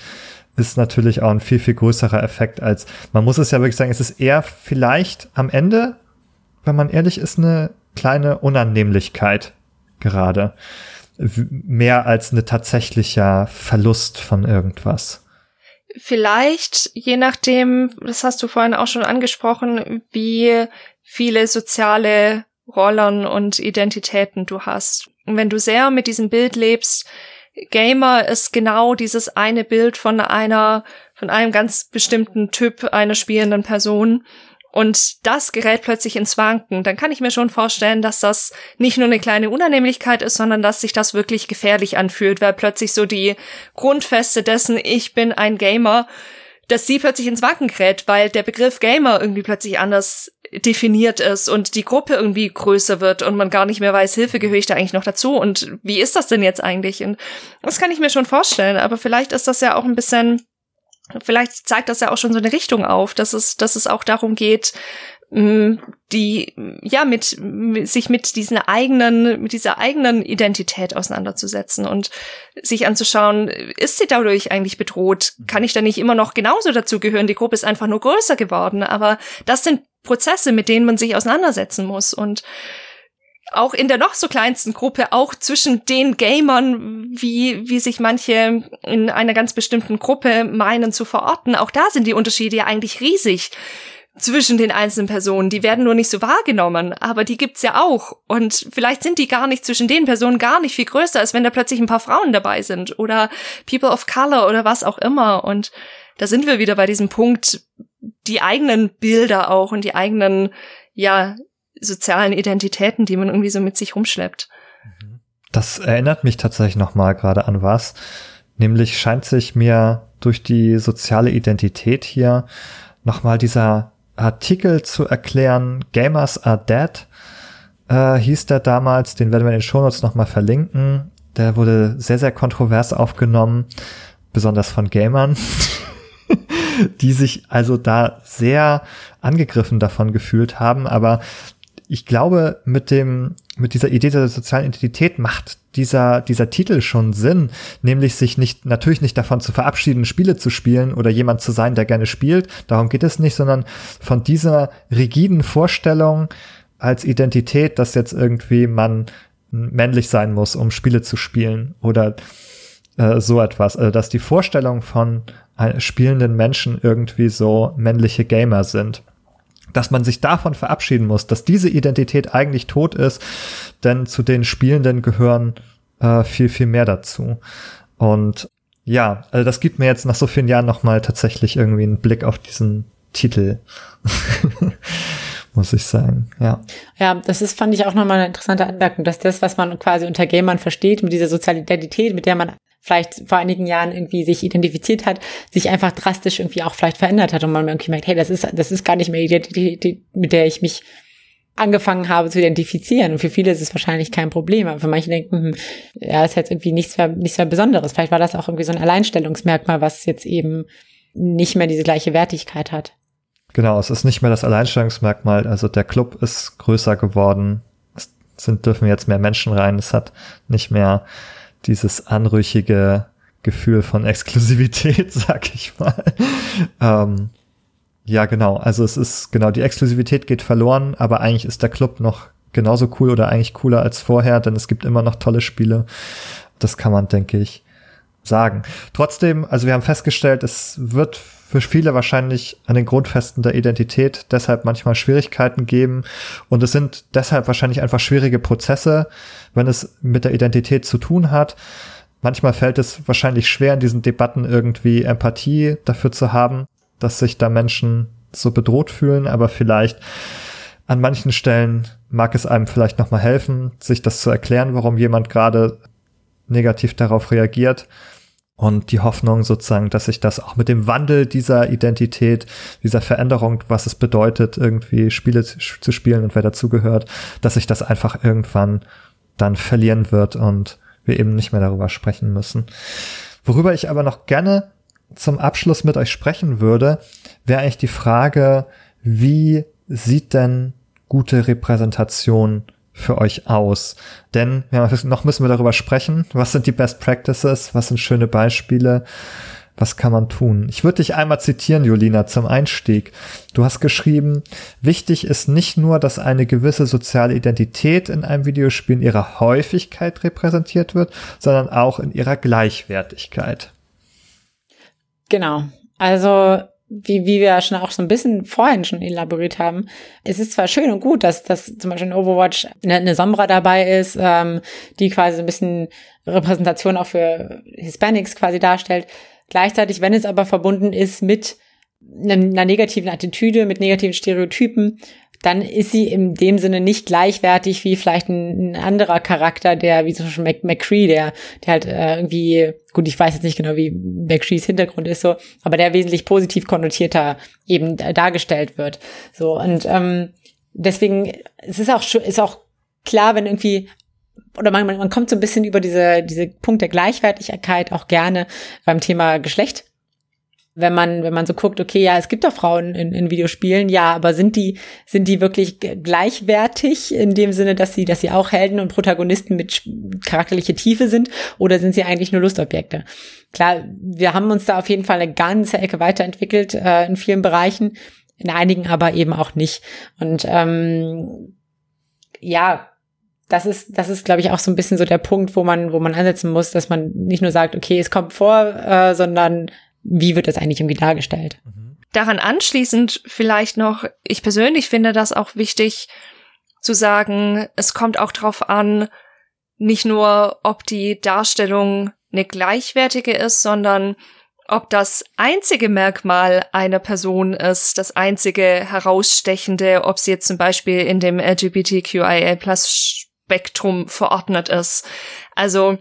ist natürlich auch ein viel, viel größerer Effekt als, man muss es ja wirklich sagen, es ist eher vielleicht am Ende, wenn man ehrlich ist, eine kleine Unannehmlichkeit gerade. Mehr als eine tatsächlicher Verlust von irgendwas. Vielleicht, je nachdem, das hast du vorhin auch schon angesprochen, wie viele soziale Rollen und Identitäten du hast. Und wenn du sehr mit diesem Bild lebst, Gamer ist genau dieses eine Bild von einer, von einem ganz bestimmten Typ einer spielenden Person. Und das gerät plötzlich ins Wanken. Dann kann ich mir schon vorstellen, dass das nicht nur eine kleine Unannehmlichkeit ist, sondern dass sich das wirklich gefährlich anfühlt, weil plötzlich so die Grundfeste dessen, ich bin ein Gamer, dass sie plötzlich ins Wanken gerät, weil der Begriff Gamer irgendwie plötzlich anders definiert ist und die Gruppe irgendwie größer wird und man gar nicht mehr weiß, Hilfe gehöre ich da eigentlich noch dazu und wie ist das denn jetzt eigentlich? Und das kann ich mir schon vorstellen, aber vielleicht ist das ja auch ein bisschen, vielleicht zeigt das ja auch schon so eine Richtung auf, dass es, dass es auch darum geht, die ja mit, sich mit diesen eigenen mit dieser eigenen Identität auseinanderzusetzen und sich anzuschauen, ist sie dadurch eigentlich bedroht? Kann ich da nicht immer noch genauso dazugehören? Die Gruppe ist einfach nur größer geworden, aber das sind Prozesse, mit denen man sich auseinandersetzen muss und auch in der noch so kleinsten Gruppe, auch zwischen den Gamern, wie, wie sich manche in einer ganz bestimmten Gruppe meinen zu verorten, auch da sind die Unterschiede ja eigentlich riesig zwischen den einzelnen Personen. Die werden nur nicht so wahrgenommen, aber die gibt's ja auch. Und vielleicht sind die gar nicht zwischen den Personen gar nicht viel größer, als wenn da plötzlich ein paar Frauen dabei sind oder People of Color oder was auch immer. Und da sind wir wieder bei diesem Punkt, die eigenen Bilder auch und die eigenen, ja, sozialen Identitäten, die man irgendwie so mit sich rumschleppt. Das erinnert mich tatsächlich nochmal gerade an was. Nämlich scheint sich mir durch die soziale Identität hier nochmal dieser Artikel zu erklären, Gamers are Dead, äh, hieß der damals, den werden wir in den Shownotes nochmal verlinken. Der wurde sehr, sehr kontrovers aufgenommen, besonders von Gamern, [LAUGHS] die sich also da sehr angegriffen davon gefühlt haben, aber ich glaube, mit dem, mit dieser Idee der sozialen Identität macht dieser, dieser Titel schon Sinn, nämlich sich nicht, natürlich nicht davon zu verabschieden, Spiele zu spielen oder jemand zu sein, der gerne spielt. Darum geht es nicht, sondern von dieser rigiden Vorstellung als Identität, dass jetzt irgendwie man männlich sein muss, um Spiele zu spielen oder äh, so etwas. Also, dass die Vorstellung von äh, spielenden Menschen irgendwie so männliche Gamer sind dass man sich davon verabschieden muss, dass diese Identität eigentlich tot ist, denn zu den Spielenden gehören äh, viel, viel mehr dazu. Und ja, also das gibt mir jetzt nach so vielen Jahren nochmal tatsächlich irgendwie einen Blick auf diesen Titel. [LAUGHS] muss ich sagen, ja. Ja, das ist, fand ich auch nochmal eine interessante Anmerkung, dass das, was man quasi unter Gamern versteht, mit dieser sozialen Identität, mit der man vielleicht vor einigen Jahren irgendwie sich identifiziert hat, sich einfach drastisch irgendwie auch vielleicht verändert hat und man irgendwie merkt, hey, das ist, das ist gar nicht mehr die Identität, mit der ich mich angefangen habe zu identifizieren. Und für viele ist es wahrscheinlich kein Problem, aber für manche denken, hm, ja, ist jetzt irgendwie nichts mehr, nichts mehr Besonderes. Vielleicht war das auch irgendwie so ein Alleinstellungsmerkmal, was jetzt eben nicht mehr diese gleiche Wertigkeit hat. Genau, es ist nicht mehr das Alleinstellungsmerkmal. Also der Club ist größer geworden. Es sind, dürfen jetzt mehr Menschen rein. Es hat nicht mehr dieses anrüchige Gefühl von Exklusivität, [LAUGHS] sag ich mal. ähm, ja, genau. Also es ist, genau, die Exklusivität geht verloren, aber eigentlich ist der Club noch genauso cool oder eigentlich cooler als vorher, denn es gibt immer noch tolle Spiele. Das kann man, denke ich, sagen. Trotzdem, also wir haben festgestellt, es wird für viele wahrscheinlich an den Grundfesten der Identität deshalb manchmal Schwierigkeiten geben. Und es sind deshalb wahrscheinlich einfach schwierige Prozesse, wenn es mit der Identität zu tun hat. Manchmal fällt es wahrscheinlich schwer, in diesen Debatten irgendwie Empathie dafür zu haben, dass sich da Menschen so bedroht fühlen, aber vielleicht an manchen Stellen mag es einem vielleicht nochmal helfen, sich das zu erklären, warum jemand gerade negativ darauf reagiert und die Hoffnung sozusagen, dass sich das auch mit dem Wandel dieser Identität, dieser Veränderung, was es bedeutet, irgendwie Spiele zu spielen und wer dazugehört, dass sich das einfach irgendwann dann verlieren wird und wir eben nicht mehr darüber sprechen müssen. Worüber ich aber noch gerne zum Abschluss mit euch sprechen würde, wäre eigentlich die Frage, wie sieht denn gute Repräsentation für euch aus? Denn ja, noch müssen wir darüber sprechen. Was sind die Best Practices? Was sind schöne Beispiele? Was kann man tun? Ich würde dich einmal zitieren, Julina, zum Einstieg. Du hast geschrieben, wichtig ist nicht nur, dass eine gewisse soziale Identität in einem Videospiel in ihrer Häufigkeit repräsentiert wird, sondern auch in ihrer Gleichwertigkeit. Genau. Also wie, wie wir schon auch so ein bisschen vorhin schon elaboriert haben, es ist zwar schön und gut, dass, dass zum Beispiel in Overwatch eine, eine Sombra dabei ist, ähm, die quasi so ein bisschen Repräsentation auch für Hispanics quasi darstellt. Gleichzeitig, wenn es aber verbunden ist mit einer negativen Attitüde, mit negativen Stereotypen, dann ist sie in dem Sinne nicht gleichwertig wie vielleicht ein, ein anderer Charakter, der, wie zum Beispiel Mac McCree, der, der halt äh, irgendwie, gut, ich weiß jetzt nicht genau, wie McCrees Hintergrund ist so, aber der wesentlich positiv konnotierter eben dargestellt wird. So, und ähm, deswegen, es ist auch, ist auch klar, wenn irgendwie oder man, man kommt so ein bisschen über diese, diese Punkt der Gleichwertigkeit auch gerne beim Thema Geschlecht wenn man, wenn man so guckt, okay, ja, es gibt doch Frauen in, in Videospielen, ja, aber sind die, sind die wirklich gleichwertig in dem Sinne, dass sie, dass sie auch Helden und Protagonisten mit charakterliche Tiefe sind oder sind sie eigentlich nur Lustobjekte? Klar, wir haben uns da auf jeden Fall eine ganze Ecke weiterentwickelt äh, in vielen Bereichen, in einigen aber eben auch nicht. Und ähm, ja, das ist, das ist, glaube ich, auch so ein bisschen so der Punkt, wo man, wo man ansetzen muss, dass man nicht nur sagt, okay, es kommt vor, äh, sondern wie wird das eigentlich irgendwie dargestellt? Daran anschließend vielleicht noch, ich persönlich finde das auch wichtig zu sagen, es kommt auch darauf an, nicht nur, ob die Darstellung eine gleichwertige ist, sondern ob das einzige Merkmal einer Person ist, das einzige herausstechende, ob sie jetzt zum Beispiel in dem LGBTQIA Plus Spektrum verordnet ist. Also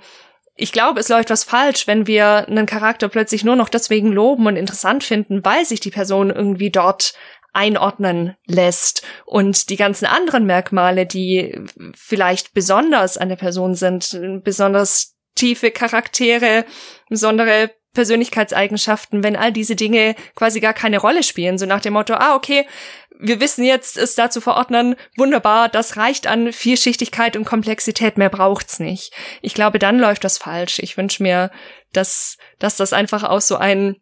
ich glaube, es läuft was falsch, wenn wir einen Charakter plötzlich nur noch deswegen loben und interessant finden, weil sich die Person irgendwie dort einordnen lässt. Und die ganzen anderen Merkmale, die vielleicht besonders an der Person sind, besonders tiefe Charaktere, besondere Persönlichkeitseigenschaften, wenn all diese Dinge quasi gar keine Rolle spielen, so nach dem Motto, ah, okay, wir wissen jetzt, es da zu verordnen, wunderbar, das reicht an Vielschichtigkeit und Komplexität, mehr braucht's nicht. Ich glaube, dann läuft das falsch. Ich wünsche mir, dass, dass das einfach auch so ein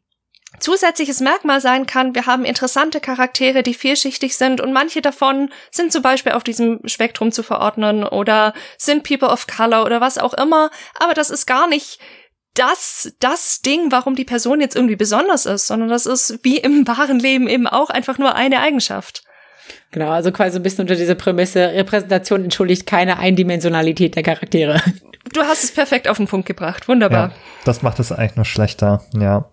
zusätzliches Merkmal sein kann. Wir haben interessante Charaktere, die vielschichtig sind und manche davon sind zum Beispiel auf diesem Spektrum zu verordnen oder sind People of Color oder was auch immer. Aber das ist gar nicht das, das Ding, warum die Person jetzt irgendwie besonders ist, sondern das ist wie im wahren Leben eben auch einfach nur eine Eigenschaft. Genau, also quasi ein bisschen unter diese Prämisse, Repräsentation entschuldigt keine Eindimensionalität der Charaktere. Du hast es perfekt auf den Punkt gebracht. Wunderbar. Ja, das macht es eigentlich nur schlechter, ja.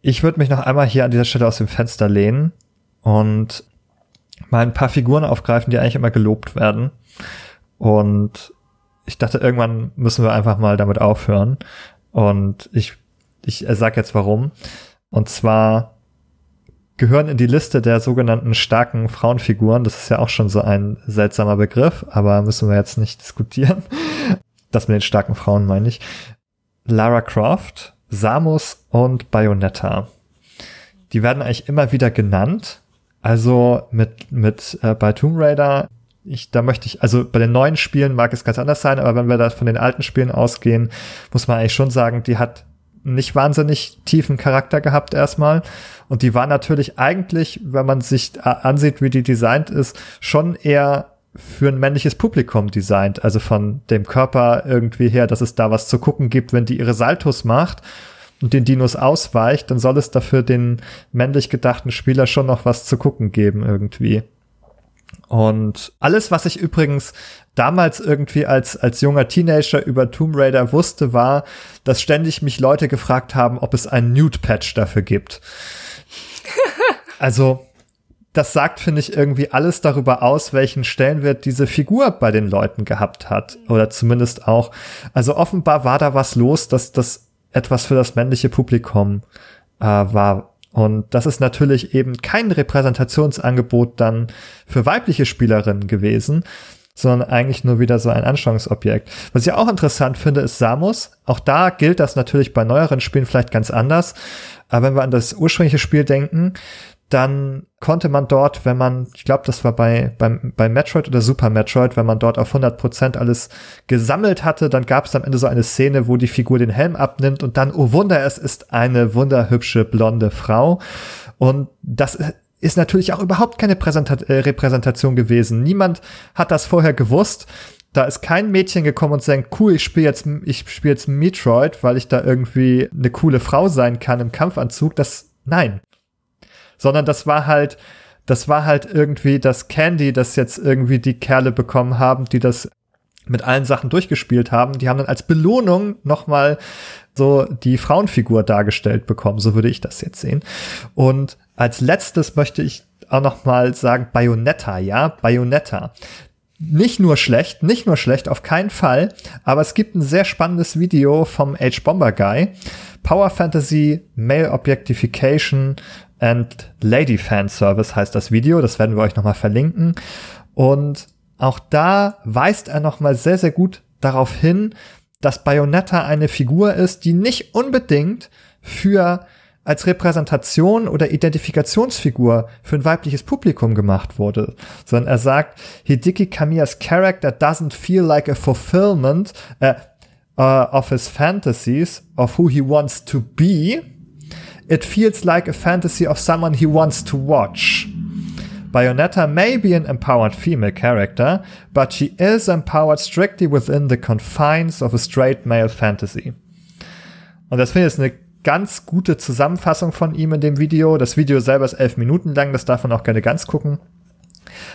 Ich würde mich noch einmal hier an dieser Stelle aus dem Fenster lehnen und mal ein paar Figuren aufgreifen, die eigentlich immer gelobt werden. Und ich dachte, irgendwann müssen wir einfach mal damit aufhören. Und ich, ich sag jetzt warum. Und zwar gehören in die Liste der sogenannten starken Frauenfiguren. Das ist ja auch schon so ein seltsamer Begriff, aber müssen wir jetzt nicht [LAUGHS] diskutieren. Das mit den starken Frauen meine ich. Lara Croft, Samus und Bayonetta. die werden eigentlich immer wieder genannt. Also mit, mit äh, bei Tomb Raider, ich, da möchte ich, also bei den neuen Spielen mag es ganz anders sein, aber wenn wir da von den alten Spielen ausgehen, muss man eigentlich schon sagen, die hat nicht wahnsinnig tiefen Charakter gehabt erstmal. Und die war natürlich eigentlich, wenn man sich ansieht, wie die designt ist, schon eher für ein männliches Publikum designt. Also von dem Körper irgendwie her, dass es da was zu gucken gibt, wenn die ihre Saltos macht und den Dinos ausweicht, dann soll es dafür den männlich gedachten Spieler schon noch was zu gucken geben irgendwie. Und alles, was ich übrigens damals irgendwie als, als junger Teenager über Tomb Raider wusste, war, dass ständig mich Leute gefragt haben, ob es einen Nude-Patch dafür gibt. [LAUGHS] also, das sagt, finde ich, irgendwie alles darüber aus, welchen Stellenwert diese Figur bei den Leuten gehabt hat. Oder zumindest auch. Also offenbar war da was los, dass das etwas für das männliche Publikum äh, war. Und das ist natürlich eben kein Repräsentationsangebot dann für weibliche Spielerinnen gewesen, sondern eigentlich nur wieder so ein Anschauungsobjekt. Was ich auch interessant finde, ist Samus. Auch da gilt das natürlich bei neueren Spielen vielleicht ganz anders. Aber wenn wir an das ursprüngliche Spiel denken, dann konnte man dort, wenn man, ich glaube, das war bei, beim, bei Metroid oder Super Metroid, wenn man dort auf 100 Prozent alles gesammelt hatte, dann gab es am Ende so eine Szene, wo die Figur den Helm abnimmt und dann, oh Wunder, es ist eine wunderhübsche blonde Frau. Und das ist natürlich auch überhaupt keine Präsentat äh, Repräsentation gewesen. Niemand hat das vorher gewusst. Da ist kein Mädchen gekommen und sagt, cool, ich spiele jetzt, ich spiele jetzt Metroid, weil ich da irgendwie eine coole Frau sein kann im Kampfanzug. Das, nein sondern das war halt, das war halt irgendwie das Candy, das jetzt irgendwie die Kerle bekommen haben, die das mit allen Sachen durchgespielt haben. Die haben dann als Belohnung nochmal so die Frauenfigur dargestellt bekommen. So würde ich das jetzt sehen. Und als letztes möchte ich auch noch mal sagen Bayonetta, ja, Bayonetta. Nicht nur schlecht, nicht nur schlecht, auf keinen Fall, aber es gibt ein sehr spannendes Video vom H-Bomber Guy. Power Fantasy, Male Objectification and Lady Fan Service heißt das Video. Das werden wir euch nochmal verlinken. Und auch da weist er nochmal sehr, sehr gut darauf hin, dass Bayonetta eine Figur ist, die nicht unbedingt für als Repräsentation oder Identifikationsfigur für ein weibliches Publikum gemacht wurde, sondern er sagt, Hideki Kamiya's character doesn't feel like a fulfillment uh, uh, of his fantasies of who he wants to be, It feels like a fantasy of someone he wants to watch. Bayonetta may be an empowered female character, but she is empowered strictly within the confines of a straight male fantasy. Und das finde ich eine ganz gute Zusammenfassung von ihm in dem Video. Das Video selber ist elf Minuten lang, das darf man auch gerne ganz gucken.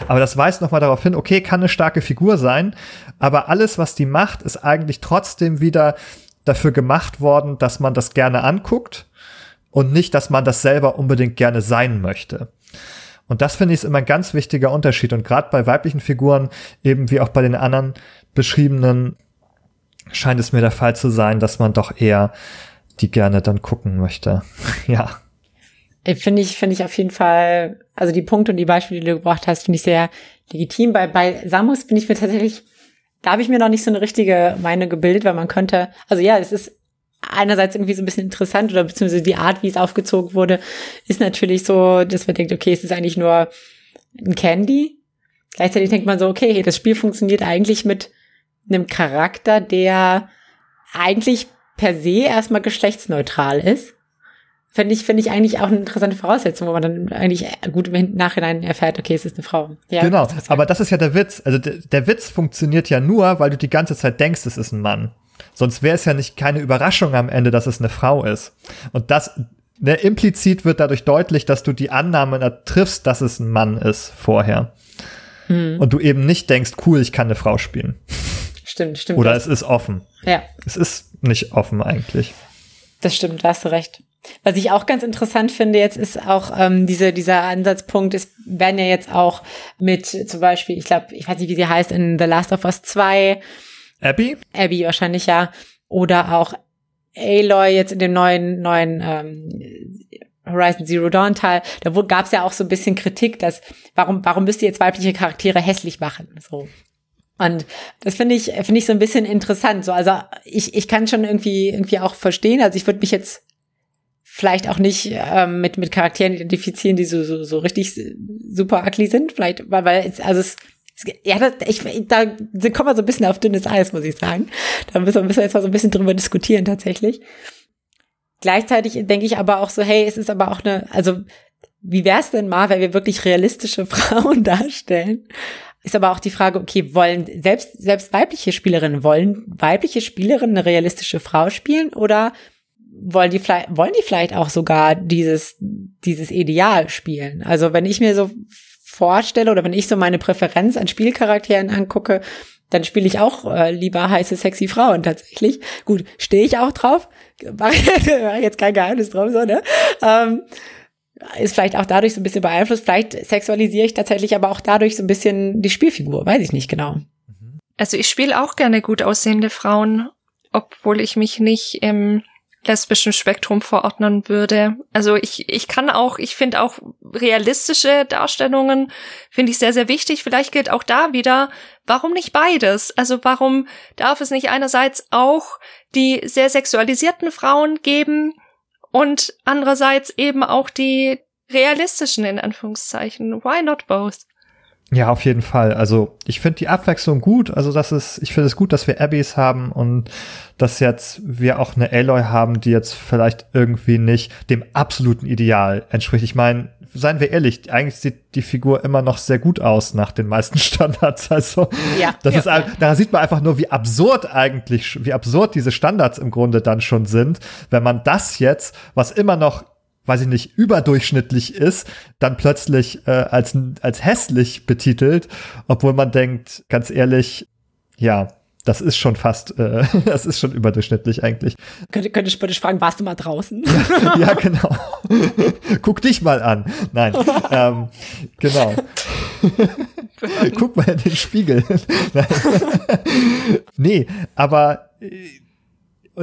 Aber das weist nochmal darauf hin, okay, kann eine starke Figur sein, aber alles, was die macht, ist eigentlich trotzdem wieder dafür gemacht worden, dass man das gerne anguckt und nicht, dass man das selber unbedingt gerne sein möchte. Und das finde ich ist immer ein ganz wichtiger Unterschied. Und gerade bei weiblichen Figuren, eben wie auch bei den anderen beschriebenen, scheint es mir der Fall zu sein, dass man doch eher die gerne dann gucken möchte. [LAUGHS] ja. Finde ich, finde ich auf jeden Fall, also die Punkte und die Beispiele, die du gebracht hast, finde ich sehr legitim. Bei, bei Samus bin ich mir tatsächlich, da habe ich mir noch nicht so eine richtige Meinung gebildet, weil man könnte, also ja, es ist einerseits irgendwie so ein bisschen interessant oder beziehungsweise die Art, wie es aufgezogen wurde, ist natürlich so, dass man denkt, okay, es ist eigentlich nur ein Candy. Gleichzeitig denkt man so, okay, das Spiel funktioniert eigentlich mit einem Charakter, der eigentlich per se erstmal geschlechtsneutral ist. Finde ich, finde ich eigentlich auch eine interessante Voraussetzung, wo man dann eigentlich gut im Nachhinein erfährt, okay, es ist eine Frau. Ja, genau, das aber das ist ja der Witz. Also der, der Witz funktioniert ja nur, weil du die ganze Zeit denkst, es ist ein Mann. Sonst wäre es ja nicht keine Überraschung am Ende, dass es eine Frau ist. Und das ne, implizit wird dadurch deutlich, dass du die Annahme triffst, dass es ein Mann ist vorher. Hm. Und du eben nicht denkst, cool, ich kann eine Frau spielen. Stimmt, stimmt. Oder es ist offen. Ja. Es ist nicht offen eigentlich. Das stimmt, da hast du recht. Was ich auch ganz interessant finde jetzt ist auch ähm, diese, dieser Ansatzpunkt, es werden ja jetzt auch mit zum Beispiel, ich glaube, ich weiß nicht, wie sie heißt, in The Last of Us 2 Abby? Abby wahrscheinlich ja. Oder auch Aloy jetzt in dem neuen, neuen ähm, Horizon Zero Dawn Teil, da gab es ja auch so ein bisschen Kritik, dass warum warum müsst ihr jetzt weibliche Charaktere hässlich machen? So. Und das finde ich finde ich so ein bisschen interessant. So also ich ich kann schon irgendwie irgendwie auch verstehen. Also ich würde mich jetzt vielleicht auch nicht ähm, mit, mit Charakteren identifizieren, die so, so, so richtig super ugly sind. Vielleicht, weil, weil es, also es, ja, das, ich, da kommen wir so ein bisschen auf dünnes Eis, muss ich sagen. Da müssen wir, müssen wir jetzt mal so ein bisschen drüber diskutieren, tatsächlich. Gleichzeitig denke ich aber auch so, hey, es ist aber auch eine, also wie wär's denn mal, wenn wir wirklich realistische [LAUGHS] Frauen darstellen? Ist aber auch die Frage, okay, wollen selbst, selbst weibliche Spielerinnen, wollen weibliche Spielerinnen eine realistische Frau spielen oder wollen die vielleicht, wollen die vielleicht auch sogar dieses, dieses Ideal spielen? Also wenn ich mir so vorstelle oder wenn ich so meine Präferenz an Spielcharakteren angucke, dann spiele ich auch äh, lieber heiße, sexy Frauen tatsächlich. Gut, stehe ich auch drauf. [LAUGHS] Mache jetzt kein Geheimnis drauf, so, ne? Ähm, ist vielleicht auch dadurch so ein bisschen beeinflusst. Vielleicht sexualisiere ich tatsächlich aber auch dadurch so ein bisschen die Spielfigur. Weiß ich nicht genau. Also ich spiele auch gerne gut aussehende Frauen, obwohl ich mich nicht im lesbischen Spektrum verordnen würde. Also ich, ich kann auch, ich finde auch realistische Darstellungen, finde ich sehr, sehr wichtig. Vielleicht gilt auch da wieder, warum nicht beides? Also warum darf es nicht einerseits auch die sehr sexualisierten Frauen geben und andererseits eben auch die realistischen in Anführungszeichen? Why not both? Ja, auf jeden Fall. Also ich finde die Abwechslung gut. Also das ist, ich finde es gut, dass wir Abbys haben und dass jetzt wir auch eine Aloy haben, die jetzt vielleicht irgendwie nicht dem absoluten Ideal entspricht. Ich meine, seien wir ehrlich, eigentlich sieht die Figur immer noch sehr gut aus nach den meisten [LAUGHS] Standards. Also ja, das ja, ist, ja. da sieht man einfach nur, wie absurd eigentlich, wie absurd diese Standards im Grunde dann schon sind, wenn man das jetzt, was immer noch weiß ich nicht, überdurchschnittlich ist, dann plötzlich äh, als, als hässlich betitelt, obwohl man denkt, ganz ehrlich, ja, das ist schon fast, äh, [LAUGHS] das ist schon überdurchschnittlich eigentlich. Könnte, könnte ich spöttisch fragen, warst du mal draußen? Ja, [LAUGHS] ja genau. [LAUGHS] Guck dich mal an. Nein, ähm, genau. Guck mal in den Spiegel. nee, aber äh,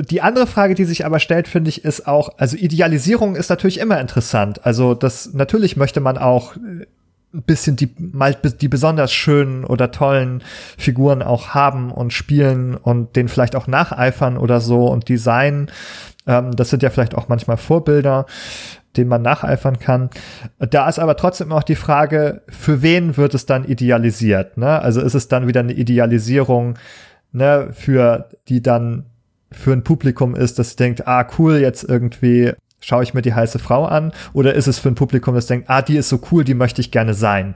die andere Frage, die sich aber stellt, finde ich, ist auch, also Idealisierung ist natürlich immer interessant. Also das, natürlich möchte man auch äh, ein bisschen die, mal die besonders schönen oder tollen Figuren auch haben und spielen und denen vielleicht auch nacheifern oder so und designen. Ähm, das sind ja vielleicht auch manchmal Vorbilder, denen man nacheifern kann. Da ist aber trotzdem auch die Frage, für wen wird es dann idealisiert? Ne? Also ist es dann wieder eine Idealisierung ne, für die dann für ein Publikum ist, das denkt, ah, cool, jetzt irgendwie schaue ich mir die heiße Frau an? Oder ist es für ein Publikum, das denkt, ah, die ist so cool, die möchte ich gerne sein?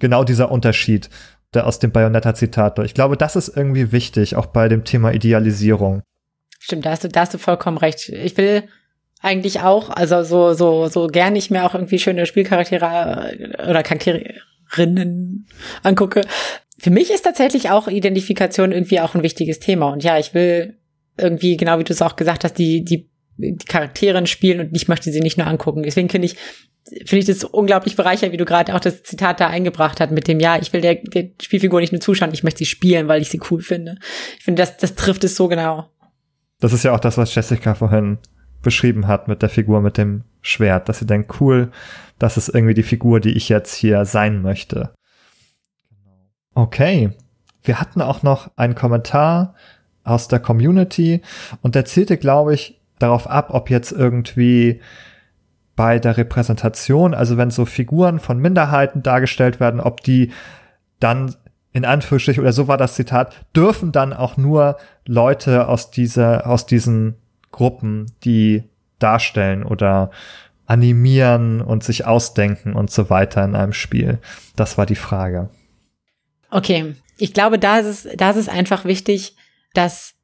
Genau dieser Unterschied der aus dem Bayonetta-Zitat. Ich glaube, das ist irgendwie wichtig, auch bei dem Thema Idealisierung. Stimmt, da hast du, da hast du vollkommen recht. Ich will eigentlich auch, also so, so, so gern ich mir auch irgendwie schöne Spielcharaktere äh, oder Charakterinnen angucke. Für mich ist tatsächlich auch Identifikation irgendwie auch ein wichtiges Thema. Und ja, ich will irgendwie, genau wie du es auch gesagt hast, die, die, die Charaktere spielen und ich möchte sie nicht nur angucken. Deswegen finde ich, finde ich das unglaublich bereichernd, wie du gerade auch das Zitat da eingebracht hast mit dem, ja, ich will der, der Spielfigur nicht nur zuschauen, ich möchte sie spielen, weil ich sie cool finde. Ich finde, das, das trifft es so genau. Das ist ja auch das, was Jessica vorhin beschrieben hat mit der Figur mit dem Schwert, dass sie denkt, cool, das ist irgendwie die Figur, die ich jetzt hier sein möchte. Okay. Wir hatten auch noch einen Kommentar aus der Community und der zielte, glaube ich, darauf ab, ob jetzt irgendwie bei der Repräsentation, also wenn so Figuren von Minderheiten dargestellt werden, ob die dann in Anführungsstrichen, oder so war das Zitat, dürfen dann auch nur Leute aus dieser, aus diesen Gruppen, die darstellen oder animieren und sich ausdenken und so weiter in einem Spiel. Das war die Frage. Okay, ich glaube, da ist es, da ist es einfach wichtig, dass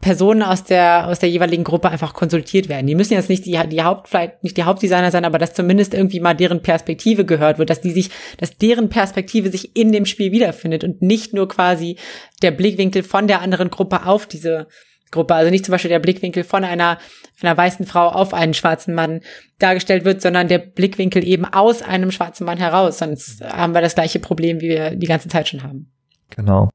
Personen aus der, aus der jeweiligen Gruppe einfach konsultiert werden. Die müssen jetzt nicht die, die Haupt, vielleicht nicht die Hauptdesigner sein, aber dass zumindest irgendwie mal deren Perspektive gehört wird, dass die sich, dass deren Perspektive sich in dem Spiel wiederfindet und nicht nur quasi der Blickwinkel von der anderen Gruppe auf diese Gruppe, also nicht zum Beispiel der Blickwinkel von einer, einer weißen Frau auf einen schwarzen Mann dargestellt wird, sondern der Blickwinkel eben aus einem schwarzen Mann heraus. Sonst haben wir das gleiche Problem, wie wir die ganze Zeit schon haben. Genau.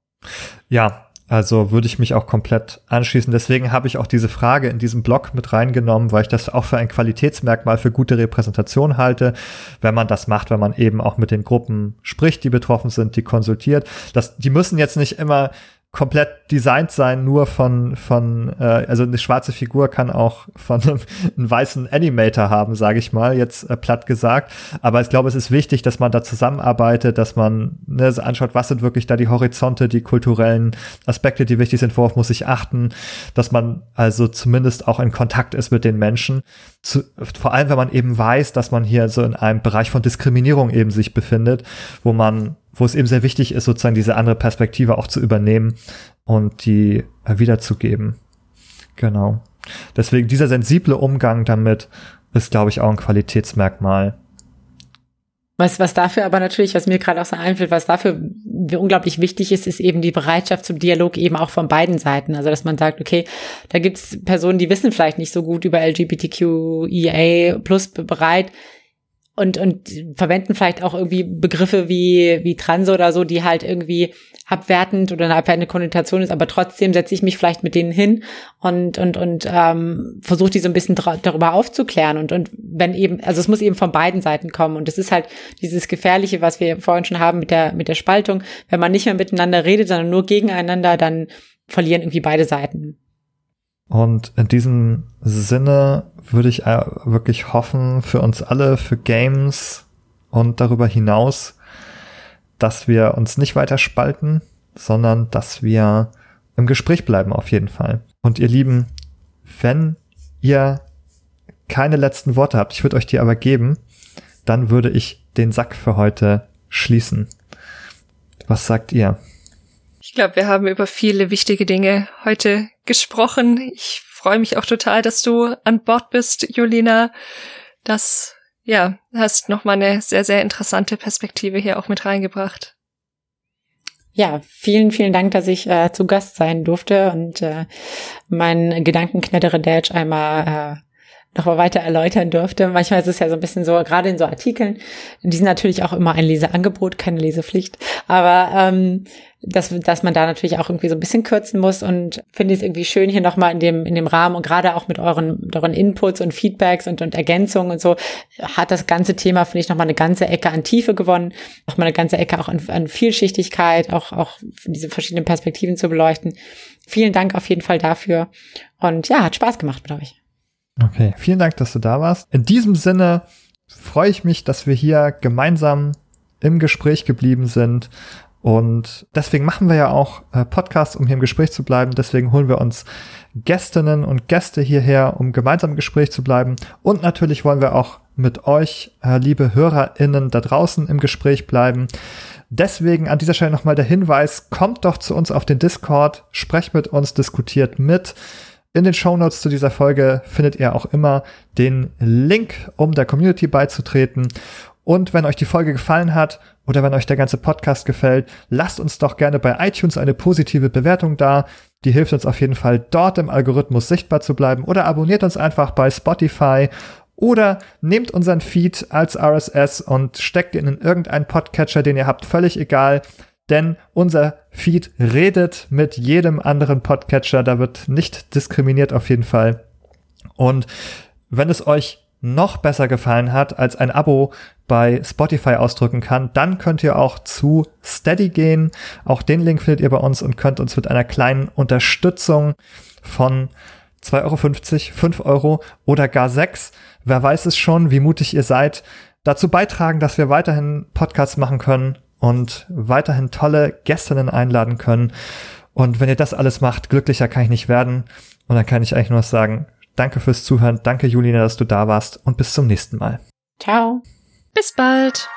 Ja, also würde ich mich auch komplett anschließen. Deswegen habe ich auch diese Frage in diesem Blog mit reingenommen, weil ich das auch für ein Qualitätsmerkmal für gute Repräsentation halte, wenn man das macht, wenn man eben auch mit den Gruppen spricht, die betroffen sind, die konsultiert. Das, die müssen jetzt nicht immer komplett designt sein, nur von, von, äh, also eine schwarze Figur kann auch von einem, einem weißen Animator haben, sage ich mal, jetzt äh, platt gesagt. Aber ich glaube, es ist wichtig, dass man da zusammenarbeitet, dass man ne, so anschaut, was sind wirklich da die Horizonte, die kulturellen Aspekte, die wichtig sind, worauf muss ich achten, dass man also zumindest auch in Kontakt ist mit den Menschen. Zu, vor allem, wenn man eben weiß, dass man hier so in einem Bereich von Diskriminierung eben sich befindet, wo man wo es eben sehr wichtig ist, sozusagen diese andere Perspektive auch zu übernehmen und die äh, wiederzugeben. Genau. Deswegen dieser sensible Umgang damit ist, glaube ich, auch ein Qualitätsmerkmal. Was, was dafür aber natürlich, was mir gerade auch so einfällt, was dafür unglaublich wichtig ist, ist eben die Bereitschaft zum Dialog eben auch von beiden Seiten. Also dass man sagt, okay, da gibt's Personen, die wissen vielleicht nicht so gut über LGBTQIA plus bereit, und, und verwenden vielleicht auch irgendwie Begriffe wie, wie Trans oder so, die halt irgendwie abwertend oder eine abwertende Konnotation ist, aber trotzdem setze ich mich vielleicht mit denen hin und, und, und ähm, versuche die so ein bisschen darüber aufzuklären. Und, und wenn eben, also es muss eben von beiden Seiten kommen. Und das ist halt dieses Gefährliche, was wir vorhin schon haben mit der, mit der Spaltung. Wenn man nicht mehr miteinander redet, sondern nur gegeneinander, dann verlieren irgendwie beide Seiten. Und in diesem Sinne würde ich äh, wirklich hoffen für uns alle, für Games und darüber hinaus, dass wir uns nicht weiter spalten, sondern dass wir im Gespräch bleiben auf jeden Fall. Und ihr Lieben, wenn ihr keine letzten Worte habt, ich würde euch die aber geben, dann würde ich den Sack für heute schließen. Was sagt ihr? Ich glaube, wir haben über viele wichtige Dinge heute gesprochen. Ich freue mich auch total, dass du an Bord bist, Julina. Das, ja, hast nochmal eine sehr, sehr interessante Perspektive hier auch mit reingebracht. Ja, vielen, vielen Dank, dass ich äh, zu Gast sein durfte und äh, meinen Gedankenknettere Dadge einmal äh, nochmal weiter erläutern durfte. Manchmal ist es ja so ein bisschen so, gerade in so Artikeln, die sind natürlich auch immer ein Leseangebot, keine Lesepflicht, aber ähm, dass, dass man da natürlich auch irgendwie so ein bisschen kürzen muss und finde es irgendwie schön hier nochmal in dem, in dem Rahmen und gerade auch mit euren, euren Inputs und Feedbacks und, und Ergänzungen und so hat das ganze Thema, finde ich, nochmal eine ganze Ecke an Tiefe gewonnen, nochmal eine ganze Ecke auch an, an Vielschichtigkeit, auch, auch diese verschiedenen Perspektiven zu beleuchten. Vielen Dank auf jeden Fall dafür und ja, hat Spaß gemacht mit euch. Okay, vielen Dank, dass du da warst. In diesem Sinne freue ich mich, dass wir hier gemeinsam im Gespräch geblieben sind. Und deswegen machen wir ja auch äh, Podcasts, um hier im Gespräch zu bleiben. Deswegen holen wir uns Gästinnen und Gäste hierher, um gemeinsam im Gespräch zu bleiben. Und natürlich wollen wir auch mit euch, äh, liebe HörerInnen da draußen im Gespräch bleiben. Deswegen an dieser Stelle nochmal der Hinweis, kommt doch zu uns auf den Discord, sprecht mit uns, diskutiert mit. In den Shownotes zu dieser Folge findet ihr auch immer den Link, um der Community beizutreten. Und wenn euch die Folge gefallen hat oder wenn euch der ganze Podcast gefällt, lasst uns doch gerne bei iTunes eine positive Bewertung da. Die hilft uns auf jeden Fall dort im Algorithmus sichtbar zu bleiben oder abonniert uns einfach bei Spotify oder nehmt unseren Feed als RSS und steckt ihn in irgendeinen Podcatcher, den ihr habt, völlig egal denn unser Feed redet mit jedem anderen Podcatcher, da wird nicht diskriminiert auf jeden Fall. Und wenn es euch noch besser gefallen hat, als ein Abo bei Spotify ausdrücken kann, dann könnt ihr auch zu Steady gehen. Auch den Link findet ihr bei uns und könnt uns mit einer kleinen Unterstützung von 2,50 Euro, 5 Euro oder gar 6, wer weiß es schon, wie mutig ihr seid, dazu beitragen, dass wir weiterhin Podcasts machen können und weiterhin tolle Gästinnen einladen können. Und wenn ihr das alles macht, glücklicher kann ich nicht werden. Und dann kann ich eigentlich nur sagen, danke fürs Zuhören, danke Julina, dass du da warst und bis zum nächsten Mal. Ciao. Bis bald.